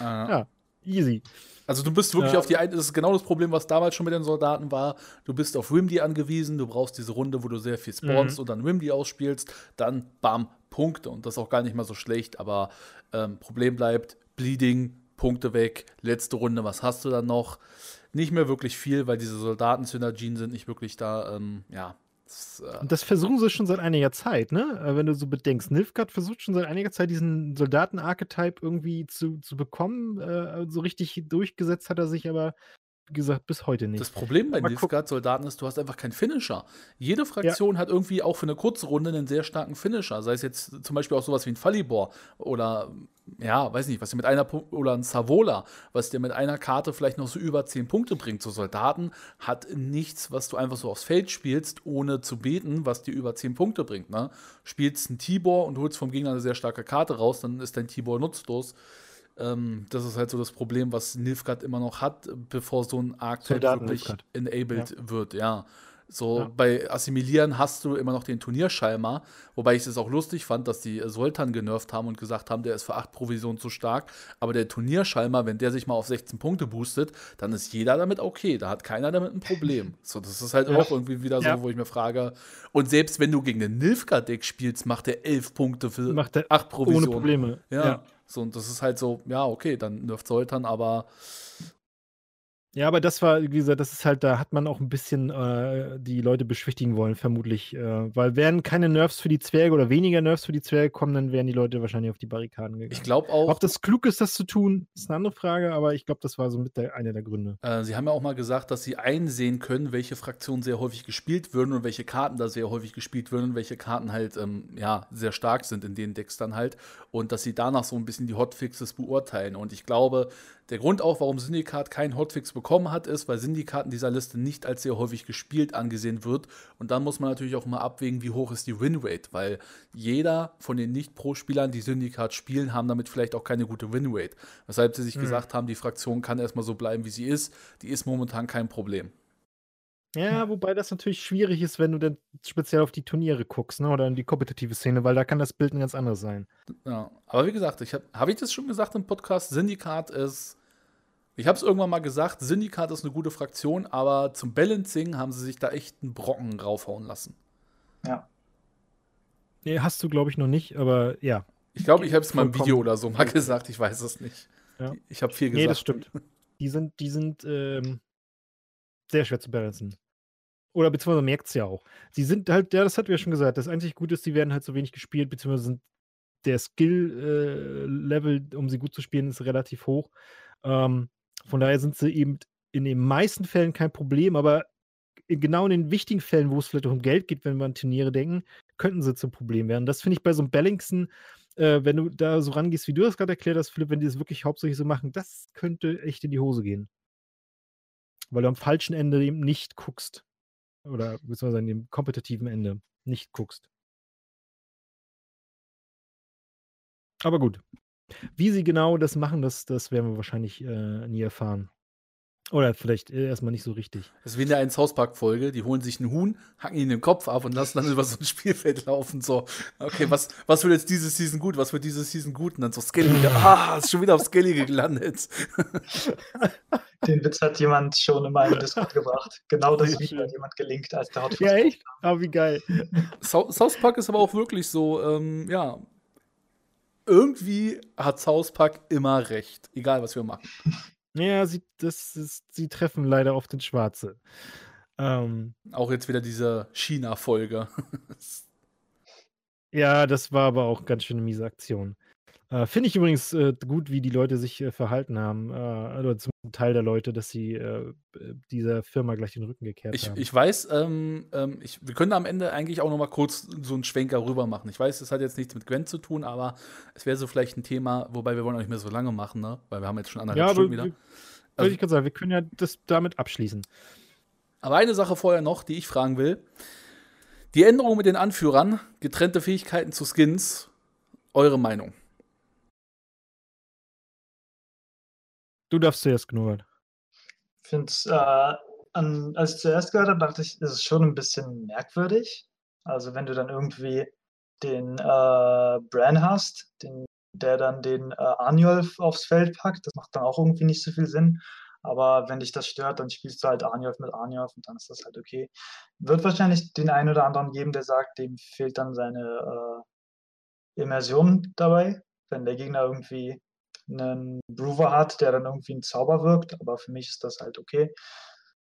Ja, easy. Also du bist wirklich ja. auf die, das ist genau das Problem, was damals schon mit den Soldaten war. Du bist auf Wimdy angewiesen, du brauchst diese Runde, wo du sehr viel spawnst mhm. und dann Wimdy ausspielst, dann bam, Punkte und das ist auch gar nicht mal so schlecht, aber ähm, Problem bleibt, Bleeding, Punkte weg, letzte Runde, was hast du dann noch? Nicht mehr wirklich viel, weil diese Soldaten-Synergien sind nicht wirklich da, ähm, ja, das, äh das versuchen sie schon seit einiger Zeit, ne? Äh, wenn du so bedenkst. Nilfgaard versucht schon seit einiger Zeit diesen Soldaten-Archetype irgendwie zu, zu bekommen. Äh, so richtig durchgesetzt hat er sich aber gesagt, bis heute nicht. Das Problem bei Nilfgaard-Soldaten ist, du hast einfach keinen Finisher. Jede Fraktion ja. hat irgendwie auch für eine kurze Runde einen sehr starken Finisher. Sei es jetzt zum Beispiel auch sowas wie ein Fallibor oder, ja, weiß nicht, was dir mit einer, oder ein Savola, was dir mit einer Karte vielleicht noch so über 10 Punkte bringt. So Soldaten hat nichts, was du einfach so aufs Feld spielst, ohne zu beten, was dir über 10 Punkte bringt. Ne? Spielst einen Tibor und holst vom Gegner eine sehr starke Karte raus, dann ist dein Tibor nutzlos. Ähm, das ist halt so das Problem, was Nilfgaard immer noch hat, bevor so ein Arc halt wirklich enabled ja. wird, ja. So ja. bei Assimilieren hast du immer noch den Turnierschalmer, wobei ich es auch lustig fand, dass die Sultan genervt haben und gesagt haben, der ist für 8 Provisionen zu stark. Aber der Turnierschalmer, wenn der sich mal auf 16 Punkte boostet, dann ist jeder damit okay. Da hat keiner damit ein Problem. So, das ist halt ja. auch irgendwie wieder so, ja. wo ich mir frage. Und selbst wenn du gegen den Nilfgaard-Deck spielst, macht der 11 Punkte für 8 Provisionen. Ohne Probleme. ja. So, und das ist halt so, ja, okay, dann nervt Soltan, aber ja, aber das war, wie gesagt, das ist halt, da hat man auch ein bisschen äh, die Leute beschwichtigen wollen, vermutlich. Äh, weil wären keine Nerfs für die Zwerge oder weniger Nerfs für die Zwerge kommen, dann wären die Leute wahrscheinlich auf die Barrikaden gegangen. Ich glaube auch. Ob das klug ist, das zu tun, ist eine andere Frage, aber ich glaube, das war so mit der, einer der Gründe. Äh, sie haben ja auch mal gesagt, dass sie einsehen können, welche Fraktionen sehr häufig gespielt würden und welche Karten da sehr häufig gespielt würden und welche Karten halt, ähm, ja, sehr stark sind in den Decks dann halt. Und dass sie danach so ein bisschen die Hotfixes beurteilen. Und ich glaube, der Grund auch, warum Syndikat keinen Hotfix bekommen hat, ist, weil Syndikat in dieser Liste nicht als sehr häufig gespielt angesehen wird. Und dann muss man natürlich auch mal abwägen, wie hoch ist die Winrate, weil jeder von den Nicht-Pro-Spielern, die Syndikat spielen, haben damit vielleicht auch keine gute Winrate. Weshalb sie sich mhm. gesagt haben, die Fraktion kann erstmal so bleiben, wie sie ist. Die ist momentan kein Problem. Ja, wobei das natürlich schwierig ist, wenn du dann speziell auf die Turniere guckst, ne? Oder in die kompetitive Szene, weil da kann das Bild ein ganz anderes sein. Ja, aber wie gesagt, ich habe hab ich das schon gesagt im Podcast, Syndikat ist ich habe es irgendwann mal gesagt, Syndikat ist eine gute Fraktion, aber zum Balancing haben sie sich da echt einen Brocken raufhauen lassen. Ja. Nee, hast du, glaube ich, noch nicht, aber ja. Ich glaube, ich habe es mal im Video oder so mal gesagt, ich weiß es nicht. Ja. Ich habe viel gesagt. Nee, das stimmt. Die sind, die sind ähm, sehr schwer zu balancen. Oder beziehungsweise merkt es ja auch. Sie sind halt, ja, das hatten wir ja schon gesagt, das einzig Gute ist, die werden halt so wenig gespielt, beziehungsweise sind der Skill-Level, äh, um sie gut zu spielen, ist relativ hoch. Ähm, von daher sind sie eben in den meisten Fällen kein Problem, aber genau in den wichtigen Fällen, wo es vielleicht auch um Geld geht, wenn wir an Turniere denken, könnten sie zum Problem werden. Das finde ich bei so einem Bellingson, äh, wenn du da so rangehst, wie du das gerade erklärt hast, Philipp, wenn die das wirklich hauptsächlich so machen, das könnte echt in die Hose gehen. Weil du am falschen Ende eben nicht guckst. Oder beziehungsweise an dem kompetitiven Ende nicht guckst. Aber gut. Wie sie genau das machen, das, das werden wir wahrscheinlich äh, nie erfahren. Oder vielleicht äh, erstmal nicht so richtig. Das ist wie in der 1 Hauspark-Folge. Die holen sich einen Huhn, hacken ihn den Kopf ab und lassen dann [LAUGHS] über so ein Spielfeld laufen. So, okay, was, was wird jetzt diese Season gut? Was wird diese Season gut? Und dann so Skelly wieder, [LAUGHS] ah, ist schon wieder auf Skelly gelandet. [LAUGHS] Den Witz hat jemand schon in meinem Discord gebracht. Genau das Video hat jemand gelinkt, als der Hotfix Ja, echt? Ah, wie geil. South Park ist aber auch wirklich so, ähm, ja, irgendwie hat South Park immer recht, egal was wir machen. Ja, sie, das ist, sie treffen leider oft den Schwarze. Ähm, Auch jetzt wieder diese China-Folge. [LAUGHS] Ja, das war aber auch ganz schön eine miese Aktion. Äh, Finde ich übrigens äh, gut, wie die Leute sich äh, verhalten haben, äh, oder zum Teil der Leute, dass sie äh, dieser Firma gleich den Rücken gekehrt Ich, haben. ich weiß, ähm, ähm, ich, wir können am Ende eigentlich auch noch mal kurz so einen Schwenker rüber machen. Ich weiß, das hat jetzt nichts mit Gwen zu tun, aber es wäre so vielleicht ein Thema, wobei wir wollen auch nicht mehr so lange machen, ne? Weil wir haben jetzt schon anderthalb ja, Stunden wieder. wir- Also- ich gerade sagen, wir können ja das damit abschließen. Aber eine Sache vorher noch, die ich fragen will. Die Änderung mit den Anführern, getrennte Fähigkeiten zu Skins, eure Meinung? Du darfst zuerst, Knurrt. Ich finde äh, an, als ich zuerst gehört habe, dachte ich, ist es schon ein bisschen merkwürdig. Also wenn du dann irgendwie den äh, Bran hast, den, der dann den äh, Arnjolf aufs Feld packt, das macht dann auch irgendwie nicht so viel Sinn. Aber wenn dich das stört, dann spielst du halt Arnjolf mit Arnjolf und dann ist das halt okay. Wird wahrscheinlich den einen oder anderen geben, der sagt, dem fehlt dann seine äh, Immersion dabei, wenn der Gegner irgendwie einen Brewer hat, der dann irgendwie einen Zauber wirkt, aber für mich ist das halt okay.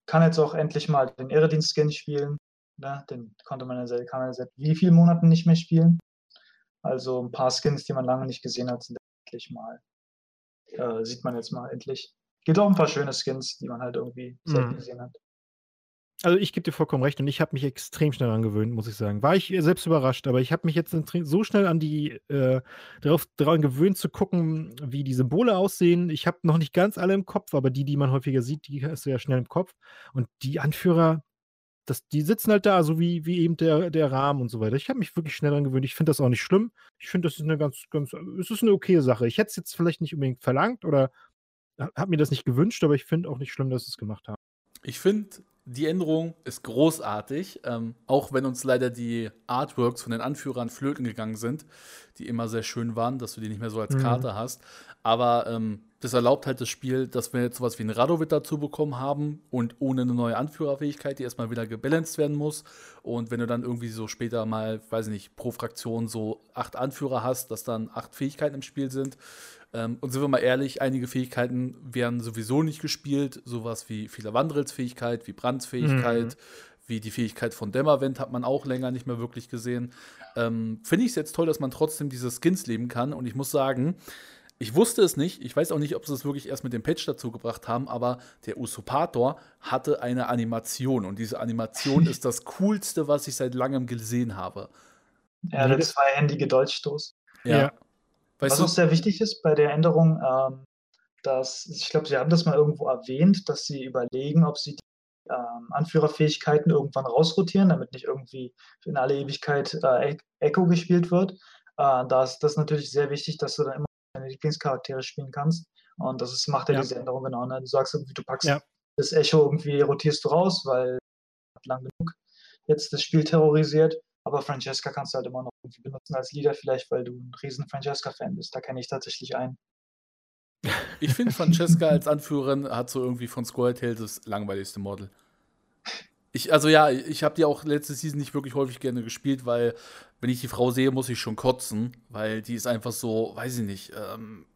Kann jetzt auch endlich mal den Irredienst-Skin spielen. Ne? Den konnte man ja seit, kann man ja seit wie vielen Monaten nicht mehr spielen. Also ein paar Skins, die man lange nicht gesehen hat, sind endlich mal. Äh, sieht man jetzt mal endlich. Gibt auch ein paar schöne Skins, die man halt irgendwie selten Mhm. gesehen hat. Also ich gebe dir vollkommen recht und ich habe mich extrem schnell angewöhnt, muss ich sagen. War ich selbst überrascht, aber ich habe mich jetzt so schnell an die äh, daran gewöhnt zu gucken, wie die Symbole aussehen. Ich habe noch nicht ganz alle im Kopf, aber die, die man häufiger sieht, die hast du ja schnell im Kopf. Und die Anführer, das, die sitzen halt da, so wie, wie eben der, der Rahmen und so weiter. Ich habe mich wirklich schnell dran gewöhnt. Ich finde das auch nicht schlimm. Ich finde, das ist eine ganz, ganz, es ist eine okay Sache. Ich hätte es jetzt vielleicht nicht unbedingt verlangt oder habe mir das nicht gewünscht, aber ich finde auch nicht schlimm, dass sie es gemacht haben. Ich finde, die Änderung ist großartig, ähm, auch wenn uns leider die Artworks von den Anführern flöten gegangen sind, die immer sehr schön waren, dass du die nicht mehr so als Mhm. Karte hast. Aber ähm, das erlaubt halt das Spiel, dass wir jetzt sowas wie einen Radowit dazu bekommen haben und ohne eine neue Anführerfähigkeit, die erstmal wieder gebalanced werden muss. Und wenn du dann irgendwie so später mal, weiß ich nicht, pro Fraktion so acht Anführer hast, dass dann acht Fähigkeiten im Spiel sind. Ähm, und sind wir mal ehrlich, einige Fähigkeiten werden sowieso nicht gespielt. Sowas wie viele Wandrilsfähigkeit, wie Brandsfähigkeit, wie die Fähigkeit von Dämmerwind hat man auch länger nicht mehr wirklich gesehen. Ähm, Finde ich es jetzt toll, dass man trotzdem diese Skins leben kann. Und ich muss sagen, ich wusste es nicht. Ich weiß auch nicht, ob sie es wirklich erst mit dem Patch dazu gebracht haben, aber der Usurpator hatte eine Animation. Und diese Animation [LAUGHS] ist das Coolste, was ich seit langem gesehen habe. Ja, der zweihändige Dolchstoß. Ja. Weißt Was du, auch sehr wichtig ist bei der Änderung, ähm, dass, ich glaube, Sie haben das mal irgendwo erwähnt, dass Sie überlegen, ob Sie die ähm, Anführerfähigkeiten irgendwann rausrotieren, damit nicht irgendwie in alle Ewigkeit äh, E- Echo gespielt wird. Äh, da ist das natürlich sehr wichtig, dass du dann immer deine Lieblingscharaktere spielen kannst. Und das ist, macht ja, Ja. diese Änderung genau. Ne? Du sagst irgendwie, du packst Ja. das Echo irgendwie, rotierst du raus, weil lang genug jetzt das Spiel terrorisiert. Aber Francesca kannst du halt immer noch irgendwie benutzen als Leader, vielleicht weil du ein riesen Francesca-Fan bist. Da kenne ich tatsächlich einen. ich finde Francesca als Anführerin hat so irgendwie von Square Tail das langweiligste Model. Ich, also ja, ich habe die auch letzte Season nicht wirklich häufig gerne gespielt, weil wenn ich die Frau sehe, muss ich schon kotzen, weil die ist einfach so, weiß ich nicht, ähm,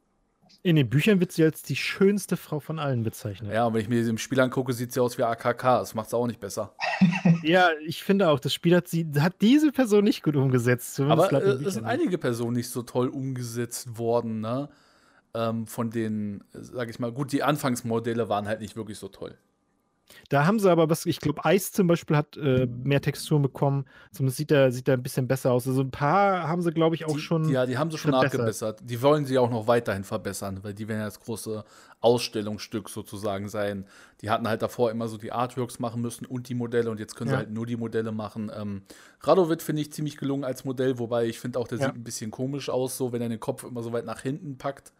In den Büchern wird sie als die schönste Frau von allen bezeichnet. ja, und wenn ich mir sie im Spiel angucke, sieht sie aus wie AKK, das macht es auch nicht besser. [LAUGHS] Ja, ich finde auch, das Spiel hat, sie, hat diese Person nicht gut umgesetzt. Aber äh, es sind einige Personen nicht so toll umgesetzt worden, ne? Ähm, von den, äh, sag ich mal, gut, die Anfangsmodelle waren halt nicht wirklich so toll. Da haben sie aber was, ich glaube, Eis zum Beispiel hat äh, mehr Texturen bekommen. Zumindest sieht er sieht er ein bisschen besser aus. Also ein paar haben sie, glaube ich, auch die, schon. Ja, die haben sie schon nachgebessert. Die wollen sie auch noch weiterhin verbessern, weil die werden ja das große Ausstellungsstück sozusagen sein. Die hatten halt davor immer so die Artworks machen müssen und die Modelle und jetzt können sie Ja. halt nur die Modelle machen. Ähm, Radovid finde ich ziemlich gelungen als Modell, wobei ich finde auch, der Ja. sieht ein bisschen komisch aus, so wenn er den Kopf immer so weit nach hinten packt.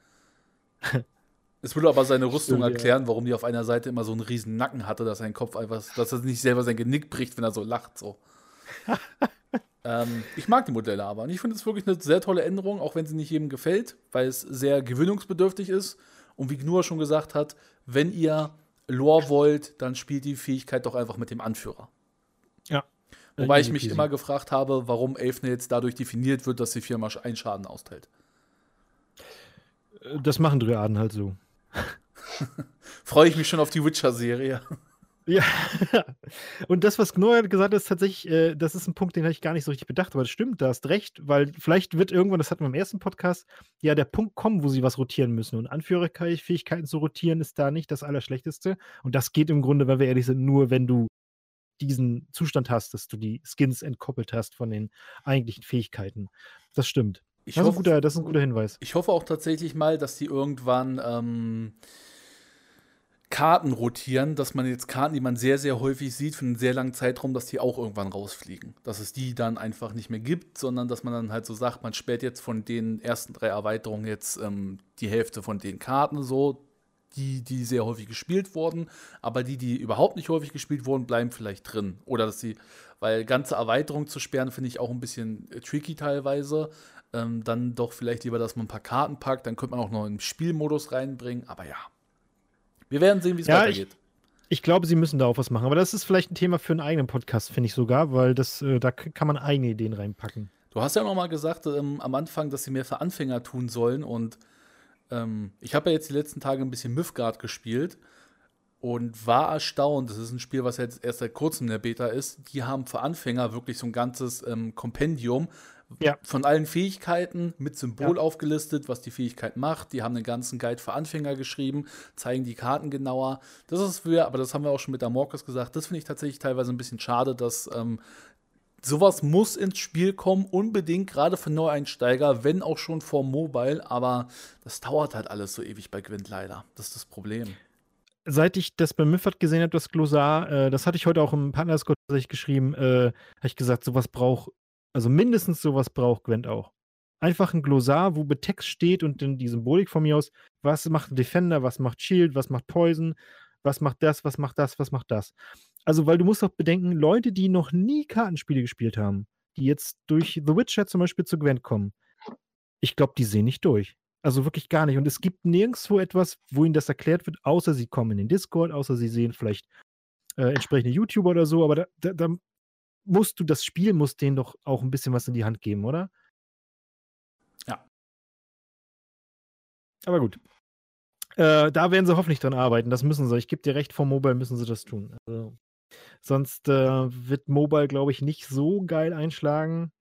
[LAUGHS] Es würde aber seine Rüstung Stimmt, ja. erklären, warum die auf einer Seite immer so einen riesen Nacken hatte, dass sein Kopf einfach, dass er nicht selber sein Genick bricht, wenn er so lacht. So. [LAUGHS] ähm, ich mag die Modelle aber. Und ich finde es wirklich eine sehr tolle Änderung, auch wenn sie nicht jedem gefällt, weil es sehr gewöhnungsbedürftig ist. Und wie Gnur schon gesagt hat, wenn ihr Lore wollt, dann spielt die Fähigkeit doch einfach mit dem Anführer. Ja. Wobei Äh, ich mich easy immer gefragt habe, warum Elfne jetzt dadurch definiert wird, dass sie viermal einen Schaden austeilt. peasy. Das machen Dryaden halt so. [LAUGHS] Freue ich mich schon auf die Witcher-Serie. Ja, [LAUGHS] und das, was Gnor gesagt hat, ist tatsächlich, äh, das ist ein Punkt, den habe ich gar nicht so richtig bedacht, aber das stimmt, da hast recht, weil vielleicht wird irgendwann, das hatten wir im ersten Podcast, ja der Punkt kommen, wo sie was rotieren müssen. Und Anführerfähigkeiten zu rotieren ist da nicht das Allerschlechteste. Und das geht im Grunde, weil wir ehrlich sind, nur wenn du diesen Zustand hast, dass du die Skins entkoppelt hast von den eigentlichen Fähigkeiten. Das stimmt. Ich das, ist ein hoffe, guter, das ist ein guter Hinweis. ich hoffe auch tatsächlich mal, dass die irgendwann ähm, Karten rotieren, dass man jetzt Karten, die man sehr, sehr häufig sieht, für einen sehr langen Zeitraum, dass die auch irgendwann rausfliegen. Dass es die dann einfach nicht mehr gibt, sondern dass man dann halt so sagt, man sperrt jetzt von den ersten drei Erweiterungen jetzt ähm, die Hälfte von den Karten so, die, die sehr häufig gespielt wurden, aber die, die überhaupt nicht häufig gespielt wurden, bleiben vielleicht drin. Oder dass sie, weil ganze Erweiterungen zu sperren, finde ich auch ein bisschen äh, tricky teilweise. Ähm, dann doch vielleicht lieber, dass man ein paar Karten packt, dann könnte man auch noch einen Spielmodus reinbringen, aber ja. Wir werden sehen, wie es Ja, weitergeht. Ich glaube, sie müssen da auch was machen. Aber das ist vielleicht ein Thema für einen eigenen Podcast, finde ich sogar, weil das, äh, da kann man eigene Ideen reinpacken. Du hast ja noch mal gesagt ähm, am Anfang, dass sie mehr für Anfänger tun sollen und ähm, ich habe ja jetzt die letzten Tage ein bisschen Mythgard gespielt und war erstaunt. Das ist ein Spiel, was jetzt erst seit kurzem in der Beta ist. Die haben für Anfänger wirklich so ein ganzes ähm, Kompendium Ja. von allen Fähigkeiten mit Symbol Ja. aufgelistet, was die Fähigkeit macht. Die haben einen ganzen Guide für Anfänger geschrieben, zeigen die Karten genauer. Das ist für, aber das haben wir auch schon mit Amorcus gesagt, das finde ich tatsächlich teilweise ein bisschen schade, dass ähm, sowas muss ins Spiel kommen, unbedingt, gerade für Neueinsteiger, wenn auch schon vor Mobile, aber das dauert halt alles so ewig bei Gwent leider. Das ist das Problem. Seit ich das bei Miffert gesehen habe, das Glossar, äh, das hatte ich heute auch im Partnerscott tatsächlich geschrieben, äh, habe ich gesagt, sowas braucht, also mindestens sowas braucht Gwent auch. Einfach ein Glossar, wo Text steht und dann die Symbolik von mir aus, was macht ein Defender, was macht Shield, was macht Poison, was macht das, was macht das, was macht das. Also, weil du musst doch bedenken, Leute, die noch nie Kartenspiele gespielt haben, die jetzt durch The Witcher zum Beispiel zu Gwent kommen, ich glaube, die sehen nicht durch. Also wirklich gar nicht. Und es gibt nirgendwo etwas, wo ihnen das erklärt wird, außer sie kommen in den Discord, außer sie sehen vielleicht äh, entsprechende YouTuber oder so, aber da, da, da musst du, das Spiel muss denen doch auch ein bisschen was in die Hand geben, oder? Ja. Aber gut. Äh, da werden sie hoffentlich dran arbeiten. Das müssen sie. Ich gebe dir recht, vor Mobile müssen sie das tun. Also, sonst äh, wird Mobile, glaube ich, nicht so geil einschlagen.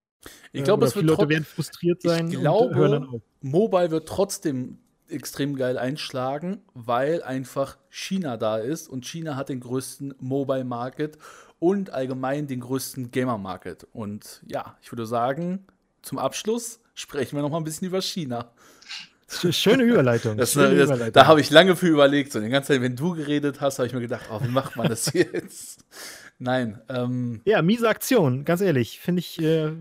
Ich Äh, glaube, oder es wird Leute werden frustriert sein ich glaube. Mobile wird trotzdem extrem geil einschlagen, weil einfach China da ist und China hat den größten Mobile Market und allgemein den größten Gamer Market. Und ja, ich würde sagen, zum Abschluss sprechen wir noch mal ein bisschen über China. Sch- Schöne Überleitung. Das, schöne das, Überleitung. da habe ich lange für überlegt. So, die ganze Zeit, wenn du geredet hast, habe ich mir gedacht, oh, wie macht man das [LAUGHS] jetzt? Nein. Ähm, Ja, miese Aktion, ganz ehrlich. Finde ich, äh,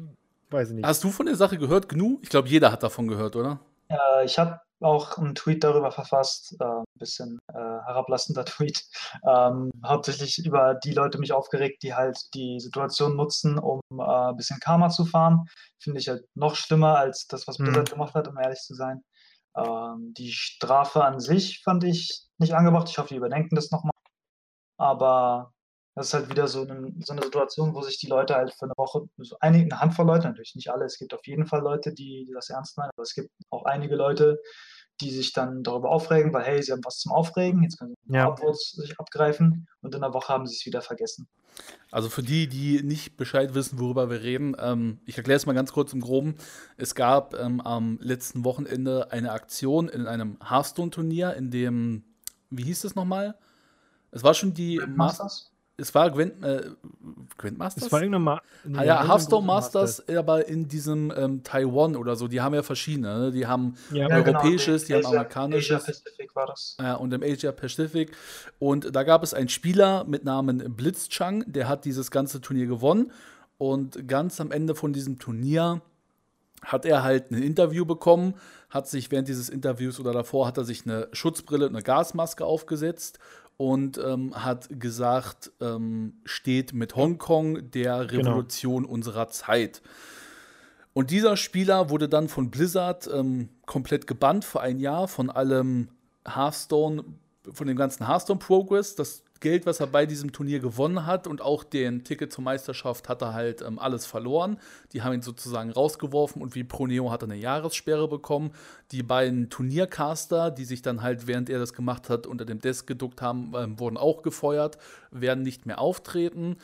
weiß ich nicht. hast du von der Sache gehört, Gnu? Ich glaube, jeder hat davon gehört, oder? Äh, ich habe auch einen Tweet darüber verfasst, äh, ein bisschen äh, herablassender [LAUGHS] Tweet. Ähm, hauptsächlich über die Leute mich aufgeregt, die halt die Situation nutzen, um äh, ein bisschen Karma zu fahren. Finde ich halt noch schlimmer als das, was Mhm. Blizzard gemacht hat, um ehrlich zu sein. Ähm, die Strafe an sich fand ich nicht angebracht. Ich hoffe, die überdenken das nochmal. Aber das ist halt wieder so eine, so eine Situation, wo sich die Leute halt für eine Woche, so einige, eine Handvoll Leute, natürlich nicht alle, es gibt auf jeden Fall Leute, die, die das ernst meinen, aber es gibt auch einige Leute, die sich dann darüber aufregen, weil hey, sie haben was zum Aufregen, jetzt können sie Ja. Upvotes sich abgreifen und in einer Woche haben sie es wieder vergessen. Also für die, die nicht Bescheid wissen, worüber wir reden, ähm, ich erkläre es mal ganz kurz im Groben. Es gab ähm, am letzten Wochenende eine Aktion in einem Hearthstone-Turnier, in dem, wie hieß es nochmal? Es war schon die Masters. Masters? Es war Gwent, äh, Gwent Masters? Das war irgendein Ma Ah, ja, Hearthstone Masters, aber in diesem ähm, Taiwan oder so, die haben ja verschiedene. Ne? Die haben Ja, Ja, genau, europäisches, die haben Asia- amerikanisches. Asia Pacific war das. äh, und im Asia Pacific. Und da gab es einen Spieler mit Namen Blitzchang, der hat dieses ganze Turnier gewonnen. Und ganz am Ende von diesem Turnier hat er halt ein Interview bekommen, hat sich während dieses Interviews oder davor hat er sich eine Schutzbrille und eine Gasmaske aufgesetzt und ähm, hat gesagt, ähm, steht mit Hongkong der Genau. Revolution unserer Zeit. Und dieser Spieler wurde dann von Blizzard ähm, komplett gebannt für ein Jahr von allem Hearthstone von dem ganzen Hearthstone Progress. Das Geld, was er bei diesem Turnier gewonnen hat und auch den Ticket zur Meisterschaft hat er halt ähm, alles verloren. Die haben ihn sozusagen rausgeworfen und wie Proneo hat er eine Jahressperre bekommen. Die beiden Turniercaster, die sich dann halt, während er das gemacht hat, unter dem Desk geduckt haben, ähm, wurden auch gefeuert, werden nicht mehr auftreten.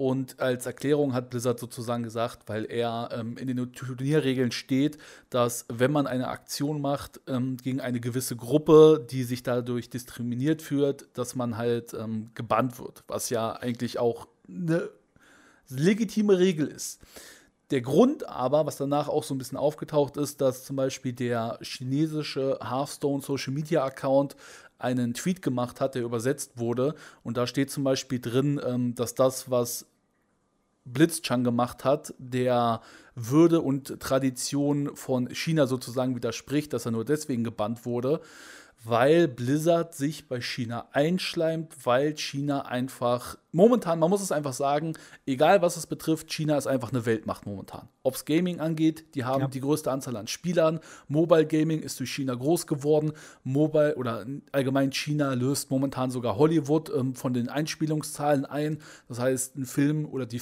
Und als Erklärung hat Blizzard sozusagen gesagt, weil er ähm, in den Turnierregeln steht, dass wenn man eine Aktion macht ähm, gegen eine gewisse Gruppe, die sich dadurch diskriminiert führt, dass man halt ähm, gebannt wird, was ja eigentlich auch eine legitime Regel ist. Der Grund aber, was danach auch so ein bisschen aufgetaucht ist, dass zum Beispiel der chinesische Hearthstone Social Media Account einen Tweet gemacht hat, der übersetzt wurde. Und da steht zum Beispiel drin, ähm, dass das, was Blitzchang gemacht hat, der Würde und Tradition von China sozusagen widerspricht, dass er nur deswegen gebannt wurde weil Blizzard sich bei China einschleimt, weil China einfach momentan, man muss es einfach sagen, egal was es betrifft, China ist einfach eine Weltmacht momentan. Ob es Gaming angeht, die haben ja. die größte Anzahl an Spielern. Mobile Gaming ist durch China groß geworden. Mobile oder allgemein China löst momentan sogar Hollywood ähm, von den Einspielungszahlen ein. Das heißt, ein Film oder die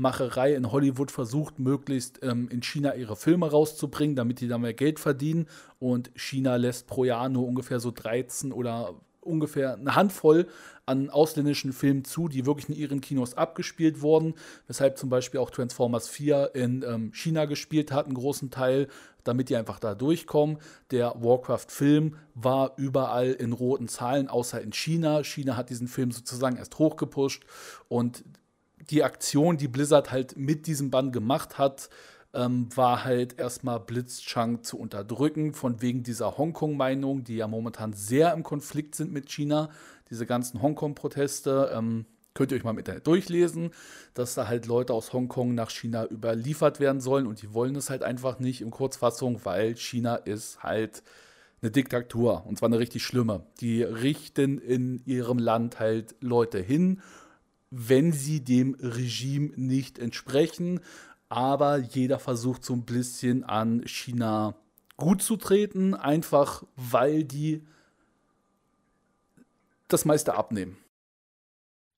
Filmemacherei in Hollywood versucht möglichst ähm, in China ihre Filme rauszubringen, damit die da mehr Geld verdienen. Und China lässt pro Jahr nur ungefähr so 13 oder ungefähr eine Handvoll an ausländischen Filmen zu, die wirklich in ihren Kinos abgespielt wurden, weshalb zum Beispiel auch Transformers 4 in ähm, China gespielt hat, einen großen Teil, damit die einfach da durchkommen. Der Warcraft-Film war überall in roten Zahlen, außer in China. China hat diesen Film sozusagen erst hochgepusht und die Aktion, die Blizzard halt mit diesem Bann gemacht hat, ähm, war halt erstmal Blitzchang zu unterdrücken, von wegen dieser Hongkong-Meinung, die ja momentan sehr im Konflikt sind mit China. Diese ganzen Hongkong-Proteste. Ähm, könnt ihr euch mal im Internet durchlesen, dass da halt Leute aus Hongkong nach China überliefert werden sollen und die wollen es halt einfach nicht in Kurzfassung, weil China ist halt eine Diktatur und zwar eine richtig schlimme. Die richten in ihrem Land halt Leute hin, wenn sie dem Regime nicht entsprechen aber jeder versucht so ein bisschen an China gut zu treten, einfach weil die das meiste abnehmen.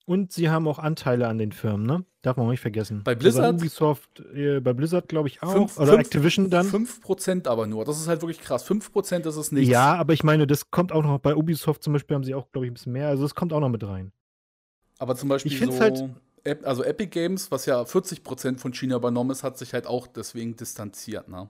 Und sie haben auch Anteile an den Firmen, ne? Darf man auch nicht vergessen. Bei Blizzard? Also Ubisoft, äh, bei Blizzard glaube ich auch. Fünf, oder fünf, Activision dann. 5% aber nur. Das ist halt wirklich krass. 5% ist es nicht. Ja, aber ich meine, das kommt auch noch. Bei Ubisoft zum Beispiel haben sie auch, glaube ich, ein bisschen mehr. Also es kommt auch noch mit rein. Aber zum Beispiel ich so halt also Epic Games, was ja 40% von China übernommen ist, hat sich halt auch deswegen distanziert, ne?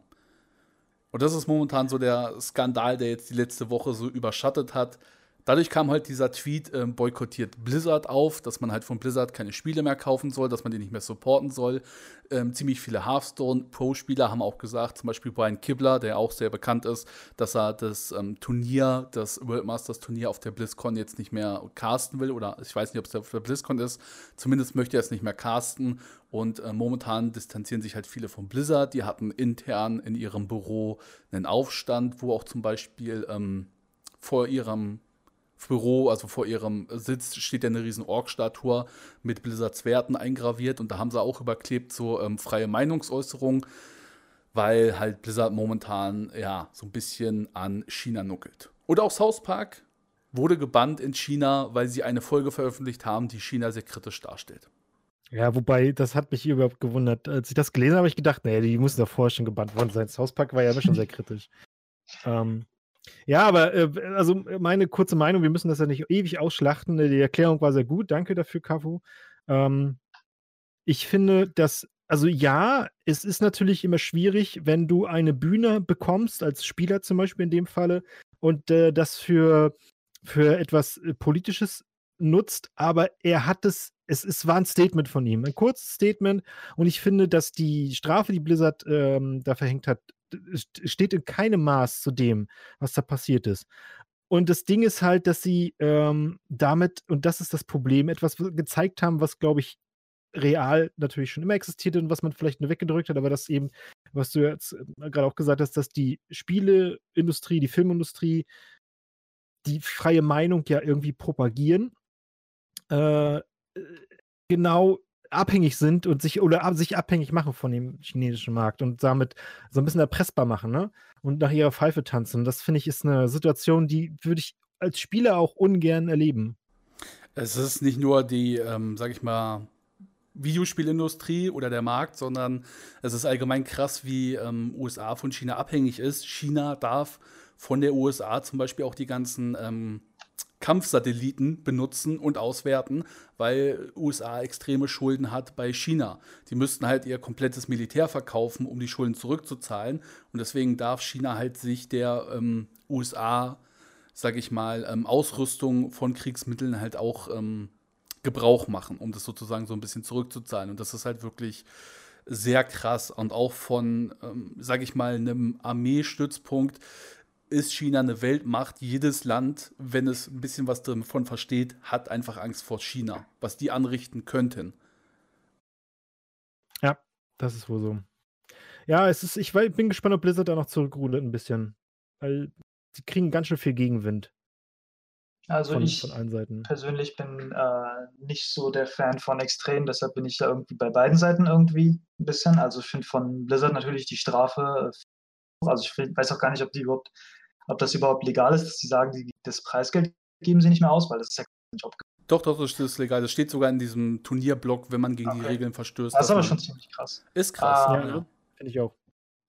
Und das ist momentan so der Skandal, der jetzt die letzte Woche so überschattet hat, Dadurch kam halt dieser Tweet, ähm, boykottiert Blizzard auf, dass man halt von Blizzard keine Spiele mehr kaufen soll, dass man die nicht mehr supporten soll. Ähm, ziemlich viele Hearthstone Pro-Spieler haben auch gesagt, zum Beispiel Brian Kibler, der auch sehr bekannt ist, dass er das ähm, Turnier, das World Masters Turnier auf der BlizzCon jetzt nicht mehr casten will. Oder ich weiß nicht, ob es auf der BlizzCon ist. Zumindest möchte er es nicht mehr casten. Und äh, momentan distanzieren sich halt viele von Blizzard. Die hatten intern in ihrem Büro einen Aufstand, wo auch zum Beispiel ähm, vor ihrem Büro, also vor ihrem Sitz, steht ja eine riesen Org-Statue mit Blizzards Werten eingraviert und da haben sie auch überklebt so ähm, freie Meinungsäußerung, weil halt Blizzard momentan ja so ein bisschen an China nuckelt. Oder auch South Park wurde gebannt in China, weil sie eine Folge veröffentlicht haben, die China sehr kritisch darstellt. Ja, wobei, das hat mich überhaupt gewundert. Als ich das gelesen habe, habe ich gedacht, naja, die müssen davor schon gebannt worden sein. South Park war ja immer schon sehr kritisch. [LAUGHS] Ähm, ja, aber äh, also meine kurze Meinung, wir müssen das ja nicht ewig ausschlachten. Die Erklärung war sehr gut. Danke dafür, Kafu. Ähm, ich finde, dass, also ja, es ist natürlich immer schwierig, wenn du eine Bühne bekommst, als Spieler zum Beispiel in dem Falle, und äh, das für, für etwas äh, Politisches nutzt, aber er hat es, es, es war ein Statement von ihm, ein kurzes Statement und ich finde, dass die Strafe, die Blizzard ähm, da verhängt hat, steht in keinem Maß zu dem, was da passiert ist. Und das Ding ist halt, dass sie ähm, damit, und das ist das Problem, etwas gezeigt haben, was, glaube ich, real natürlich schon immer existierte und was man vielleicht nur weggedrückt hat, aber das eben, was du jetzt äh, gerade auch gesagt hast, dass die Spieleindustrie, die Filmindustrie die freie Meinung ja irgendwie propagieren, äh, äh genau abhängig sind und sich oder sich abhängig machen von dem chinesischen Markt und damit so ein bisschen erpressbar machen, ne? Und nach ihrer Pfeife tanzen. Das finde ich ist eine Situation, die würde ich als Spieler auch ungern erleben. Es ist nicht nur die, ähm, sag ich mal, Videospielindustrie oder der Markt, sondern es ist allgemein krass, wie ähm, USA von China abhängig ist. China darf von der USA zum Beispiel auch die ganzen ähm, Kampfsatelliten benutzen und auswerten, weil USA extreme Schulden hat bei China. Die müssten halt ihr komplettes Militär verkaufen, um die Schulden zurückzuzahlen. Und deswegen darf China halt sich der ähm, USA, sag ich mal, ähm, Ausrüstung von Kriegsmitteln halt auch ähm, Gebrauch machen, um das sozusagen so ein bisschen zurückzuzahlen. Und das ist halt wirklich sehr krass. Und auch von, ähm, sage ich mal, einem Armeestützpunkt ist China eine Weltmacht. Jedes Land, wenn es ein bisschen was davon versteht, hat einfach Angst vor China, was die anrichten könnten. Ja, das ist wohl so. Ja, es ist, ich bin gespannt, ob Blizzard da noch zurückrudert ein bisschen. Weil sie kriegen ganz schön viel Gegenwind. Also von, ich von persönlich bin äh, nicht so der Fan von Extremen, deshalb bin ich da irgendwie bei beiden Seiten irgendwie ein bisschen. Also ich finde von Blizzard natürlich die Strafe, also ich weiß auch gar nicht, ob die überhaupt, ob das überhaupt legal ist, dass sie sagen, die, das Preisgeld geben sie nicht mehr aus, weil das ist ja kein Job. Doch, doch, das ist legal. Das steht sogar in diesem Turnierblock, wenn man gegen okay. die Regeln verstößt. Das ist aber schon ziemlich krass. Ist krass, ähm, ja, ja. finde ich auch.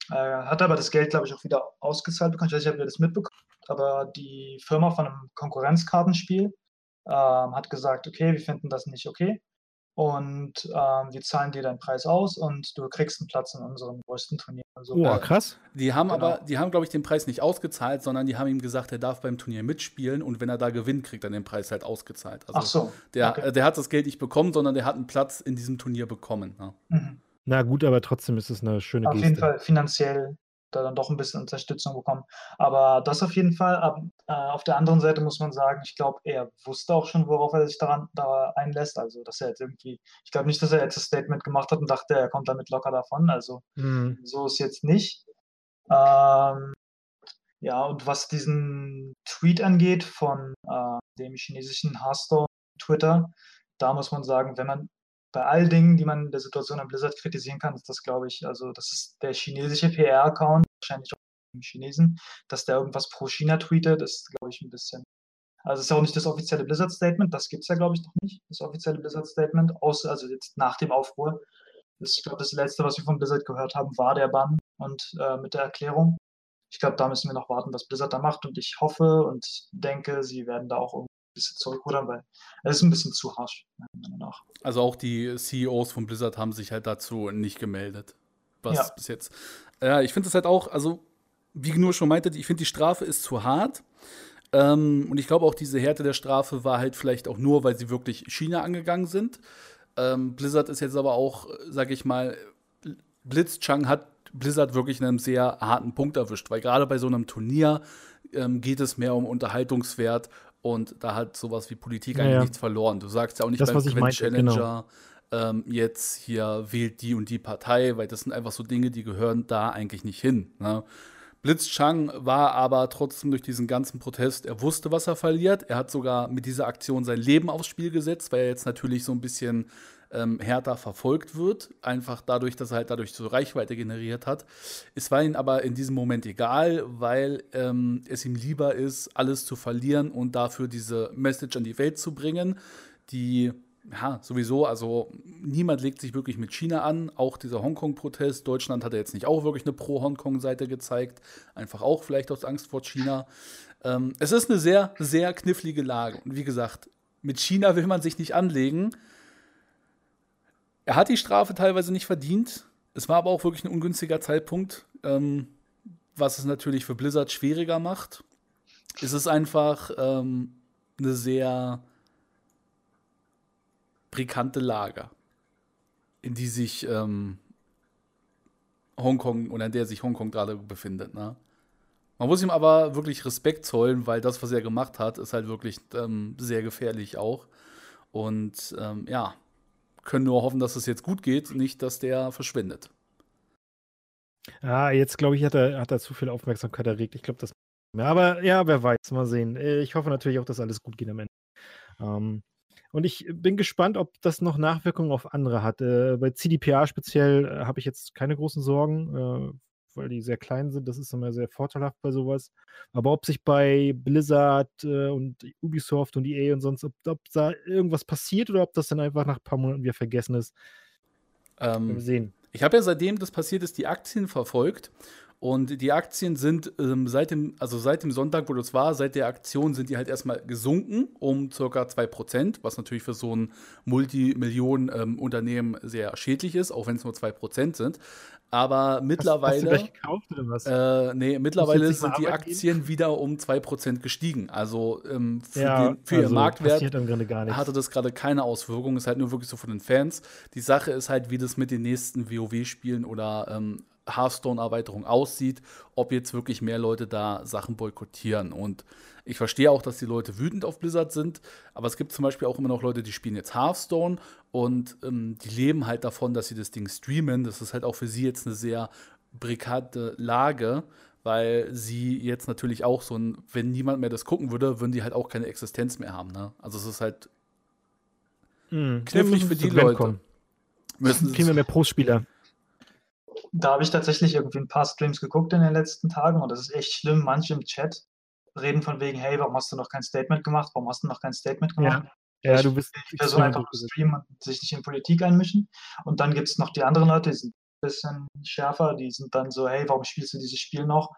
Äh, hat aber das Geld, glaube ich, auch wieder ausgezahlt bekommen. Ich weiß nicht, ob ihr das mitbekommen aber die Firma von einem Konkurrenzkartenspiel ähm, hat gesagt, okay, wir finden das nicht okay und ähm, wir zahlen dir deinen Preis aus und du kriegst einen Platz in unserem größten Turnier. Also, oh, krass. Die haben genau. aber, die haben, glaube ich, den Preis nicht ausgezahlt, sondern die haben ihm gesagt, er darf beim Turnier mitspielen und wenn er da gewinnt, kriegt er den Preis halt ausgezahlt. Also Ach so. Der, okay. der hat das Geld nicht bekommen, sondern der hat einen Platz in diesem Turnier bekommen. Ja. Mhm. Na gut, aber trotzdem ist es eine schöne Auf Geste. jeden Fall finanziell da dann doch ein bisschen Unterstützung bekommen. Aber das auf jeden Fall. Aber, äh, auf der anderen Seite muss man sagen, ich glaube, er wusste auch schon, worauf er sich daran da einlässt. Also, dass er jetzt irgendwie, ich glaube nicht, dass er jetzt das Statement gemacht hat und dachte, er kommt damit locker davon. Also, mhm. so ist jetzt nicht. Ähm, ja, und was diesen Tweet angeht von äh, dem chinesischen Hearthstone Twitter, da muss man sagen, wenn man bei all Dingen, die man in der Situation an Blizzard kritisieren kann, ist das, glaube ich, also das ist der chinesische PR-Account, wahrscheinlich auch im Chinesen, dass der irgendwas pro China tweetet, ist, glaube ich, ein bisschen. Also es ist ja auch nicht das offizielle Blizzard-Statement, das gibt es ja, glaube ich, noch nicht, das offizielle Blizzard-Statement, außer, also jetzt nach dem Aufruhr. Das, ich glaube, das letzte, was wir von Blizzard gehört haben, war der Bann und äh, mit der Erklärung. Ich glaube, da müssen wir noch warten, was Blizzard da macht und ich hoffe und denke, sie werden da auch bisschen zurückrudern, weil es ist ein bisschen zu harsch, Also auch die CEOs von Blizzard haben sich halt dazu nicht gemeldet. Was ja. bis jetzt. Ja, ich finde es halt auch, also, wie nur schon meinte, ich finde die Strafe ist zu hart. Ähm, und ich glaube auch, diese Härte der Strafe war halt vielleicht auch nur, weil sie wirklich China angegangen sind. Ähm, Blizzard ist jetzt aber auch, sag ich mal, Blitzchang hat Blizzard wirklich in einem sehr harten Punkt erwischt, weil gerade bei so einem Turnier ähm, geht es mehr um Unterhaltungswert und da hat sowas wie Politik eigentlich ja, nichts verloren. Du sagst ja auch nicht das, beim Quinn Challenger, genau. ähm, jetzt hier wählt die und die Partei, weil das sind einfach so Dinge, die gehören da eigentlich nicht hin. Ne? Blitzchang war aber trotzdem durch diesen ganzen Protest, er wusste, was er verliert. Er hat sogar mit dieser Aktion sein Leben aufs Spiel gesetzt, weil er jetzt natürlich so ein bisschen ähm, härter verfolgt wird, einfach dadurch, dass er halt dadurch so Reichweite generiert hat. Es war ihm aber in diesem Moment egal, weil ähm, es ihm lieber ist, alles zu verlieren und dafür diese Message an die Welt zu bringen, die ja, sowieso, also niemand legt sich wirklich mit China an. Auch dieser Hongkong-Protest. Deutschland hat ja jetzt nicht auch wirklich eine Pro-Hongkong-Seite gezeigt. Einfach auch vielleicht aus Angst vor China. Ähm, es ist eine sehr, sehr knifflige Lage. Und wie gesagt, mit China will man sich nicht anlegen. Er hat die Strafe teilweise nicht verdient. Es war aber auch wirklich ein ungünstiger Zeitpunkt, ähm, was es natürlich für Blizzard schwieriger macht. Es ist einfach ähm, eine sehr brisante Lage, in die sich ähm, Hongkong oder in der sich Hongkong gerade befindet. Ne? Man muss ihm aber wirklich Respekt zollen, weil das, was er gemacht hat, ist halt wirklich ähm, sehr gefährlich auch. Und ähm, ja, können nur hoffen, dass es jetzt gut geht, nicht, dass der verschwindet. Ah, jetzt glaube ich, hat er, hat er zu viel Aufmerksamkeit erregt. Ich glaube, das. Aber ja, wer weiß, mal sehen. Äh, ich hoffe natürlich auch, dass alles gut geht am Ende. Ähm, und ich bin gespannt, ob das noch Nachwirkungen auf andere hat. Äh, bei CDPA speziell äh, habe ich jetzt keine großen Sorgen. Äh, weil die sehr klein sind. Das ist immer sehr vorteilhaft bei sowas. Aber ob sich bei Blizzard äh, und Ubisoft und EA und sonst, ob, ob, da irgendwas passiert oder ob das dann einfach nach ein paar Monaten wieder vergessen ist, ähm, wir sehen. Ich habe ja seitdem das passiert ist, die Aktien verfolgt und die Aktien sind ähm, seit, dem, also seit dem Sonntag, wo das war, seit der Aktion sind die halt erstmal gesunken um circa 2%, was natürlich für so ein Multimillionen-Unternehmen ähm, sehr schädlich ist, auch wenn es nur 2% sind. Aber mittlerweile. Hast, du gleich gekauft oder was? Äh, nee, mittlerweile sind die Aktien geben? wieder um 2% gestiegen. Also ähm, für, ja, den, für also ihren Marktwert hatte das gerade keine Auswirkung. Ist halt nur wirklich so von den Fans. Die Sache ist halt, wie das mit den nächsten WoW-Spielen oder ähm, Hearthstone-Erweiterung aussieht, ob jetzt wirklich mehr Leute da Sachen boykottieren. Und ich verstehe auch, dass die Leute wütend auf Blizzard sind, aber es gibt zum Beispiel auch immer noch Leute, die spielen jetzt Hearthstone und ähm, die leben halt davon, dass sie das Ding streamen. Das ist halt auch für sie jetzt eine sehr brikante Lage, weil sie jetzt natürlich auch so ein, wenn niemand mehr das gucken würde, würden die halt auch keine Existenz mehr haben. Ne? Also es ist halt hm, knifflig für die Leute. Müssen Kriegen wir mehr Pro-Spieler da habe ich tatsächlich irgendwie ein paar Streams geguckt in den letzten Tagen und das ist echt schlimm. Manche im Chat reden von wegen, hey, warum hast du noch kein Statement gemacht? Warum hast du noch kein Statement gemacht? Ja, ja du bist. Die Person einfach streamen und sich nicht in Politik einmischen. Und dann gibt es noch die anderen Leute, die sind ein bisschen schärfer, die sind dann so, hey, warum spielst du dieses Spiel noch?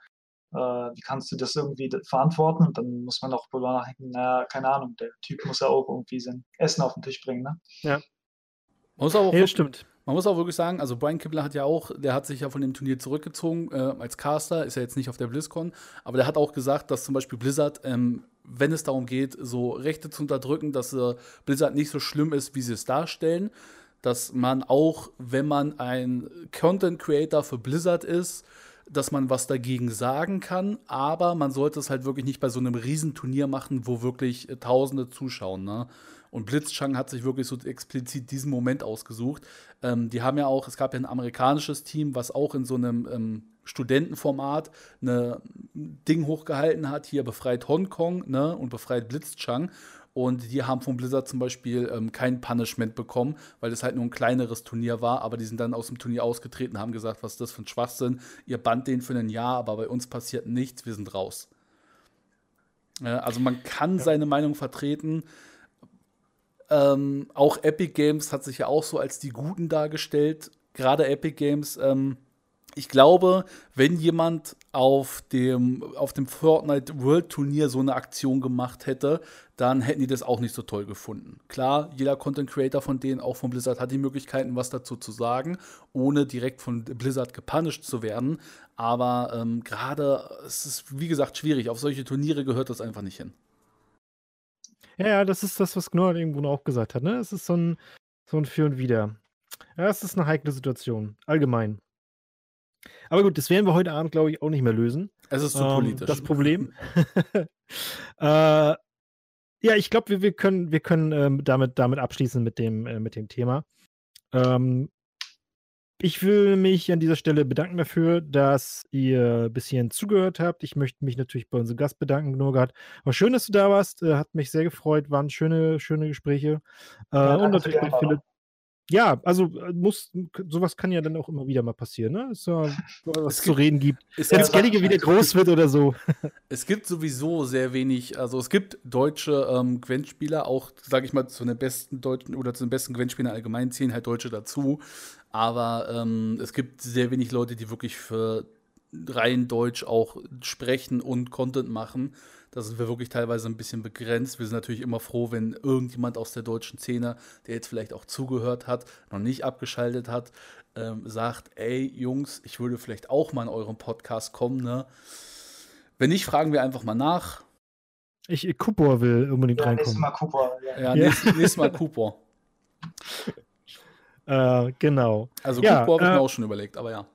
Äh, wie kannst du das irgendwie verantworten? Und dann muss man auch darüber nachdenken, naja, keine Ahnung, der Typ muss ja auch irgendwie sein Essen auf den Tisch bringen, ne? Ja. Muss auch ja, stimmt. Man muss auch wirklich sagen, also Brian Kibler hat ja auch, der hat sich ja von dem Turnier zurückgezogen äh, als Caster, ist ja jetzt nicht auf der BlizzCon, aber der hat auch gesagt, dass zum Beispiel Blizzard, ähm, wenn es darum geht, so Rechte zu unterdrücken, dass äh, Blizzard nicht so schlimm ist, wie sie es darstellen, dass man auch, wenn man ein Content Creator für Blizzard ist, dass man was dagegen sagen kann, aber man sollte es halt wirklich nicht bei so einem Riesenturnier machen, wo wirklich äh, Tausende zuschauen. Ne? Und Blitzchang hat sich wirklich so explizit diesen Moment ausgesucht. Ähm, die haben ja auch, es gab ja ein amerikanisches Team, was auch in so einem ähm, Studentenformat ein Ding hochgehalten hat, hier befreit Hongkong ne, und befreit Blitzchang. Und die haben von Blizzard zum Beispiel ähm, kein Punishment bekommen, weil es halt nur ein kleineres Turnier war. Aber die sind dann aus dem Turnier ausgetreten, haben gesagt, was ist das für ein Schwachsinn. Ihr bannt den für ein Jahr, aber bei uns passiert nichts, wir sind raus. Ja, also man kann ja. seine Meinung vertreten. Ähm, auch Epic Games hat sich ja auch so als die Guten dargestellt. Gerade Epic Games. Ähm, ich glaube, wenn jemand auf dem, auf dem Fortnite World Turnier so eine Aktion gemacht hätte, dann hätten die das auch nicht so toll gefunden. Klar, jeder Content Creator von denen, auch von Blizzard, hat die Möglichkeiten, was dazu zu sagen, ohne direkt von Blizzard gepunished zu werden. Aber ähm, gerade, es ist wie gesagt schwierig. Auf solche Turniere gehört das einfach nicht hin. Ja, ja, das ist das, was Gnor irgendwo auch gesagt hat, ne? Es ist so ein, so ein Für und Wider. Ja, es ist eine heikle Situation, allgemein. Aber gut, das werden wir heute Abend, glaube ich, auch nicht mehr lösen. Es ist zu ähm, politisch. Das Problem. [LAUGHS] äh, ja, ich glaube, wir, wir können, wir können ähm, damit, damit abschließen mit dem, äh, mit dem Thema. Ähm, ich will mich an dieser Stelle bedanken dafür, dass ihr bis hierhin zugehört habt. Ich möchte mich natürlich bei unserem Gast bedanken, Gnurgat. War schön, dass du da warst. Äh, hat mich sehr gefreut. Waren schöne, schöne Gespräche. Äh, ja, und natürlich bei Philipp. Ja, also äh, muss, sowas kann ja dann auch immer wieder mal passieren, ne? Dass ja, [LAUGHS] was zu reden gibt. Wenn Skellige wieder [LAUGHS] groß wird oder so. [LAUGHS] Es gibt sowieso sehr wenig, also es gibt deutsche ähm, Gwent-Spieler, auch, sage ich mal, zu den besten deutschen oder zu den besten Gwent-Spielern allgemein zählen halt Deutsche dazu. Aber ähm, es gibt sehr wenig Leute, die wirklich für rein Deutsch auch sprechen und Content machen. Da sind wir wirklich teilweise ein bisschen begrenzt. Wir sind natürlich immer froh, wenn irgendjemand aus der deutschen Szene, der jetzt vielleicht auch zugehört hat, noch nicht abgeschaltet hat, ähm, sagt, ey Jungs, ich würde vielleicht auch mal in eurem Podcast kommen. Ne? Wenn nicht, fragen wir einfach mal nach. Ich, Kupor will unbedingt ja, reinkommen. Nächstes Mal Kupor. Ja, ja, ja. Nächstes, nächstes Mal Kupor. [LAUGHS] Äh, genau. Also ja, Cooper habe ich äh, mir auch schon überlegt, aber ja.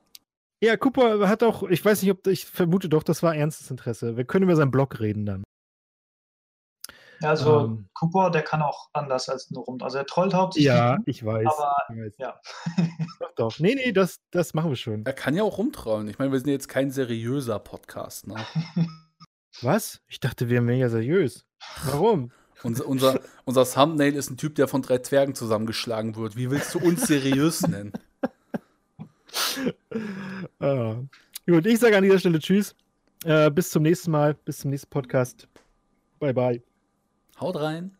Ja, Cooper hat auch, ich weiß nicht, ob, ich vermute doch, das war ernstes Interesse. Wir können über seinen Blog reden dann. Ja, also ähm, Cooper, der kann auch anders als nur rum. Also er trollt hauptsächlich. Ja, ich weiß. Aber ich weiß. ja. doch, doch. Nee, nee, das, das machen wir schon. Er kann ja auch rumtrollen. Ich meine, wir sind jetzt kein seriöser Podcast, ne? [LAUGHS] Was? Ich dachte, wir wären mega seriös. Warum? Unser, unser, unser Thumbnail ist ein Typ, der von drei Zwergen zusammengeschlagen wird. Wie willst du uns seriös nennen? [LAUGHS] ah. Gut, ich sage an dieser Stelle Tschüss. Äh, bis zum nächsten Mal, bis zum nächsten Podcast. Bye, bye. Haut rein.